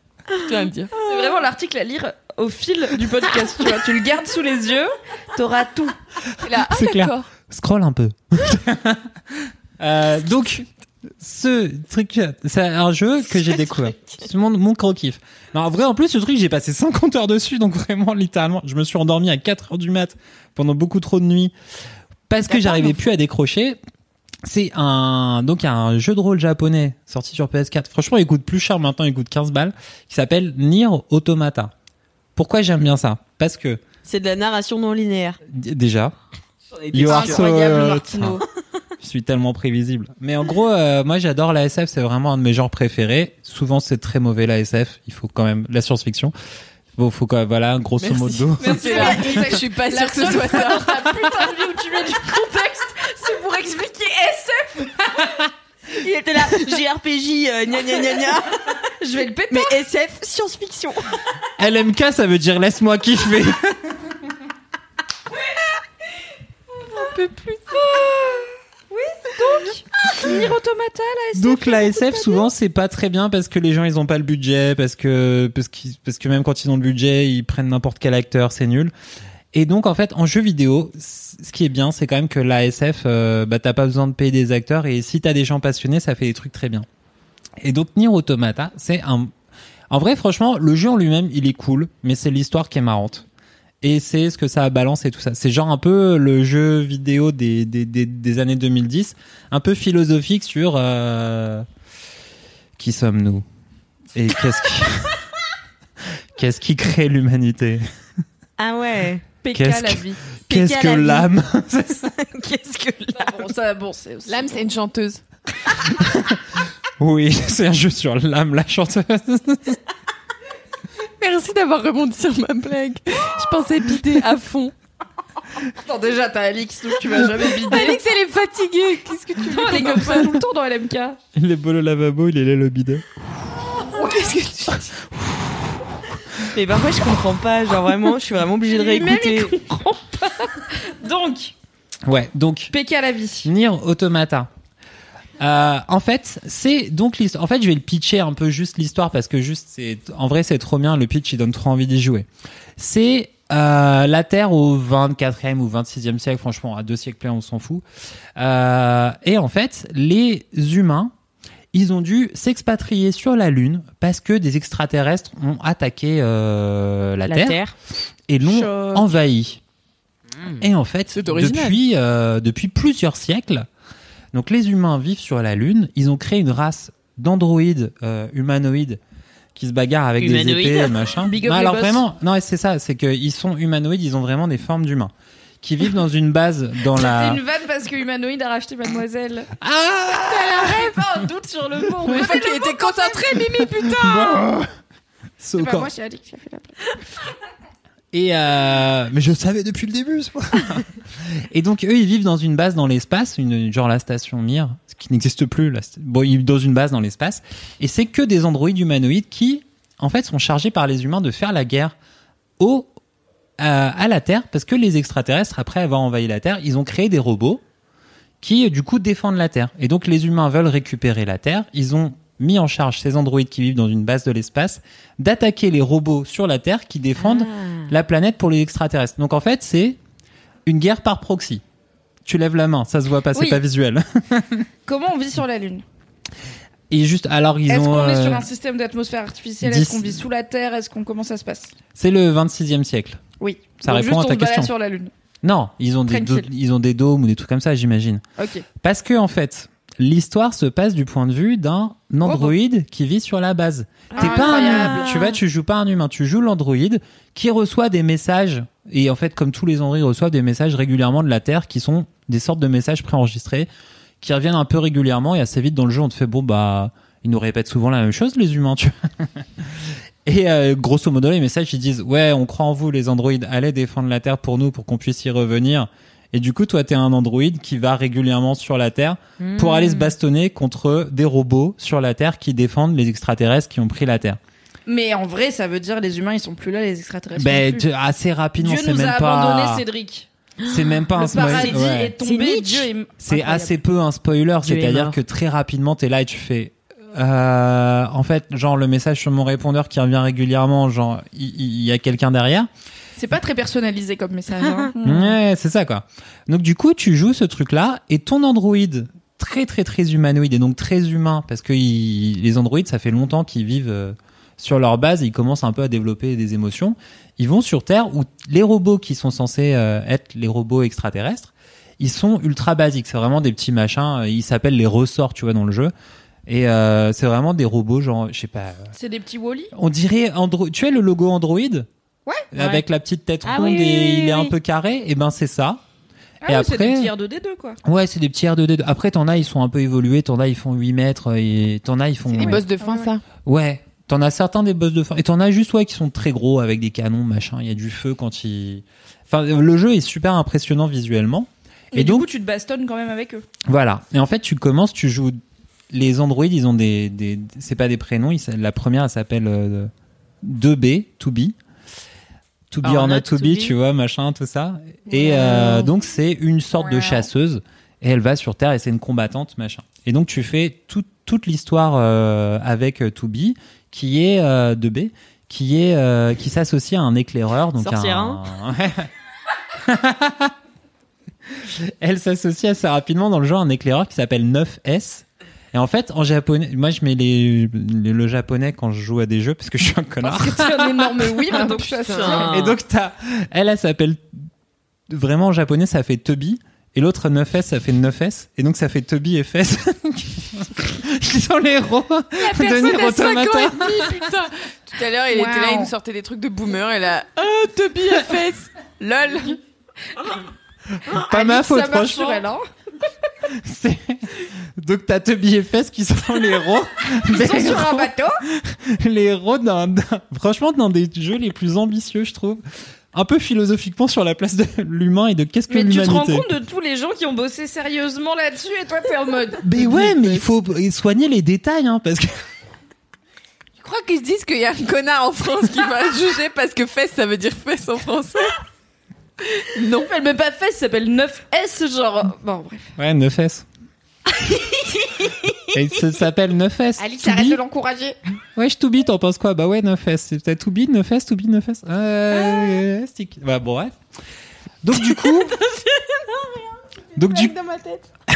Tiens à le dire. C'est vraiment l'article à lire au fil du podcast. Tu vois, tu le gardes sous les yeux, t'auras tout. Ah C'est clair. Scroll un peu. Euh, donc, ce truc, c'est un jeu que j'ai découvert. C'est mon, mon gros kiff. Non, en vrai, en plus, ce truc, j'ai passé 50 heures dessus, donc vraiment, littéralement, je me suis endormi à 4 heures du mat pendant beaucoup trop de nuits parce que j'arrivais plus à décrocher. C'est un, donc, il y a un jeu de rôle japonais sorti sur PS4. Franchement, il coûte plus cher maintenant, il coûte 15 balles, qui s'appelle Nier Automata. Pourquoi j'aime bien ça? Parce que, C'est de la narration non linéaire. déjà, You are so Incroyable. Martino. Je suis tellement prévisible. Mais en gros, euh, moi j'adore la SF, c'est vraiment un de mes genres préférés. Souvent c'est très mauvais la SF, il faut quand même la science-fiction. Bon, faut quoi, voilà, grosso Merci. modo. Merci. là. Je suis pas sûre que ce soit ça. dans ta putain de vie où tu mets du contexte, c'est pour expliquer SF. Il était là, JRPJ, euh, gna gna gna gna. Je vais le péter. Mais SF, science-fiction. LMK, ça veut dire laisse-moi kiffer. Nier Automata, la SF. Donc la SF souvent c'est pas très bien parce que les gens ils ont pas le budget parce que parce que même quand ils ont le budget ils prennent n'importe quel acteur c'est nul. Et donc en fait en jeu vidéo ce qui est bien c'est quand même que la SF euh, bah t'as pas besoin de payer des acteurs et si t'as des gens passionnés ça fait des trucs très bien. Et donc Nier Automata c'est un en vrai franchement le jeu en lui-même il est cool mais c'est l'histoire qui est marrante. Et c'est ce que ça balance et tout ça. C'est genre un peu le jeu vidéo des, des, des, des années 2010, un peu philosophique sur euh, qui sommes-nous et qu'est-ce qui qu'est-ce qui crée l'humanité? Ah ouais. PK Qu'est-ce la que- vie. Qu'est-ce que l'âme? Qu'est-ce que Bon, ça, bon. L'âme c'est une chanteuse. Oui, c'est un jeu sur l'âme, la chanteuse. Merci d'avoir rebondi sur ma blague. Je pensais bider à fond. Non, déjà, t'as Alix, donc tu vas jamais bider. Alix elle est fatiguée. Qu'est-ce que tu veux Non, elle est comme ça tout le temps dans LMK. Il est beau le lavabo, il est là le bidet. Qu'est-ce que tu dis Mais parfois je comprends pas, genre vraiment, je suis vraiment obligée de Lui-même, réécouter. il comprend pas. Donc, Ouais, donc PK à la vie. Nier Automata. Euh, en fait, c'est donc l'histoire. En fait, je vais le pitcher un peu juste l'histoire parce que juste c'est en vrai c'est trop bien. Le pitch il donne trop envie d'y jouer. C'est euh, la Terre au 24e ou 26e siècle, franchement, à deux siècles près, on s'en fout. Euh, et en fait, les humains, ils ont dû s'expatrier sur la Lune parce que des extraterrestres ont attaqué euh, la, La Terre, Terre. et l'ont Choc. envahi. Et en fait, depuis, euh, depuis plusieurs siècles, donc les humains vivent sur la Lune. Ils ont créé une race d'androïdes euh, humanoïdes qui se bagarrent avec Humanoïdes. des épées, machin. Big up Non, alors vraiment, non, c'est ça, c'est qu'ils sont humanoïdes, ils ont vraiment des formes d'humains, qui vivent dans une base dans la. C'est une vanne parce que Humanoïde a racheté Mademoiselle. Ah Pas un doute sur le mot. Il faut qu'il était concentré, Mimi, putain So C'est pas quand- moi, c'est Alix qui a fait la. Et euh, mais je savais depuis le début. c'est pas- et donc eux, ils vivent dans une base dans l'espace, une genre la station Mir, ce qui n'existe plus. St- Bon, ils vivent dans une base dans l'espace, et c'est que des androïdes humanoïdes qui, en fait, sont chargés par les humains de faire la guerre au à, à la Terre, parce que les extraterrestres, après avoir envahi la Terre, ils ont créé des robots qui, du coup, défendent la Terre. Et donc les humains veulent récupérer la Terre. Ils ont mis en charge ces androïdes qui vivent dans une base de l'espace d'attaquer les robots sur la Terre qui défendent la planète pour les extraterrestres. Donc en fait, c'est une guerre par proxy. Tu lèves la main, ça se voit pas, c'est Oui. pas visuel. Comment on vit sur la Lune? Et juste, alors ils Est-ce ont. qu'on est euh, sur un système d'atmosphère artificielle? Est-ce qu'on vit sous la Terre? Est-ce qu'on comment ça se passe? C'est le 26e siècle. Oui. Ça Donc répond juste, à ta on question. sur la Lune. Non, ils ont des do- ils ont des dômes ou des trucs comme ça, j'imagine. Ok. Parce que en fait, l'histoire se passe du point de vue d'un androïde qui vit sur la base. T'es Ah, pas un humain. Tu vois, tu joues pas un humain, tu joues l'androïde qui reçoit des messages. Et en fait, comme tous les androïdes reçoivent des messages régulièrement de la Terre, qui sont des sortes de messages préenregistrés, qui reviennent un peu régulièrement. Et assez vite dans le jeu, on te fait bon bah, ils nous répètent souvent la même chose, les humains. Tu vois. Et euh, grosso modo, les messages ils disent ouais, on croit en vous, les androïdes, allez défendre la Terre pour nous, pour qu'on puisse y revenir. Et du coup, toi, t'es un androïde qui va régulièrement sur la Terre pour aller se bastonner contre des robots sur la Terre qui défendent les extraterrestres qui ont pris la Terre. Mais en vrai, ça veut dire les humains, ils sont plus là, les extraterrestres. Ben, assez rapidement, Dieu c'est nous même a pas. abandonné Cédric. C'est même pas un Le spoiler. paradis ouais. est tombé. C'est Dieu est C'est incroyable. assez peu un spoiler, c'est-à-dire que très rapidement, t'es là et tu fais. Euh, en fait, genre le message sur mon répondeur qui revient régulièrement, genre il il y, a quelqu'un derrière. C'est pas très personnalisé comme message. hein. Ouais, c'est ça quoi. Donc du coup, tu joues ce truc-là et ton androïde très très très humanoïde et donc très humain parce que il- les androïdes, ça fait longtemps qu'ils vivent euh, sur leur base, et ils commencent un peu à développer des émotions. Ils vont sur Terre où les robots qui sont censés euh, être les robots extraterrestres, ils sont ultra basiques. C'est vraiment des petits machins. euh, Ils s'appellent les ressorts, tu vois, dans le jeu. Et euh, c'est vraiment des robots, genre, je sais pas. euh, C'est des petits Wally. On dirait Andro... Tu as le logo Android Ouais. Avec la petite tête Ah ronde oui, oui, et oui, il est un peu carré. Et ben c'est ça. Ah Et oui, c'est des après- petits R2D2 quoi. Ouais, c'est des petits R2D2. Après, t'en as, ils sont un peu évolués. T'en as, ils font 8 mètres. Et t'en as, ils font. C'est ouais. boss de fin, ouais. ça. Ouais. T'en as certains des boss de fin. Et t'en as juste, ouais, qui sont très gros avec des canons, machin. Il y a du feu quand ils. Enfin, le jeu est super impressionnant visuellement. Et, Et du donc- coup, tu te bastonnes quand même avec eux. Voilà. Et en fait, tu commences, tu joues. Les androïdes, ils ont des. des c'est pas des prénoms. Ils, la première, elle s'appelle euh, 2B, to be. To be or not to be, tu vois, machin, tout ça. Et euh, donc, c'est une sorte de chasseuse. Et elle va sur Terre et c'est une combattante, machin. Et donc, tu fais tout- toute l'histoire euh, avec euh, to be, qui est euh, 2B, qui est euh, qui s'associe à un éclaireur. Donc Sortir un... Elle s'associe assez rapidement dans le jeu à un éclaireur qui s'appelle 9S. Et en fait, en japonais, moi je mets les, les- le japonais quand je joue à des jeux parce que je suis un connard. Parce que t'es un énorme oui, Ah, donc je suis putain. associée. Et donc t'as, elle, elle s'appelle vraiment en japonais ça fait Toby et l'autre 9S ça fait 9S et donc ça fait Toby et Fess qui sont les héros de Nier Automata. putain. Tout à l'heure, il était là, il nous sortait des trucs de boomer, et là, oh, Toby a fait, lol. Pas ma faute ça marche franchement. sur elle, hein. Donc t'as Toby et Fess qui sont les héros. Ils sont sur un bateau. les héros d'un, d'un- franchement dans des jeux les plus ambitieux je trouve un peu philosophiquement sur la place de l'humain et de qu'est-ce que Mais tu te rends l'humanité compte de tous les gens qui ont bossé sérieusement là-dessus et toi t'es en mode. mais ouais mais il faut soigner les détails hein, parce que Je crois qu'ils se disent qu'il y a un connard en France qui va juger parce que fesse, ça veut dire fesse en français? Non, elle met pas fesse, ça s'appelle 9S, genre. Bon, bref. Ouais, 9S. Et ça s'appelle 9S. Alice, arrête be. de l'encourager. Ouais, je Toubi, t'en penses quoi? Bah ouais, 9S. C'est peut-être To be, 9S, To be, 9S. Euh, stick. Bah bon, bref. Donc du coup. Donc du dans ma tête.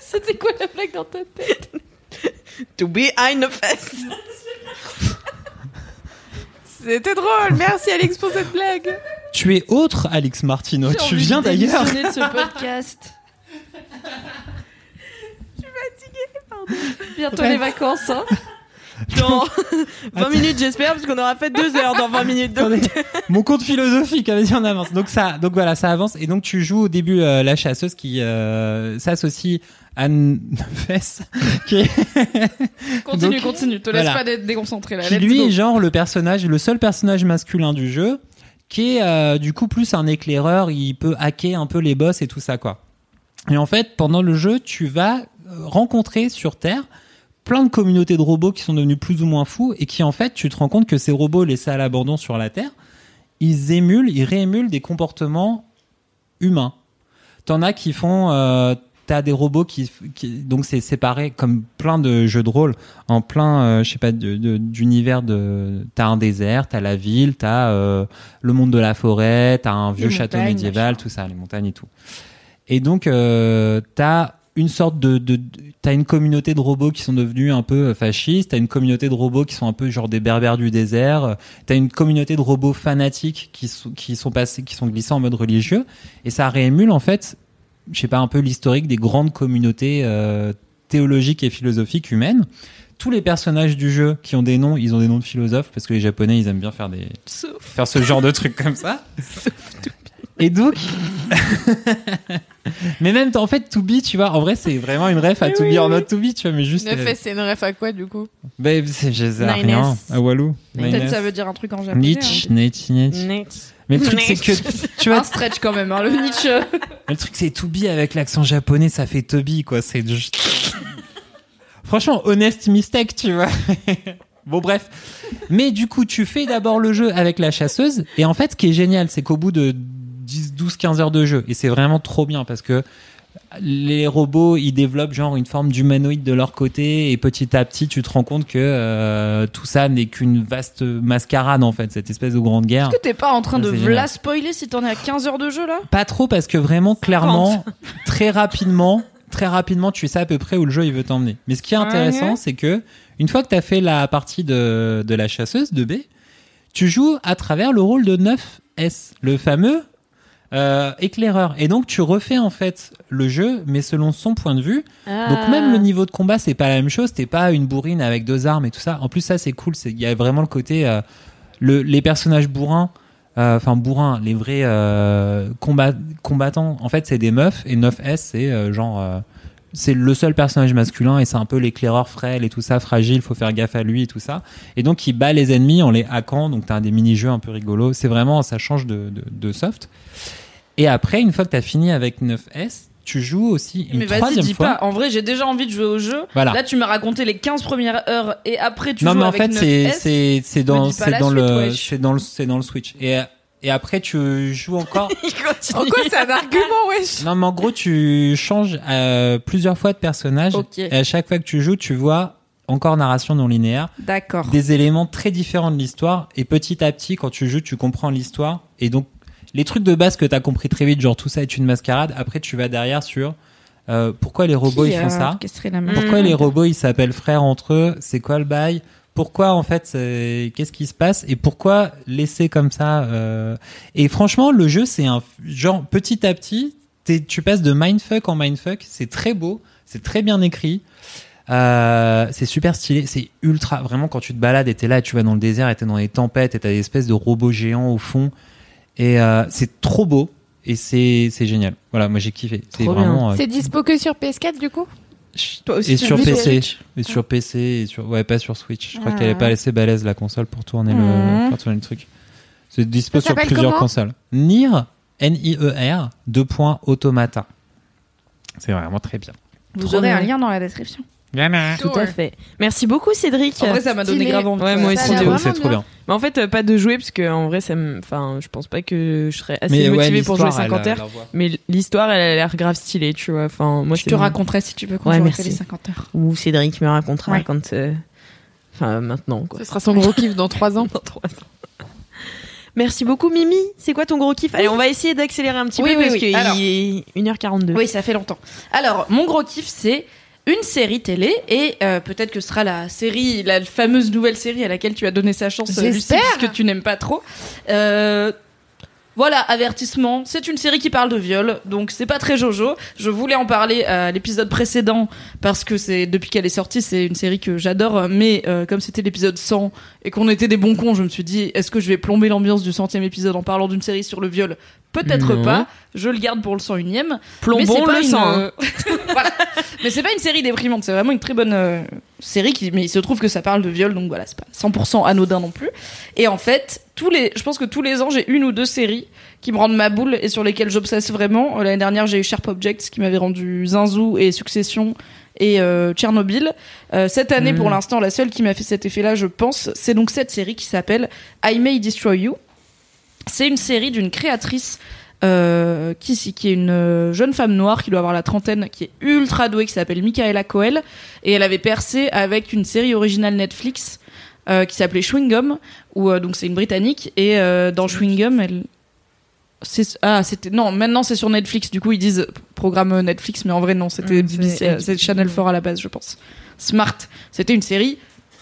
C'était quoi la blague dans ta tête? To be in a fest. C'était drôle. Merci Alex pour cette blague. tu es autre, Alex Martino. Tu envie viens de d'ailleurs. démissionner de ce podcast. Bientôt Ouais. les vacances, hein. Dans 20 minutes, j'espère, parce qu'on aura fait deux heures dans 20 minutes. donc- Attendez, mon compte philosophique avait dit en avance. Donc ça, donc voilà, ça avance. Et donc tu joues au début euh, la chasseuse qui euh, s'associe à Nefes, qui est Continue, Donc, continue. Te laisse voilà. pas dé- déconcentrer là. qui lui est genre le personnage, le seul personnage masculin du jeu, qui est euh, du coup plus un éclaireur. Il peut hacker un peu les boss et tout ça quoi. Et en fait, pendant le jeu, tu vas euh, rencontrer sur Terre plein de communautés de robots qui sont devenus plus ou moins fous et qui en fait, tu te rends compte que ces robots laissés à l'abandon sur la Terre, ils émulent, ils réémulent des comportements humains. T'en as qui font, euh, t'as des robots qui, qui donc c'est séparé comme plein de jeux de rôle en plein, euh, je sais pas, de- de- d'univers de, t'as un désert, t'as la ville, t'as euh, le monde de la forêt, t'as un vieux Les château montagnes, médiéval, tout ça, les montagnes et tout. Et donc, euh, t'as une sorte de, de, de- t'as une communauté de robots qui sont devenus un peu euh, fascistes, t'as une communauté de robots qui sont un peu genre des berbères du désert, t'as une communauté de robots fanatiques qui sont, qui sont passés, qui sont glissés en mode religieux, et ça réémule en fait, je sais pas, un peu l'historique des grandes communautés euh, théologiques et philosophiques humaines. Tous les personnages du jeu qui ont des noms, ils ont des noms de philosophes parce que les Japonais ils aiment bien faire des faire ce genre de trucs comme ça. Et donc, mais même en fait, To Be, tu vois, en vrai, c'est vraiment une ref à To Be or Not To Be, tu vois, mais juste. Neuf euh, c'est une ref à quoi du coup? Bah, c'est rien. À Walou. Ça veut dire un truc en japonais. Nietzsche, hein. Nietzsche, Nietzsche. Next. Mais le truc, c'est que, tu vois, Un stretch quand même, hein, le Nietzsche. Mais le truc, c'est To Be avec l'accent japonais, ça fait Toby, quoi. C'est juste- Franchement, honest mistake, tu vois. bon, bref. Mais du coup, tu fais d'abord le jeu avec la chasseuse. Et en fait, ce qui est génial, c'est qu'au bout de 10, 12, 15 heures de jeu, et c'est vraiment trop bien parce que les robots, ils développent genre une forme d'humanoïde de leur côté et petit à petit, tu te rends compte que euh, tout ça n'est qu'une vaste mascarade en fait, cette espèce de grande guerre. Est-ce que t'es pas en train de v'la spoiler si t'en es à 15 heures de jeu là? Pas trop parce que vraiment, clairement, très rapidement, très rapidement, tu sais à peu près où le jeu il veut t'emmener. Mais ce qui est intéressant, c'est que une fois que tu as fait la partie de, de la chasseuse de B, tu joues à travers le rôle de 9S, le fameux euh, éclaireur. Et donc tu refais en fait le jeu, mais selon son point de vue. Donc Ah. même le niveau de combat, c'est pas la même chose. T'es pas une bourrine avec deux armes et tout ça. En plus, ça c'est cool. C'est il y a vraiment le côté euh, le, les personnages bourrins. euh, Enfin bourrins, les vrais euh, combat- combattants. En fait, c'est des meufs et 9S, c'est euh, genre euh, c'est le seul personnage masculin et c'est un peu l'éclaireur frêle et tout ça, fragile. Faut faire gaffe à lui et tout ça. Et donc il bat les ennemis en les hackant. Donc t'as des mini-jeux un peu rigolos. C'est vraiment ça change de, de, de soft. Et après, une fois que t'as fini avec 9S, tu joues aussi une Mais vas-y, troisième dis fois. pas. En vrai, j'ai déjà envie de jouer au jeu. Voilà. Là, tu m'as raconté les 15 premières heures et après, tu non joues mais en avec fait 9S. c'est dans c'est dans le c'est dans le c'est dans le switch et et après tu joues encore En quoi c'est un argument, wesh. Non mais en gros tu changes euh, plusieurs fois de personnage. Ok. et à chaque fois que tu joues tu vois encore narration non linéaire. D'accord. des éléments très différents de l'histoire. Et petit à petit quand tu joues tu comprends l'histoire. Et donc les trucs de base que t'as compris très vite genre tout ça est une mascarade. Après tu vas derrière sur euh, pourquoi les robots Qui ils font a ça pourquoi les robots ils s'appellent frères entre eux? C'est quoi le bail? Pourquoi en fait c'est- Qu'est-ce qui se passe Et pourquoi laisser comme ça euh, Et franchement, le jeu c'est un genre petit à petit, tu passes de mindfuck en mindfuck. C'est très beau, c'est très bien écrit. Euh, c'est super stylé, c'est ultra vraiment quand tu te balades et t'es là, et tu vas dans le désert et t'es dans des tempêtes et t'as des espèces de robots géants au fond et euh, c'est trop beau et c'est c'est génial. Voilà, moi j'ai kiffé. C'est vraiment euh, C'est dispo que sur PS4 du coup? Toi aussi, et sur PC. Et sur PC. Et sur... Ouais, pas sur Switch. Je crois Ah. qu'elle est pas assez balèze la console pour tourner, le... Mhm. pour tourner le truc. C'est dispo sur plusieurs consoles. Nier, N-I-E-R, deux points automata. C'est vraiment très bien. Vous Trop aurez un lien dans la description. Tout à fait. Merci beaucoup Cédric. En vrai, ça m'a donné Stylé. grave envie. Ouais, moi aussi. C'est trop bien. Mais en fait, euh, pas de jouer parce que en vrai, ça me, enfin, je pense pas que je serais assez Mais ouais, motivée pour jouer l'histoire, 50 elle, heures. Mais l'histoire, elle a l'air grave stylée, tu vois. Enfin, moi, Je te mon- raconterai si tu veux quand Ouais, merci. les 50 heures. Ou Cédric me racontera Ouais. quand, euh, enfin, maintenant, quoi. Ce sera son gros kiff dans trois ans. Dans trois ans. Merci beaucoup, Mimi. C'est quoi ton gros kiff? Allez, on va essayer d'accélérer un petit Oui, peu oui, parce oui. qu'il est 1h42. Oui, ça fait longtemps. Alors, mon gros kiff, c'est une série télé et euh, peut-être que ce sera la série, la fameuse nouvelle série à laquelle tu as donné sa chance, euh, Lucie, puisque tu n'aimes pas trop. Euh, voilà, avertissement, c'est une série qui parle de viol, donc c'est pas très jojo. Je voulais en parler à l'épisode précédent parce que c'est depuis qu'elle est sortie, c'est une série que j'adore, mais euh, comme c'était l'épisode 100 et qu'on était des bons cons, je me suis dit est-ce que je vais plomber l'ambiance du centième épisode en parlant d'une série sur le viol Peut-être pas. Je le garde pour le 101ème. Plombons le une, sang, euh, voilà. Mais c'est pas une série déprimante, c'est vraiment une très bonne euh, série qui mais il se trouve que ça parle de viol donc voilà, c'est pas 100% anodin non plus. Et en fait, tous les je pense que tous les ans, j'ai une ou deux séries qui me rendent ma boule et sur lesquelles j'obsesse vraiment. Euh, L'année dernière, j'ai eu Sharp Objects qui m'avait rendu Zinzou et Succession et euh, Tchernobyl. Euh, cette année, Mm. pour l'instant, la seule qui m'a fait cet effet-là, je pense, c'est donc cette série qui s'appelle I May Destroy You. C'est une série d'une créatrice euh, qui, qui est une euh, jeune femme noire qui doit avoir la trentaine, qui est ultra douée, qui s'appelle Michaela Coel, et elle avait percé avec une série originale Netflix euh, qui s'appelait Chewing Gum, où euh, donc c'est une britannique, et euh, dans Chewing Gum, elle ah c'était non maintenant c'est sur Netflix. Du coup ils disent programme euh, Netflix mais en vrai non c'était BBC, euh, c'est Channel 4 à la base je pense. Smart c'était une série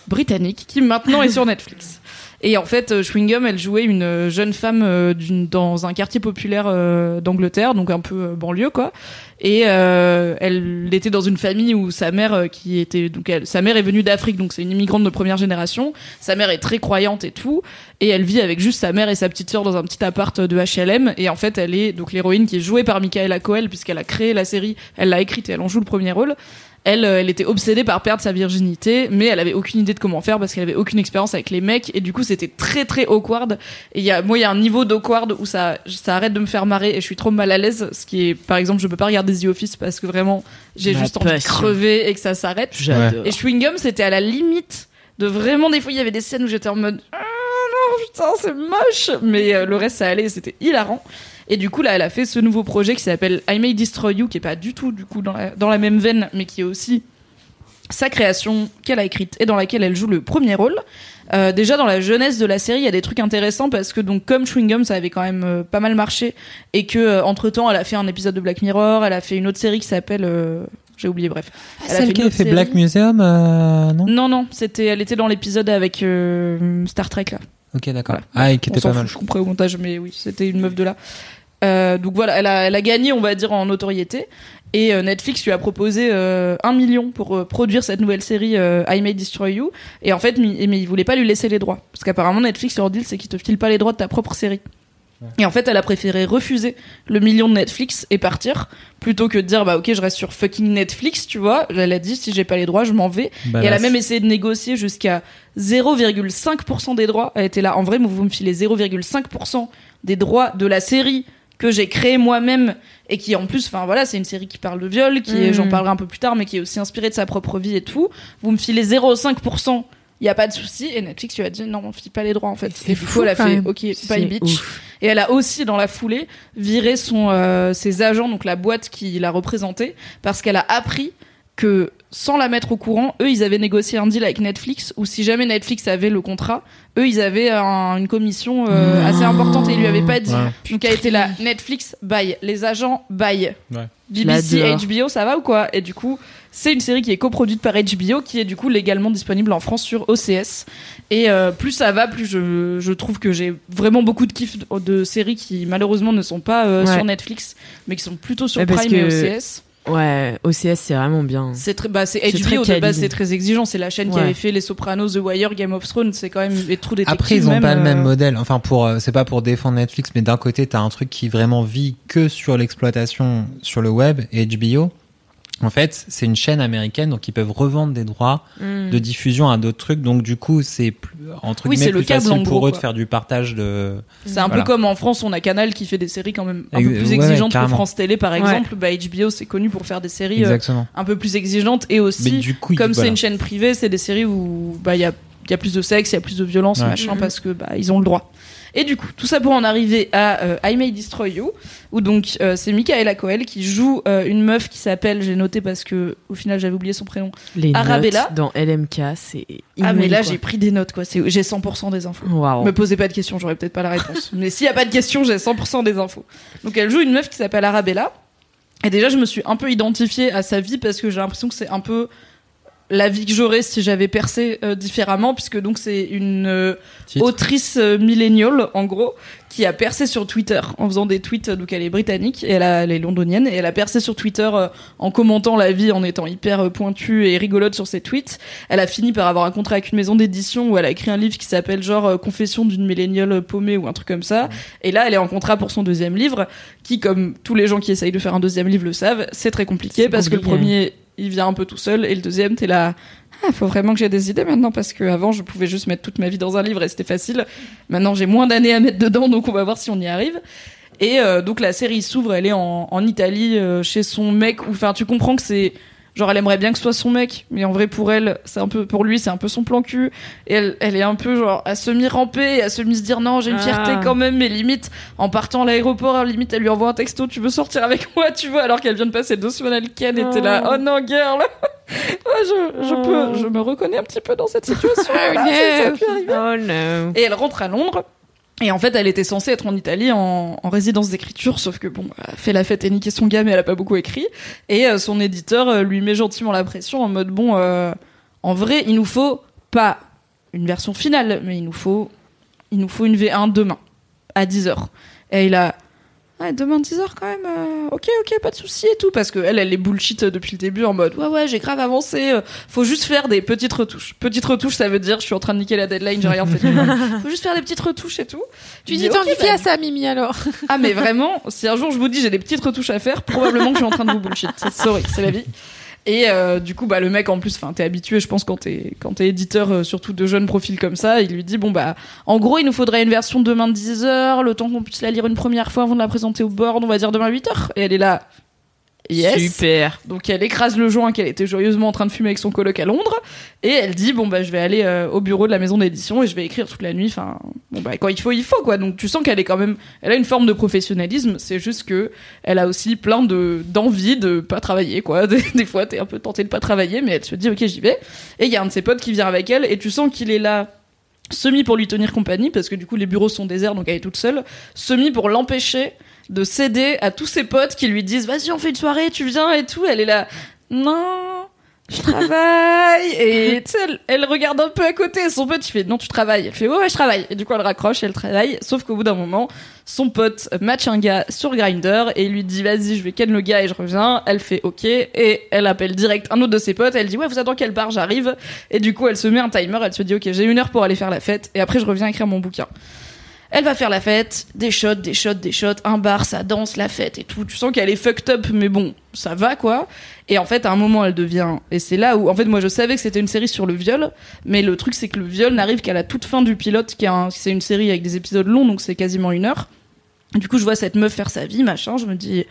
britannique qui maintenant est sur Netflix et en fait euh, Chewing Gum elle jouait une euh, jeune femme euh, dans un quartier populaire euh, d'Angleterre donc un peu euh, banlieue quoi et euh, elle était dans une famille où sa mère euh, qui était donc sa mère est venue d'Afrique donc c'est une immigrante de première génération sa mère est très croyante et tout et elle vit avec juste sa mère et sa petite sœur dans un petit appart de HLM et en fait elle est donc l'héroïne qui est jouée par Michaela Coel puisqu'elle a créé la série elle l'a écrite et elle en joue le premier rôle elle, euh, elle était obsédée par perdre sa virginité, mais elle avait aucune idée de comment faire parce qu'elle avait aucune expérience avec les mecs et du coup c'était très très awkward. Et y a, moi il y a un niveau d'awkward où ça, ça arrête de me faire marrer et je suis trop mal à l'aise. Ce qui est, par exemple, je peux pas regarder The Office parce que vraiment j'ai Ma juste envie de crever et que ça s'arrête. J'adore. Et Chewing Gum, c'était à la limite de vraiment des fois il y avait des scènes où j'étais en mode ah non putain c'est moche, mais euh, le reste ça allait, c'était hilarant. Et du coup là, elle a fait ce nouveau projet qui s'appelle I May Destroy You, qui est pas du tout du coup dans la, dans la même veine, mais qui est aussi sa création qu'elle a écrite et dans laquelle elle joue le premier rôle. Euh, déjà dans la jeunesse de la série, il y a des trucs intéressants parce que donc comme Chewing Gum, ça avait quand même euh, pas mal marché et que entre temps, elle a fait un épisode de Black Mirror, elle a fait une autre série qui s'appelle, euh, j'ai oublié, bref. Elle a Celle une qui a fait série. Black Museum, euh, non? Non non, c'était, elle était dans l'épisode avec euh, Star Trek là. Ok, d'accord. Voilà. Ah, et qui était pas fout, mal. je couperai au montage, mais oui, c'était une meuf de là. Euh, donc voilà, elle a, elle a gagné, on va dire, en notoriété. Et euh, Netflix lui a proposé euh, un million pour euh, produire cette nouvelle série I May Destroy You. Et en fait, mais il voulait pas lui laisser les droits. Parce qu'apparemment, Netflix, leur deal, c'est qu'ils te filent pas les droits de ta propre série. Et en fait, elle a préféré refuser le million de Netflix et partir plutôt que de dire bah ok je reste sur fucking Netflix tu vois elle a dit si j'ai pas les droits je m'en vais Bah, et elle a même essayé de négocier jusqu'à 0,5% des droits. Elle était là, en vrai, vous me filez 0,5% des droits de la série que j'ai créée moi-même et qui en plus, enfin voilà, c'est une série qui parle de viol, qui j'en parlerai un peu plus tard, mais qui est aussi inspirée de sa propre vie et tout. Vous me filez 0,5%. Il y a pas de souci et Netflix lui a dit non on file pas les droits en fait C'est et du fou, coup elle a fait même. ok bye bitch ouf. et elle a aussi dans la foulée viré son euh, ses agents donc la boîte qui l'a représentée parce qu'elle a appris que sans la mettre au courant, eux, ils avaient négocié un deal avec Netflix où si jamais Netflix avait le contrat, eux, ils avaient un- une commission euh, assez importante et ils lui avaient pas dit. Ouais. Donc elle était là, Netflix, bye. Les agents, bye. Ouais. BBC. HBO, ça va ou quoi? Et du coup, c'est une série qui est coproduite par HBO, qui est du coup légalement disponible en France sur OCS. Et euh, plus ça va, plus je, je trouve que j'ai vraiment beaucoup de kiff de, de séries qui malheureusement ne sont pas euh, Ouais. sur Netflix, mais qui sont plutôt sur Prime et OCS. Ouais, OCS, c'est vraiment bien. C'est très, bah, c'est HBO de base, c'est très exigeant. C'est la chaîne qui avait fait Les Sopranos, The Wire, Game of Thrones. C'est quand même des trous détectives. Après, ils ont même, pas le même euh, modèle. Enfin, pour, euh, c'est pas pour défendre Netflix, mais d'un côté, t'as un truc qui vraiment vit que sur l'exploitation sur le web et HBO. En fait, c'est une chaîne américaine, donc ils peuvent revendre des droits Hmm. de diffusion à d'autres trucs. Donc du coup, c'est plus, entre Oui, guillemets le plus câble, facile pour gros, eux quoi. de faire du partage de. C'est un Voilà. peu comme en France, on a Canal qui fait des séries quand même un peu plus ouais, exigeantes que. France Télé, par Ouais. exemple. Bah, HBO, c'est connu pour faire des séries euh, un peu plus exigeantes et Mais aussi, du coup, comme c'est voilà. une chaîne privée, c'est des séries où bah il y a, il y a plus de sexe, il y a plus de violence, Ouais. machin, parce que bah ils ont le droit. Et du coup, tout ça pour en arriver à euh, I May Destroy You, où donc euh, c'est Michaela Coel qui joue euh, une meuf qui s'appelle, j'ai noté parce que au final j'avais oublié son prénom. Les Arabella. notes dans LMK, c'est ah mais là j'ai pris des notes quoi, c'est j'ai 100% des infos. Waouh. Me posez pas de questions, j'aurais peut-être pas la réponse. Mais s'il y a pas de questions, j'ai 100% des infos. Donc elle joue une meuf qui s'appelle Arabella. Et déjà, je me suis un peu identifiée à sa vie parce que j'ai l'impression que c'est un peu la vie que j'aurais si j'avais percé euh, différemment, puisque donc c'est une euh, autrice euh, milléniale, en gros, qui a percé sur Twitter en faisant des tweets. Donc elle est britannique et elle, a- elle est londonienne et elle a percé sur Twitter euh, en commentant la vie, en étant hyper euh, pointue et rigolote sur ses tweets. Elle a fini par avoir un contrat avec une maison d'édition où elle a écrit un livre qui s'appelle genre euh, Confession d'une milléniale paumée ou un truc comme ça. Et là, elle est en contrat pour son deuxième livre, qui, comme tous les gens qui essayent de faire un deuxième livre le savent, c'est très compliqué parce que le compliqué. premier, il vient un peu tout seul et le deuxième, t'es là. Ah, faut vraiment que j'ai des idées maintenant parce que avant je pouvais juste mettre toute ma vie dans un livre et c'était facile. Maintenant j'ai moins d'années à mettre dedans donc on va voir si on y arrive. Et euh, donc la série s'ouvre, elle est en, en Italie euh, chez son mec. Enfin tu comprends que c'est genre elle aimerait bien que ce soit son mec, mais en vrai pour elle c'est un peu pour lui c'est un peu son plan cul. Et elle, elle est un peu genre à semi ramper, et à semi se dire non j'ai une fierté Ah. quand même, mais limite en partant à l'aéroport limite elle lui envoie un texto tu veux sortir avec moi tu vois alors qu'elle vient de passer deux semaines à Ken et t'es là oh non girl. Ouais, je, je peux, je me reconnais un petit peu dans cette situation. Ça. Oh no. Et elle rentre à Londres. Et en fait, elle était censée être en Italie en, en résidence d'écriture, sauf que bon, elle fait la fête et niqué son gars, mais elle a pas beaucoup écrit. Et euh, son éditeur euh, lui met gentiment la pression en mode bon, euh, en vrai, il nous faut pas une version finale, mais il nous faut, il nous faut une V1 demain à 10h. Et il a Ouais, demain 10h quand même, euh, ok, ok, pas de souci et tout, parce que elle, elle est bullshit depuis le début en mode ouais, ouais, j'ai grave avancé, euh, faut juste faire des petites retouches. Petites retouches, ça veut dire je suis en train de niquer la deadline, j'ai rien fait. faut juste faire des petites retouches et tout. Tu dis ok, t'identifies bah, à ça, Mimi, alors. Ah, mais vraiment, si un jour je vous dis j'ai des petites retouches à faire, probablement que je suis en train de vous bullshit. Sorry, c'est la vie. Et euh, du coup, bah le mec en plus, enfin t'es habitué, je pense quand t'es quand t'es éditeur, euh, surtout de jeunes profils comme ça, il lui dit bon bah en gros il nous faudrait une version demain de 10 heures, le temps qu'on puisse la lire une première fois avant de la présenter au board, on va dire demain 8 heures. Et elle est là. Yes. Super. Donc elle écrase le joint qu'elle était joyeusement en train de fumer avec son coloc à Londres et elle dit bon bah je vais aller euh, au bureau de la maison d'édition et je vais écrire toute la nuit. Enfin bon bah quand il faut il faut quoi. Donc tu sens qu'elle est quand même elle a une forme de professionnalisme. C'est juste que elle a aussi plein de d'envie de pas travailler quoi. Des, des fois t'es un peu tenté de pas travailler mais elle se dit ok j'y vais. Et il y a un de ses potes qui vient avec elle et tu sens qu'il est là semi pour lui tenir compagnie parce que du coup les bureaux sont déserts donc elle est toute seule. Semi pour l'empêcher de céder à tous ses potes qui lui disent vas-y on fait une soirée tu viens et tout. Elle est là non je travaille. Et elle, regarde un peu à côté son pote il fait non tu travailles. Elle fait ouais ouais je travaille. Et du coup elle raccroche et elle travaille. Sauf qu'au bout d'un moment son pote match un gars sur Grinder et lui dit vas-y je vais ken le gars et je reviens. Elle fait ok. Et elle appelle direct un autre de ses potes. Elle dit ouais vous êtes dans quelle bar? J'arrive. Et du coup elle se met un timer. Elle se dit ok j'ai une heure pour aller faire la fête. Et après je reviens écrire mon bouquin elle va faire la fête, des shots, des shots, des shots, un bar, ça danse, la fête et tout. Tu sens qu'elle est fucked up, mais bon, ça va quoi. Et en fait, à un moment, elle devient. Et c'est là où, en fait, moi, je savais que c'était une série sur le viol, mais le truc, c'est que le viol n'arrive qu'à la toute fin du pilote, qui un- c'est une série avec des épisodes longs, donc c'est quasiment une heure. Du coup, je vois cette meuf faire sa vie, machin, je me dis.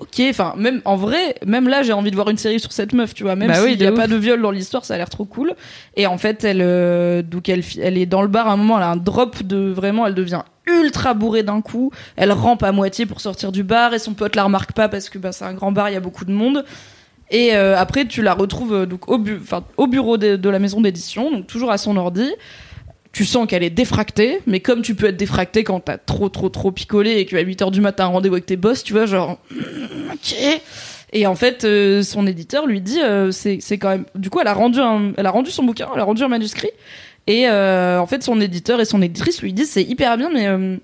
Ok, enfin même en vrai, même là j'ai envie de voir une série sur cette meuf, tu vois. Même Bah oui, s'il de n'y a ouf. pas de viol dans l'histoire, ça a l'air trop cool. Et en fait, elle, euh, donc elle, elle est dans le bar à un moment, elle a un drop de vraiment, elle devient ultra bourrée d'un coup. Elle rampe à moitié pour sortir du bar et son pote la remarque pas parce que bah, c'est un grand bar, il y a beaucoup de monde. Et euh, après, tu la retrouves euh, donc au, bu- enfin, au bureau de, de la maison d'édition, donc toujours à son ordi. Tu sens qu'elle est défractée, mais comme tu peux être défracté quand t'as trop trop trop picolé et qu'à 8h du matin un rendez-vous avec tes boss, tu vois, genre ok. Et en fait, euh, son éditeur lui dit, euh, c'est c'est quand même. Du coup, elle a rendu un, elle a rendu son bouquin, elle a rendu un manuscrit. Et euh, en fait, son éditeur et son éditrice lui disent, c'est hyper bien, mais euh,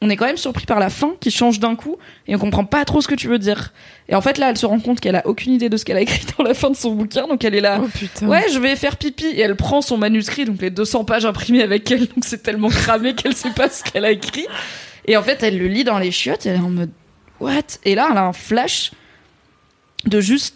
on est quand même surpris par la fin qui change d'un coup et on comprend pas trop ce que tu veux dire. Et en fait, là, elle se rend compte qu'elle a aucune idée de ce qu'elle a écrit dans la fin de son bouquin, donc elle est là. Oh putain. Ouais, je vais faire pipi. Et elle prend son manuscrit, donc les 200 pages imprimées avec elle, donc c'est tellement cramé qu'elle sait pas ce qu'elle a écrit. Et en fait, elle le lit dans les chiottes, et elle est en mode What? Et là, elle a un flash de juste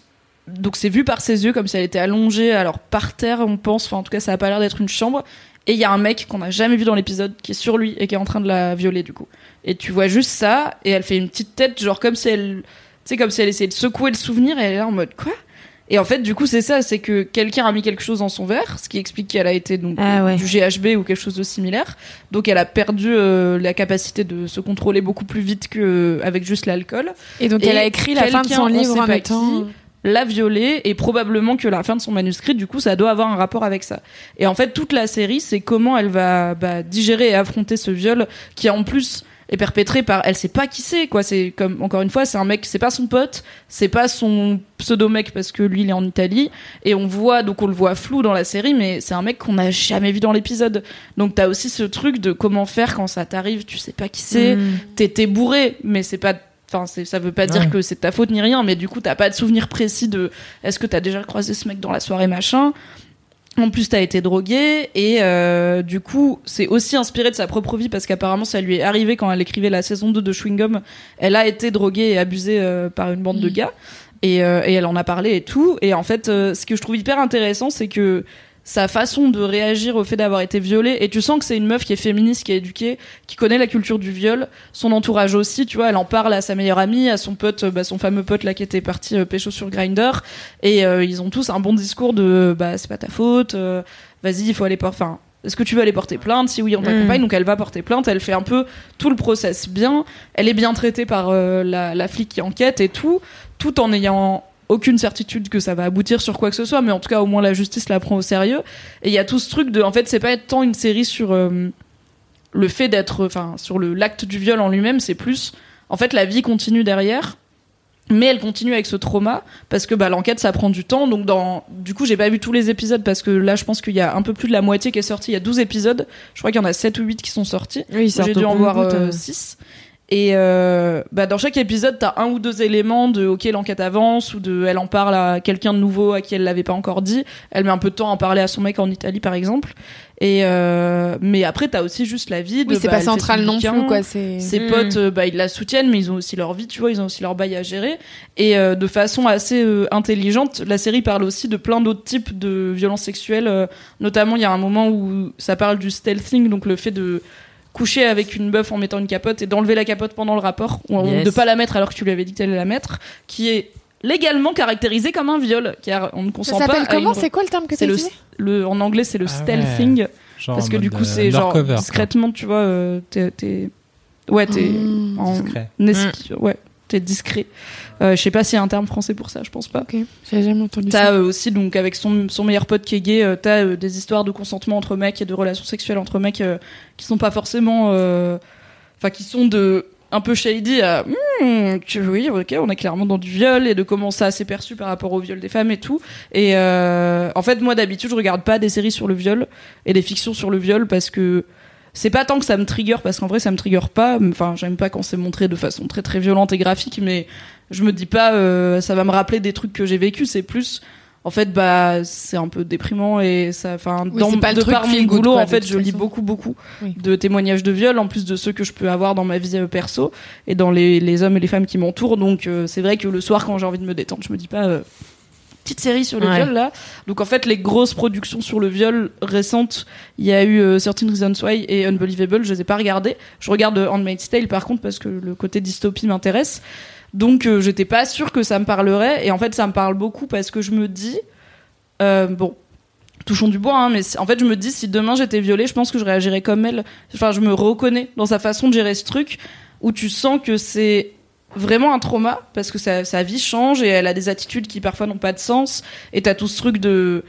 donc c'est vu par ses yeux comme si elle était allongée, alors par terre, on pense. Enfin, en tout cas, ça a pas l'air d'être une chambre. Et il y a un mec qu'on n'a jamais vu dans l'épisode qui est sur lui et qui est en train de la violer du coup. Et tu vois juste ça et elle fait une petite tête genre comme si elle, tu comme si elle essayait de secouer le souvenir et elle est là en mode quoi? Et en fait du coup c'est ça, c'est que quelqu'un a mis quelque chose dans son verre, ce qui explique qu'elle a été donc Ah ouais. du GHB ou quelque chose de similaire. Donc elle a perdu euh, la capacité de se contrôler beaucoup plus vite que avec juste l'alcool. Et donc Et elle a écrit la fin de son on livre en pas étant. qui, l'a violée et probablement que la fin de son manuscrit du coup ça doit avoir un rapport avec ça. Et en fait toute la série c'est comment elle va bah, digérer et affronter ce viol qui en plus est perpétré par elle sait pas qui c'est quoi. C'est comme encore une fois c'est un mec c'est pas son pote c'est pas son pseudo mec parce que lui il est en Italie. Et on voit donc on le voit flou dans la série mais c'est un mec qu'on n'a jamais vu dans l'épisode. Donc t'as aussi ce truc de comment faire quand ça t'arrive tu sais pas qui c'est Mm. t'es t'es bourré mais c'est pas Enfin, ça veut pas dire Ouais. que c'est ta faute ni rien, mais du coup, t'as pas de souvenir précis de est-ce que t'as déjà croisé ce mec dans la soirée machin. En plus, t'as été drogué et euh, du coup, c'est aussi inspiré de sa propre vie parce qu'apparemment, ça lui est arrivé quand elle écrivait la saison 2 de Chewing Gum. Elle a été droguée et abusée euh, par une bande de gars et, euh, et elle en a parlé et tout. Et en fait, ce que je trouve hyper intéressant, c'est que sa façon de réagir au fait d'avoir été violée et tu sens que c'est une meuf qui est féministe, qui est éduquée, qui connaît la culture du viol, son entourage aussi, tu vois, elle en parle à sa meilleure amie, à son pote, euh, bah, son fameux pote là qui était parti euh, pécho sur Grinder et euh, ils ont tous un bon discours de bah c'est pas ta faute, euh, vas-y, il faut aller porter enfin est-ce que tu veux aller porter plainte? Si oui, on t'accompagne. Donc elle va porter plainte. Elle fait un peu tout le process bien. Elle est bien traitée par la, la flic qui enquête et tout, tout en ayant aucune certitude que ça va aboutir sur quoi que ce soit, mais en tout cas au moins la justice la prend au sérieux. Et il y a tout ce truc de, en fait, c'est pas tant une série sur euh, le fait d'être, enfin, sur le l'acte du viol en lui-même, c'est plus, en fait, la vie continue derrière. Mais elle continue avec ce trauma parce que bah, l'enquête ça prend du temps. Donc dans du coup j'ai pas vu tous les épisodes parce que là je pense qu'il y a un peu plus de la moitié qui est sortie. Il y a 12 épisodes. Je crois qu'il y en a 7 ou 8 qui sont sortis. Oui, J'ai dû en voir compte-gouttes, euh. 6. Et euh, bah, dans chaque épisode, t'as un ou deux éléments de ok l'enquête avance ou de elle en parle à quelqu'un de nouveau à qui elle l'avait pas encore dit. Elle met un peu de temps à en parler à son mec en Italie par exemple. Et euh, mais après t'as aussi juste la vie. De, Oui, c'est bah, pas central non plus, quoi. C'est. ses Mm. potes, euh, bah, ils la soutiennent, mais ils ont aussi leur vie, tu vois, ils ont aussi leur bail à gérer. Et euh, de façon assez euh, intelligente, la série parle aussi de plein d'autres types de violences sexuelles. euh, notamment, il y a un moment où ça parle du stealthing, donc le fait de coucher avec une meuf en mettant une capote et d'enlever la capote pendant le rapport, ou Yes. de pas la mettre alors que tu lui avais dit que t'allais la mettre, qui est légalement caractérisé comme un viol, car on ne Ça consent pas s'appelle à comment une- C'est quoi le terme que c'est le, en anglais c'est le Ah ouais. stealthing Genre parce que du coup euh, c'est genre quoi. discrètement tu vois euh, t'es t'es- ouais t'es Mmh. en Discret. ouais t'es discret. Euh, je sais pas s'il y a un terme français pour ça je pense pas. Ok, j'avais jamais entendu T'as ça. euh, aussi donc avec son, son meilleur pote qui est gay, euh, t'as des histoires de consentement entre mecs et de relations sexuelles entre mecs qui sont pas forcément, enfin qui sont de un peu shady à Hmm, tu- oui ok on est clairement dans du viol et de comment ça s'est perçu par rapport au viol des femmes et tout. Et en fait moi d'habitude je regarde pas des séries sur le viol et des fictions sur le viol parce que c'est pas tant que ça me trigger parce qu'en vrai ça me trigger pas enfin j'aime pas quand c'est montré de façon très très violente et graphique mais je me dis pas euh, ça va me rappeler des trucs que j'ai vécu c'est plus en fait bah c'est un peu déprimant et ça enfin Oui, dans pas de par mon boulot quoi, en fait je lis façon. beaucoup beaucoup Oui. de témoignages de viol en plus de ceux que je peux avoir dans ma vie euh, perso et dans les, les hommes et les femmes qui m'entourent donc euh, c'est vrai que le soir quand j'ai envie de me détendre je me dis pas euh, petite série sur le Ouais. viol là. Donc en fait les grosses productions sur le viol récentes il y a eu euh, 13 Reasons Why et Unbelievable. Je les ai pas regardées. Je regarde euh, Handmaid's Tale par contre parce que le côté dystopie m'intéresse. Donc euh, j'étais pas sûre que ça me parlerait. Et en fait ça me parle beaucoup parce que je me dis euh, bon touchons du bois hein, mais en fait je me dis si demain j'étais violée je pense que je réagirais comme elle. Enfin je me reconnais dans sa façon de gérer ce truc où tu sens que c'est vraiment un trauma parce que sa, sa vie change et elle a des attitudes qui parfois n'ont pas de sens. Et t'as tout ce truc de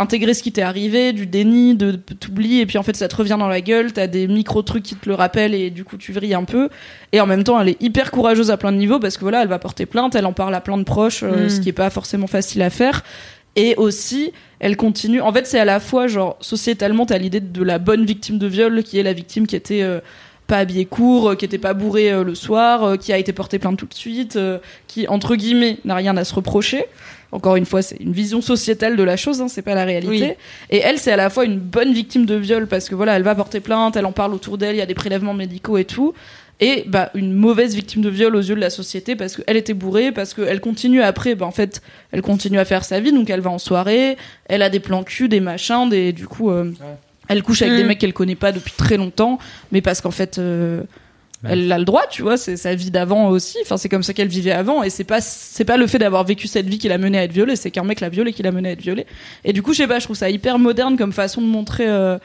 intégrer ce qui t'est arrivé, du déni, de t'oublier et puis en fait ça te revient dans la gueule, t'as des micro trucs qui te le rappellent et du coup tu vrilles un peu. Et en même temps elle est hyper courageuse à plein de niveaux parce que voilà elle va porter plainte, elle en parle à plein de proches, euh, Mm. ce qui est pas forcément facile à faire. Et aussi elle continue en fait c'est à la fois genre sociétalement t'as l'idée de la bonne victime de viol qui est la victime qui était euh, pas habillée court, euh, qui était pas bourrée euh, le soir, euh, qui a été portée plainte tout de suite, euh, qui entre guillemets n'a rien à se reprocher. Encore une fois, c'est une vision sociétale de la chose, hein, c'est pas la réalité. Oui. Et elle, c'est à la fois une bonne victime de viol parce que voilà, elle va porter plainte, elle en parle autour d'elle, il y a des prélèvements médicaux et tout. et bah une mauvaise victime de viol aux yeux de la société parce qu'elle était bourrée, parce qu'elle continue après, bah en fait, elle continue à faire sa vie, donc elle va en soirée, elle a des plans cul, des machins, des du coup, euh, elle couche avec Mm. des mecs qu'elle connaît pas depuis très longtemps, mais parce qu'en fait. euh, Ouais. elle a le droit, tu vois, c'est sa vie d'avant aussi. Enfin, c'est comme ça qu'elle vivait avant, et c'est pas c'est pas le fait d'avoir vécu cette vie qui l'a menée à être violée, c'est qu'un mec l'a violée qui l'a menée à être violée. Et du coup, je sais pas, je trouve ça hyper moderne comme façon de montrer. euh,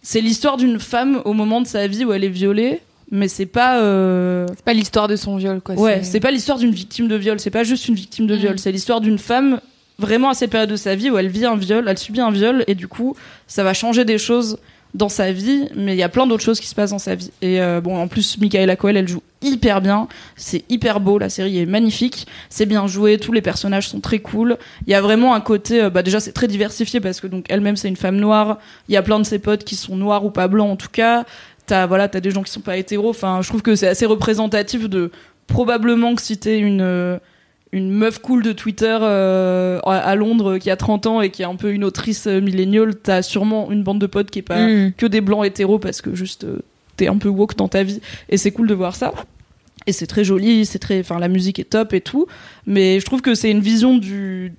C'est l'histoire d'une femme au moment de sa vie où elle est violée, mais c'est pas. euh, C'est pas l'histoire de son viol, quoi. Ouais, c'est pas l'histoire d'une victime de viol, c'est pas juste une victime de viol, Mm. c'est l'histoire d'une femme vraiment à cette période de sa vie où elle vit un viol, elle subit un viol, et du coup, ça va changer des choses dans sa vie, mais il y a plein d'autres choses qui se passent dans sa vie. Et euh, bon, en plus, Michaela Coel, elle joue hyper bien, c'est hyper beau, la série est magnifique, c'est bien joué, tous les personnages sont très cool. Il y a vraiment un côté, euh, bah déjà c'est très diversifié parce que donc elle-même c'est une femme noire, il y a plein de ses potes qui sont noirs ou pas blancs en tout cas. T'as voilà, t'as des gens qui sont pas hétéros. Enfin, je trouve que c'est assez représentatif de probablement que si t'es une euh, une meuf cool de Twitter euh, à Londres qui a 30 ans et qui est un peu une autrice euh, milléniale, t'as sûrement une bande de potes qui est pas Mm. que des blancs hétéros parce que juste euh, t'es un peu woke dans ta vie et c'est cool de voir ça. Et c'est très joli, c'est très, enfin la musique est top et tout, mais je trouve que c'est une vision du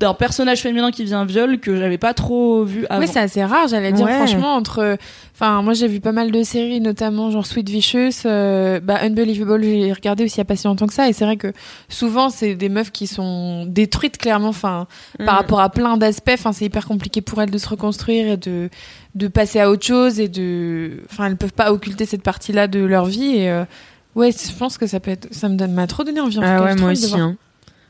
d'un personnage féminin qui vient viol que j'avais pas trop vu avant. Oui, c'est assez rare, j'allais dire Ouais. franchement entre enfin moi j'ai vu pas mal de séries notamment genre Sweet Vicious, euh, bah Unbelievable, j'ai regardé aussi il y a pas si longtemps que ça et c'est vrai que souvent c'est des meufs qui sont détruites clairement enfin Mm. par rapport à plein d'aspects, enfin c'est hyper compliqué pour elles de se reconstruire et de de passer à autre chose et de enfin elles peuvent pas occulter cette partie-là de leur vie et euh, ouais, je pense que ça peut être ça me donne m'a trop donné envie en tout Ah ouais, moi envie de aussi. voir. hein.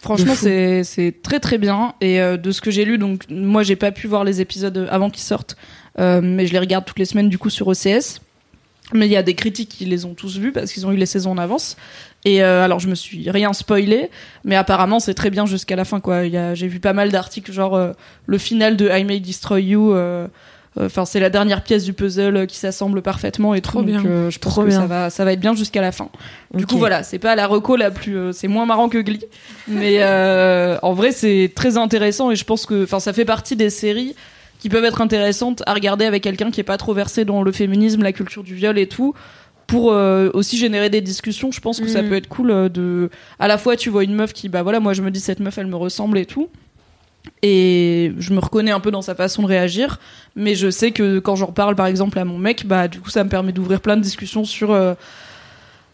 Franchement, c'est c'est très très bien. Et euh, de ce que j'ai lu, donc moi j'ai pas pu voir les épisodes avant qu'ils sortent, euh, mais je les regarde toutes les semaines du coup sur OCS. Mais il y a des critiques qui les ont tous vus parce qu'ils ont eu les saisons en avance. Et euh, alors je me suis rien spoilé, mais apparemment c'est très bien jusqu'à la fin quoi. Il y a- J'ai vu pas mal d'articles genre euh, le final de I May Destroy You. Euh, Enfin, c'est la dernière pièce du puzzle qui s'assemble parfaitement et Trop bien. Euh, je pense Trop que bien. ça va, ça va être bien jusqu'à la fin. Du coup, voilà, c'est pas la reco la plus, euh, c'est moins marrant que Glee, mais en vrai, c'est très intéressant et je pense que, enfin, ça fait partie des séries qui peuvent être intéressantes à regarder avec quelqu'un qui est pas trop versé dans le féminisme, la culture du viol et tout. Pour euh, aussi générer des discussions, je pense que ça Mhm. peut être cool de. À la fois, tu vois une meuf qui, bah voilà, moi je me dis cette meuf, elle me ressemble et tout. Et je me reconnais un peu dans sa façon de réagir, mais je sais que quand j'en parle par exemple à mon mec, bah du coup ça me permet d'ouvrir plein de discussions sur euh,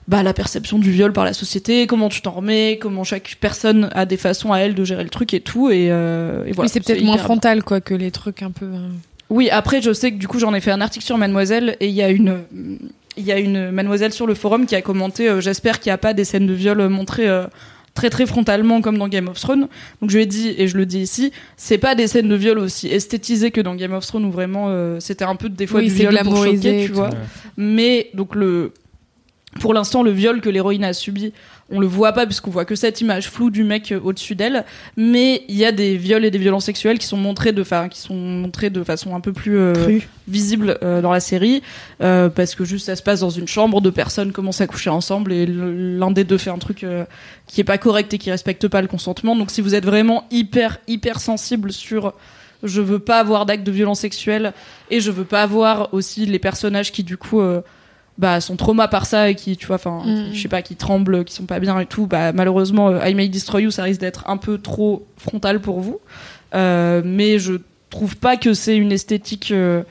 bah, la perception du viol par la société, comment tu t'en remets, comment chaque personne a des façons à elle de gérer le truc et tout. Et, euh, et voilà. oui, c'est peut-être moins frontal quoi que les trucs un peu euh, oui, après, je sais que du coup, j'en ai fait un article sur Mademoiselle et il y a une, il y a une Mademoiselle sur le forum qui a commenté euh, J'espère qu'il n'y a pas des scènes de viol montrées très très frontalement comme dans Game of Thrones. Donc je lui ai dit, et je le dis ici, c'est pas des scènes de viol aussi esthétisées que dans Game of Thrones où vraiment euh, c'était un peu des fois Oui, du viol pour choquer, tu vois. Mais donc le. Pour l'instant, le viol que l'héroïne a subi, on le voit pas puisqu'on voit que cette image floue du mec euh, au-dessus d'elle. Mais il y a des viols et des violences sexuelles qui sont montrés de, fa- qui sont montrés de façon un peu plus euh, visible euh, dans la série, euh, parce que juste ça se passe dans une chambre, deux personnes commencent à coucher ensemble et l'un des deux fait un truc euh, qui est pas correct et qui respecte pas le consentement. Donc si vous êtes vraiment hyper hyper sensible sur je veux pas avoir d'actes de violence sexuelle et je veux pas avoir aussi les personnages qui du coup euh, bah sont traumas par ça et qui tu vois enfin Mm. je sais pas qui tremblent qui sont pas bien et tout bah malheureusement euh, I May Destroy You ça risque d'être un peu trop frontal pour vous Euh, mais je trouve pas que c'est une esthétique euh,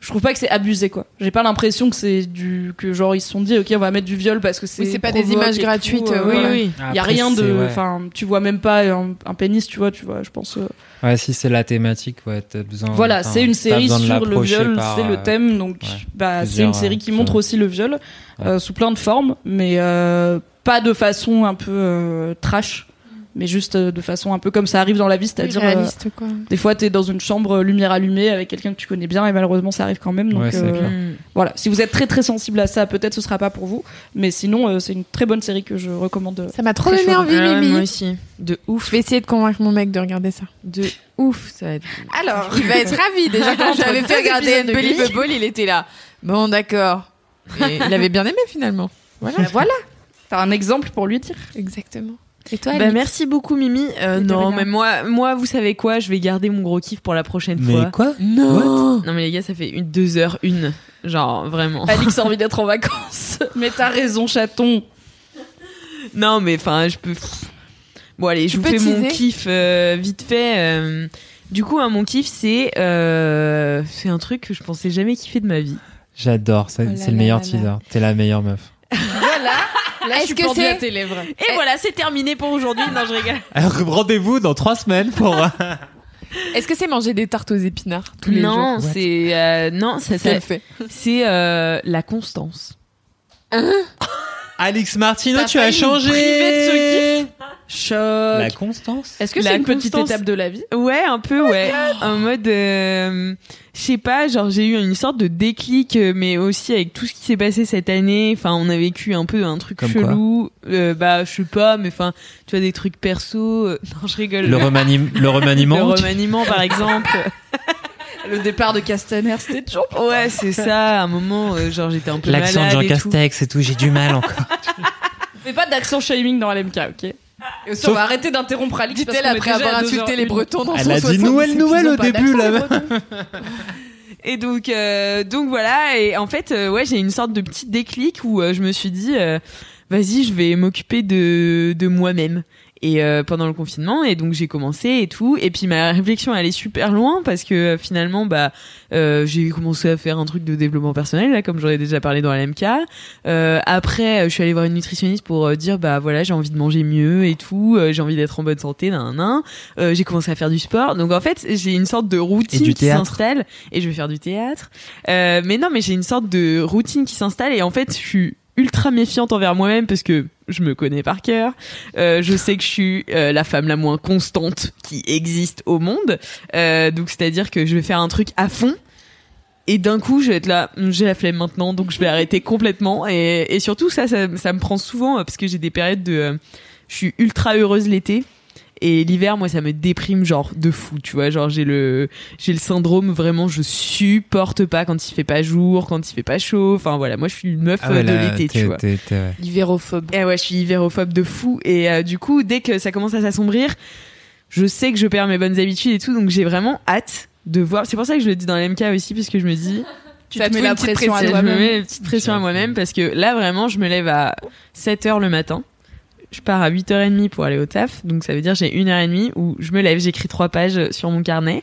je trouve pas que c'est abusé quoi j'ai pas l'impression que c'est du que genre ils se sont dit ok on va mettre du viol parce que c'est Oui, c'est pas des images gratuites, tout, euh, voilà. oui, il y a Après, rien de ouais. enfin tu vois même pas un, un pénis tu vois tu vois je pense euh, Ouais, si c'est la thématique, ouais, t'as besoin. voilà, c'est une série sur le viol, c'est le euh, thème, donc ouais, bah, c'est une série qui euh, montre aussi le viol euh, sous plein de formes, mais euh, pas de façon un peu euh, trash, mais juste euh, de façon un peu comme ça arrive dans la vie, c'est-à-dire euh, des fois t'es dans une chambre euh, lumière allumée avec quelqu'un que tu connais bien et malheureusement ça arrive quand même. Donc Ouais, euh, voilà, si vous êtes très très sensible à ça, peut-être ce sera pas pour vous, mais sinon euh, c'est une très bonne série que je recommande. Ça m'a trop donné envie, Ah Mimi. moi aussi. De ouf. Je vais essayer de convaincre mon mec de regarder ça. De ouf. Ça va être... Alors, il va être ravi. Déjà, quand je l'avais fait regarder Unbelievable, il était là. Bon, d'accord. Il avait bien aimé finalement. Voilà. voilà, t'as un exemple pour lui dire. Exactement. Et toi, Bah, merci beaucoup Mimi. Euh, non, mais moi, moi, vous savez quoi? Je vais garder mon gros kiff pour la prochaine Mais fois. quoi? Non. Non mais les gars, ça fait une deux heures une. Genre, vraiment. Alix a envie d'être en vacances. Mais t'as raison, chaton. Non, mais enfin, je peux. Bon, allez, je vous fais mon teaser kiff euh, vite fait. euh. Du coup, hein, mon kiff, c'est euh, c'est un truc que je pensais jamais kiffer de ma vie. J'adore, c'est Oh le meilleur teaser. T'es la meilleure meuf. Voilà. Là, Est-ce je suis que pendue c'est- à tes lèvres. Et voilà, c'est terminé pour aujourd'hui. Non, je rigole. Rendez-vous dans trois semaines pour. Est-ce que c'est manger des tartes aux épinards tous les non, jours c'est euh, non, ça, C'est ça- le fait. c'est euh, la constance. Alix Martino, tu as changé. priver de ce Choc. La constance. Est-ce que La c'est une petite constance. étape de la vie Ouais, un peu, ouais. en mode, euh, je sais pas, genre j'ai eu une sorte de déclic, euh, mais aussi avec tout ce qui s'est passé cette année. Enfin, on a vécu un peu un truc Comme chelou. Euh, bah, je sais pas, mais enfin, tu vois des trucs perso. euh, Non, je rigole. Le, le remaniement. Le remaniement, par exemple. Le départ de Castaner, c'était toujours. ouais, c'est ça. À un moment, euh, genre j'étais un peu L'accent de Jean et tout. Castex et tout, j'ai du mal encore. Fais pas d'accent shaming dans LMK, ok Et aussi, Sauf- on va arrêter d'interrompre Alix parce Dit-elle qu'on après avoir insulté les. Bretons dans Elle son a dit 70. nouvelle nouvelle au début là. Et donc, euh, donc voilà. Et en fait, euh, ouais, j'ai une sorte de petit déclic où euh, je me suis dit, euh, vas-y, je vais m'occuper de de moi-même. Et euh, pendant le confinement, et donc j'ai commencé et tout. Et puis ma réflexion elle est super loin parce que euh, finalement, bah, euh, j'ai commencé à faire un truc de développement personnel là, comme j'en ai déjà parlé dans l'MK. Euh, après, euh, je suis allée voir une nutritionniste pour dire, bah voilà, j'ai envie de manger mieux et tout. euh, j'ai envie d'être en bonne santé, nan, nan. Euh, j'ai commencé à faire du sport. Donc en fait, j'ai une sorte de routine qui s'installe et je vais faire du théâtre. Euh, mais non, mais j'ai une sorte de routine qui s'installe et en fait, je suis ultra méfiante envers moi-même parce que je me connais par cœur. Euh, je sais que je suis euh, la femme la moins constante qui existe au monde. Euh, donc c'est-à-dire que je vais faire un truc à fond. Et d'un coup, je vais être là, j'ai la flemme maintenant, donc je vais arrêter complètement. Et, et surtout, ça, ça, ça me prend souvent parce que j'ai des périodes de, je suis ultra heureuse l'été. Et l'hiver, moi, ça me déprime genre de fou, tu vois. Genre, j'ai le, j'ai le syndrome vraiment, je supporte pas quand il fait pas jour, quand il fait pas chaud. Enfin voilà, moi, je suis une meuf Ah ouais, de l'été, tu vois. t'es- t'es- ouais. L'hivérophobe. Et ouais, je suis hivérophobe de fou. Et euh, du coup, dès que ça commence à s'assombrir, je sais que je perds mes bonnes habitudes et tout. Donc j'ai vraiment hâte de voir. C'est pour ça que je le dis dans l'MK aussi, parce que je me dis, Tu Ça te te mets la petite pression à pression. je me toi-même. mets une petite pression à moi-même parce que là vraiment, je me lève à 7 heures le matin. Je pars à 8h30 pour aller au taf. Donc ça veut dire j'ai une heure et demie où je me lève, j'écris trois pages sur mon carnet.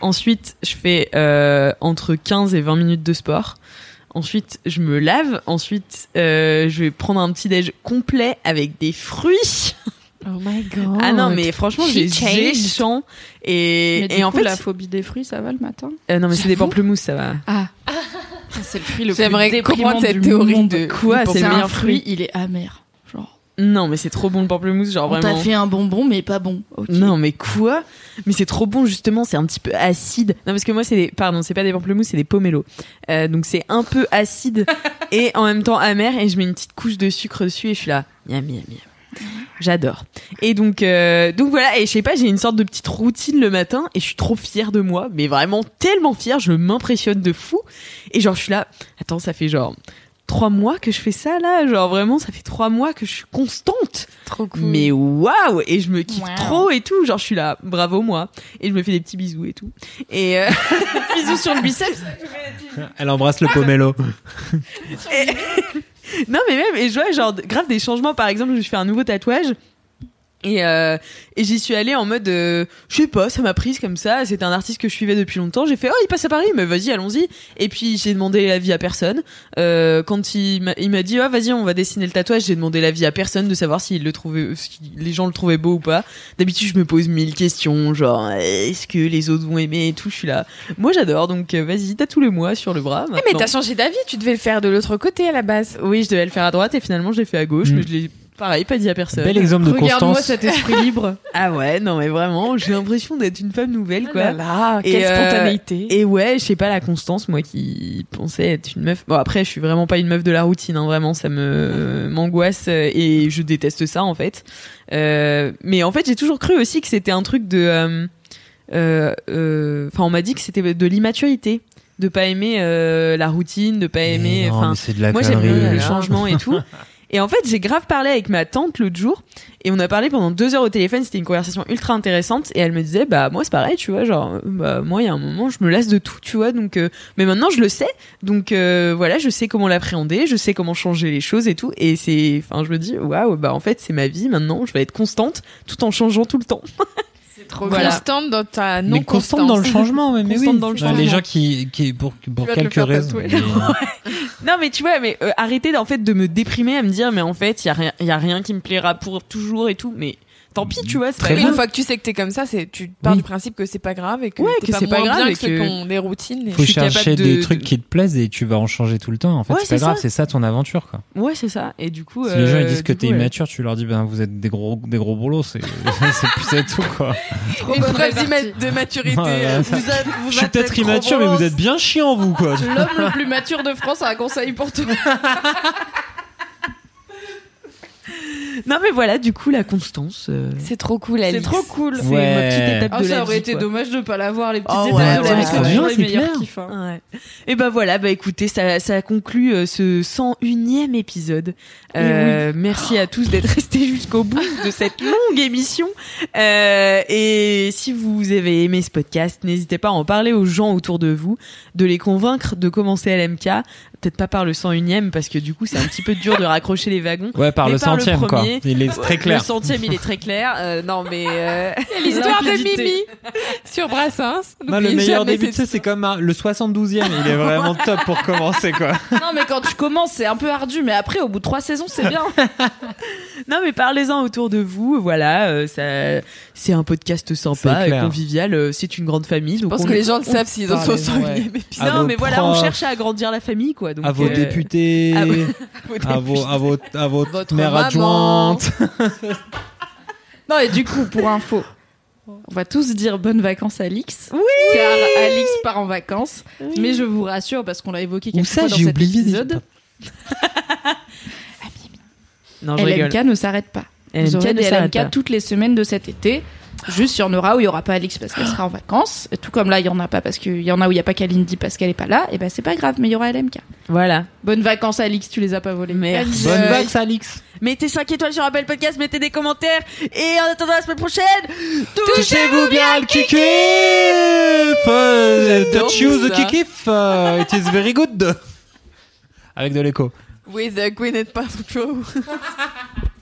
Ensuite, je fais euh, entre 15 et 20 minutes de sport. Ensuite, je me lave. Ensuite, euh, je vais prendre un petit déj complet avec des fruits. Oh my god. Ah non, mais franchement, j'ai champ. Et, Mais du et en fait, la phobie des fruits, ça va le matin? euh, non, mais c'est des pamplemousses, ça va. Ah. C'est le fruit le J'aimerais plus déprimant comprendre cette du théorie monde. de- Quoi, c'est le meilleur fruit, fruit. il est amer. Non, mais c'est trop bon le pamplemousse, genre on t'a vraiment. fait un bonbon, mais pas bon. Non, mais quoi? Mais c'est trop bon, justement, c'est un petit peu acide. Non, parce que moi, c'est des. Pardon, c'est pas des pamplemousses, c'est des pomelos. Euh, donc c'est un peu acide et en même temps amer, et je mets une petite couche de sucre dessus, et je suis là. Miam, miam, miam. J'adore. Et donc, euh, donc voilà, et je sais pas, j'ai une sorte de petite routine le matin, et je suis trop fière de moi, mais vraiment tellement fière, je m'impressionne de fou. Et genre, je suis là, attends, ça fait genre trois mois que je fais ça là, genre vraiment, ça fait trois mois que je suis constante. Trop cool. Mais waouh Et je me kiffe Wow. trop et tout. Genre, je suis là, bravo moi. Et je me fais des petits bisous et tout. Et euh, bisous sur le biceps. Elle embrasse le pomelo. Non, mais même, et je vois, genre, grave des changements. Par exemple, je fais un nouveau tatouage. Et, euh, et j'y suis allée en mode, euh, je sais pas, ça m'a prise comme ça. C'était un artiste que je suivais depuis longtemps. J'ai fait, oh, il passe à Paris, mais vas-y, allons-y. Et puis j'ai demandé l'avis à personne. Euh, quand il m'a, il m'a dit, oh, vas-y, on va dessiner le tatouage, j'ai demandé l'avis à personne de savoir s'il le trouvait, si les gens le trouvaient beau ou pas. D'habitude, je me pose mille questions, genre, est-ce que les autres vont aimer et tout. Je suis là. Moi, j'adore, donc euh, vas-y, tatoue-le-moi sur le bras. Eh, mais t'as changé d'avis, tu devais le faire de l'autre côté à la base. Oui, je devais le faire à droite et finalement je l'ai fait à gauche, Mm. mais je l'ai pareil pas dit à personne. Bel exemple de Regarde-moi constance. cet esprit libre. Ah ouais, non mais vraiment, j'ai l'impression d'être une femme nouvelle quoi. Oh là là, Et, quelle euh, spontanéité. Et ouais, je sais pas la constance, moi qui pensais être une meuf. Bon après, je suis vraiment pas une meuf de la routine, hein, vraiment, ça me m'angoisse et je déteste ça en fait. Euh, mais en fait, j'ai toujours cru aussi que c'était un truc de. euh, euh, euh, Enfin, on m'a dit que c'était de l'immaturité, de pas aimer euh, la routine, de pas aimer. Non, Enfin, mais c'est de la moi j'aime bien le là. changement et tout. Et en fait, j'ai grave parlé avec ma tante l'autre jour et on a parlé pendant deux heures au téléphone. C'était une conversation ultra intéressante et elle me disait bah moi c'est pareil, tu vois, genre bah moi il y a un moment je me lasse de tout, tu vois. Donc euh, mais maintenant je le sais, donc euh, voilà, je sais comment l'appréhender, je sais comment changer les choses et tout. Et c'est, enfin je me dis waouh, bah en fait c'est ma vie maintenant. Je vais être constante tout en changeant tout le temps. C'est trop Voilà. constante dans ta non mais constante dans le changement, mais, mais oui. dans le Enfin, changement. Les gens qui, qui pour, pour quelques raisons. mais- Non mais tu vois, mais euh, arrêtez en fait de me déprimer à me dire mais en fait il y a rien, il y a rien qui me plaira pour toujours et tout. Mais tant pis, tu vois. Très bien. Une fois que tu sais que t'es comme ça, c'est tu pars Oui. du principe que c'est pas grave et que, Ouais, que c'est pas moins grave bien et que ceux que- qui ont des routines. et- faut chercher de- des de- trucs qui te plaisent et tu vas en changer tout le temps. En fait, Ouais, c'est pas grave, c'est ça ton aventure, quoi. Ouais, c'est ça. Et du coup, Si les gens ils euh, disent que t'es immature, tu leur dis ben vous êtes des gros des gros boulots, c'est c'est plus c'est tout quoi. Une preuve de maturité. Vous Je suis peut-être immature, mais vous êtes bien chiant vous quoi. L'homme le plus mature de France a un conseil pour toi. Non mais voilà, du coup la constance. euh, C'est trop cool, C'est Alice. trop cool. C'est Ouais. ma petite étape Ah, de ça la aurait vie, été quoi. dommage de pas l'avoir les petites Oh, étapes ouais, de la ouais, vie. c'est C'est toujours bien, les c'est meilleurs clair. kiffs. hein. Ouais. Et ben voilà, bah écoutez, ça, ça conclut euh, ce 101e épisode. Euh, Merci à tous d'être restés jusqu'au bout de cette longue émission. Euh, et si vous avez aimé ce podcast, n'hésitez pas à en parler aux gens autour de vous, de les convaincre de commencer LMK. Peut-être pas par le 101e parce que du coup c'est un petit peu dur de raccrocher les wagons. Ouais, par Mais le par le centième quoi. Il est très clair. Le centième, il est très clair. Euh, non mais euh, L'histoire de. Mimi sur Brassens. Non, le meilleur début, tu c'est comme un- le 72e. Il est vraiment top pour commencer, quoi. Non, mais quand tu commences, c'est un peu ardu, mais après, au bout de trois saisons, c'est bien. Non mais parlez-en autour de vous, voilà, euh, ça, c'est un podcast sympa, convivial, euh, c'est une grande famille. Je donc pense on que les gens le on- savent s'ils en sont sur une À Non vos mais voilà, on profs. cherche à agrandir la famille quoi. Donc, à vos euh, députés, à vos- à vos, à vos, à votre, Votre mère maman. adjointe. Non, et du coup, pour info, on va tous dire bonnes vacances à Alix. Oui Car Alix part en vacances. Mais je vous rassure, parce qu'on l'a évoqué Où quelques ça, fois dans j'ai cet oublié. épisode, Non, je rigole. LMK ne s'arrête pas. LMK Vous aurez des LMK pas. toutes les semaines de cet été. Juste, il y en aura où il y aura pas Alix parce qu'elle sera en vacances. Et tout comme là, il y en a pas parce qu'il y en a où il y a pas Kalindi parce qu'elle est pas là. Et ben, c'est pas grave, mais il y aura LMK. Voilà. Bonnes vacances, Alix, tu les as pas volées. Merci. Bonne Euh, vague, Alix. Mettez 5 étoiles sur Apple Podcast, mettez des commentaires, et en attendant la semaine prochaine, Touchez-vous bien le kikif! Touch you the kikif! It is very good! Avec de l'écho. with uh, Gwyneth Paltrow.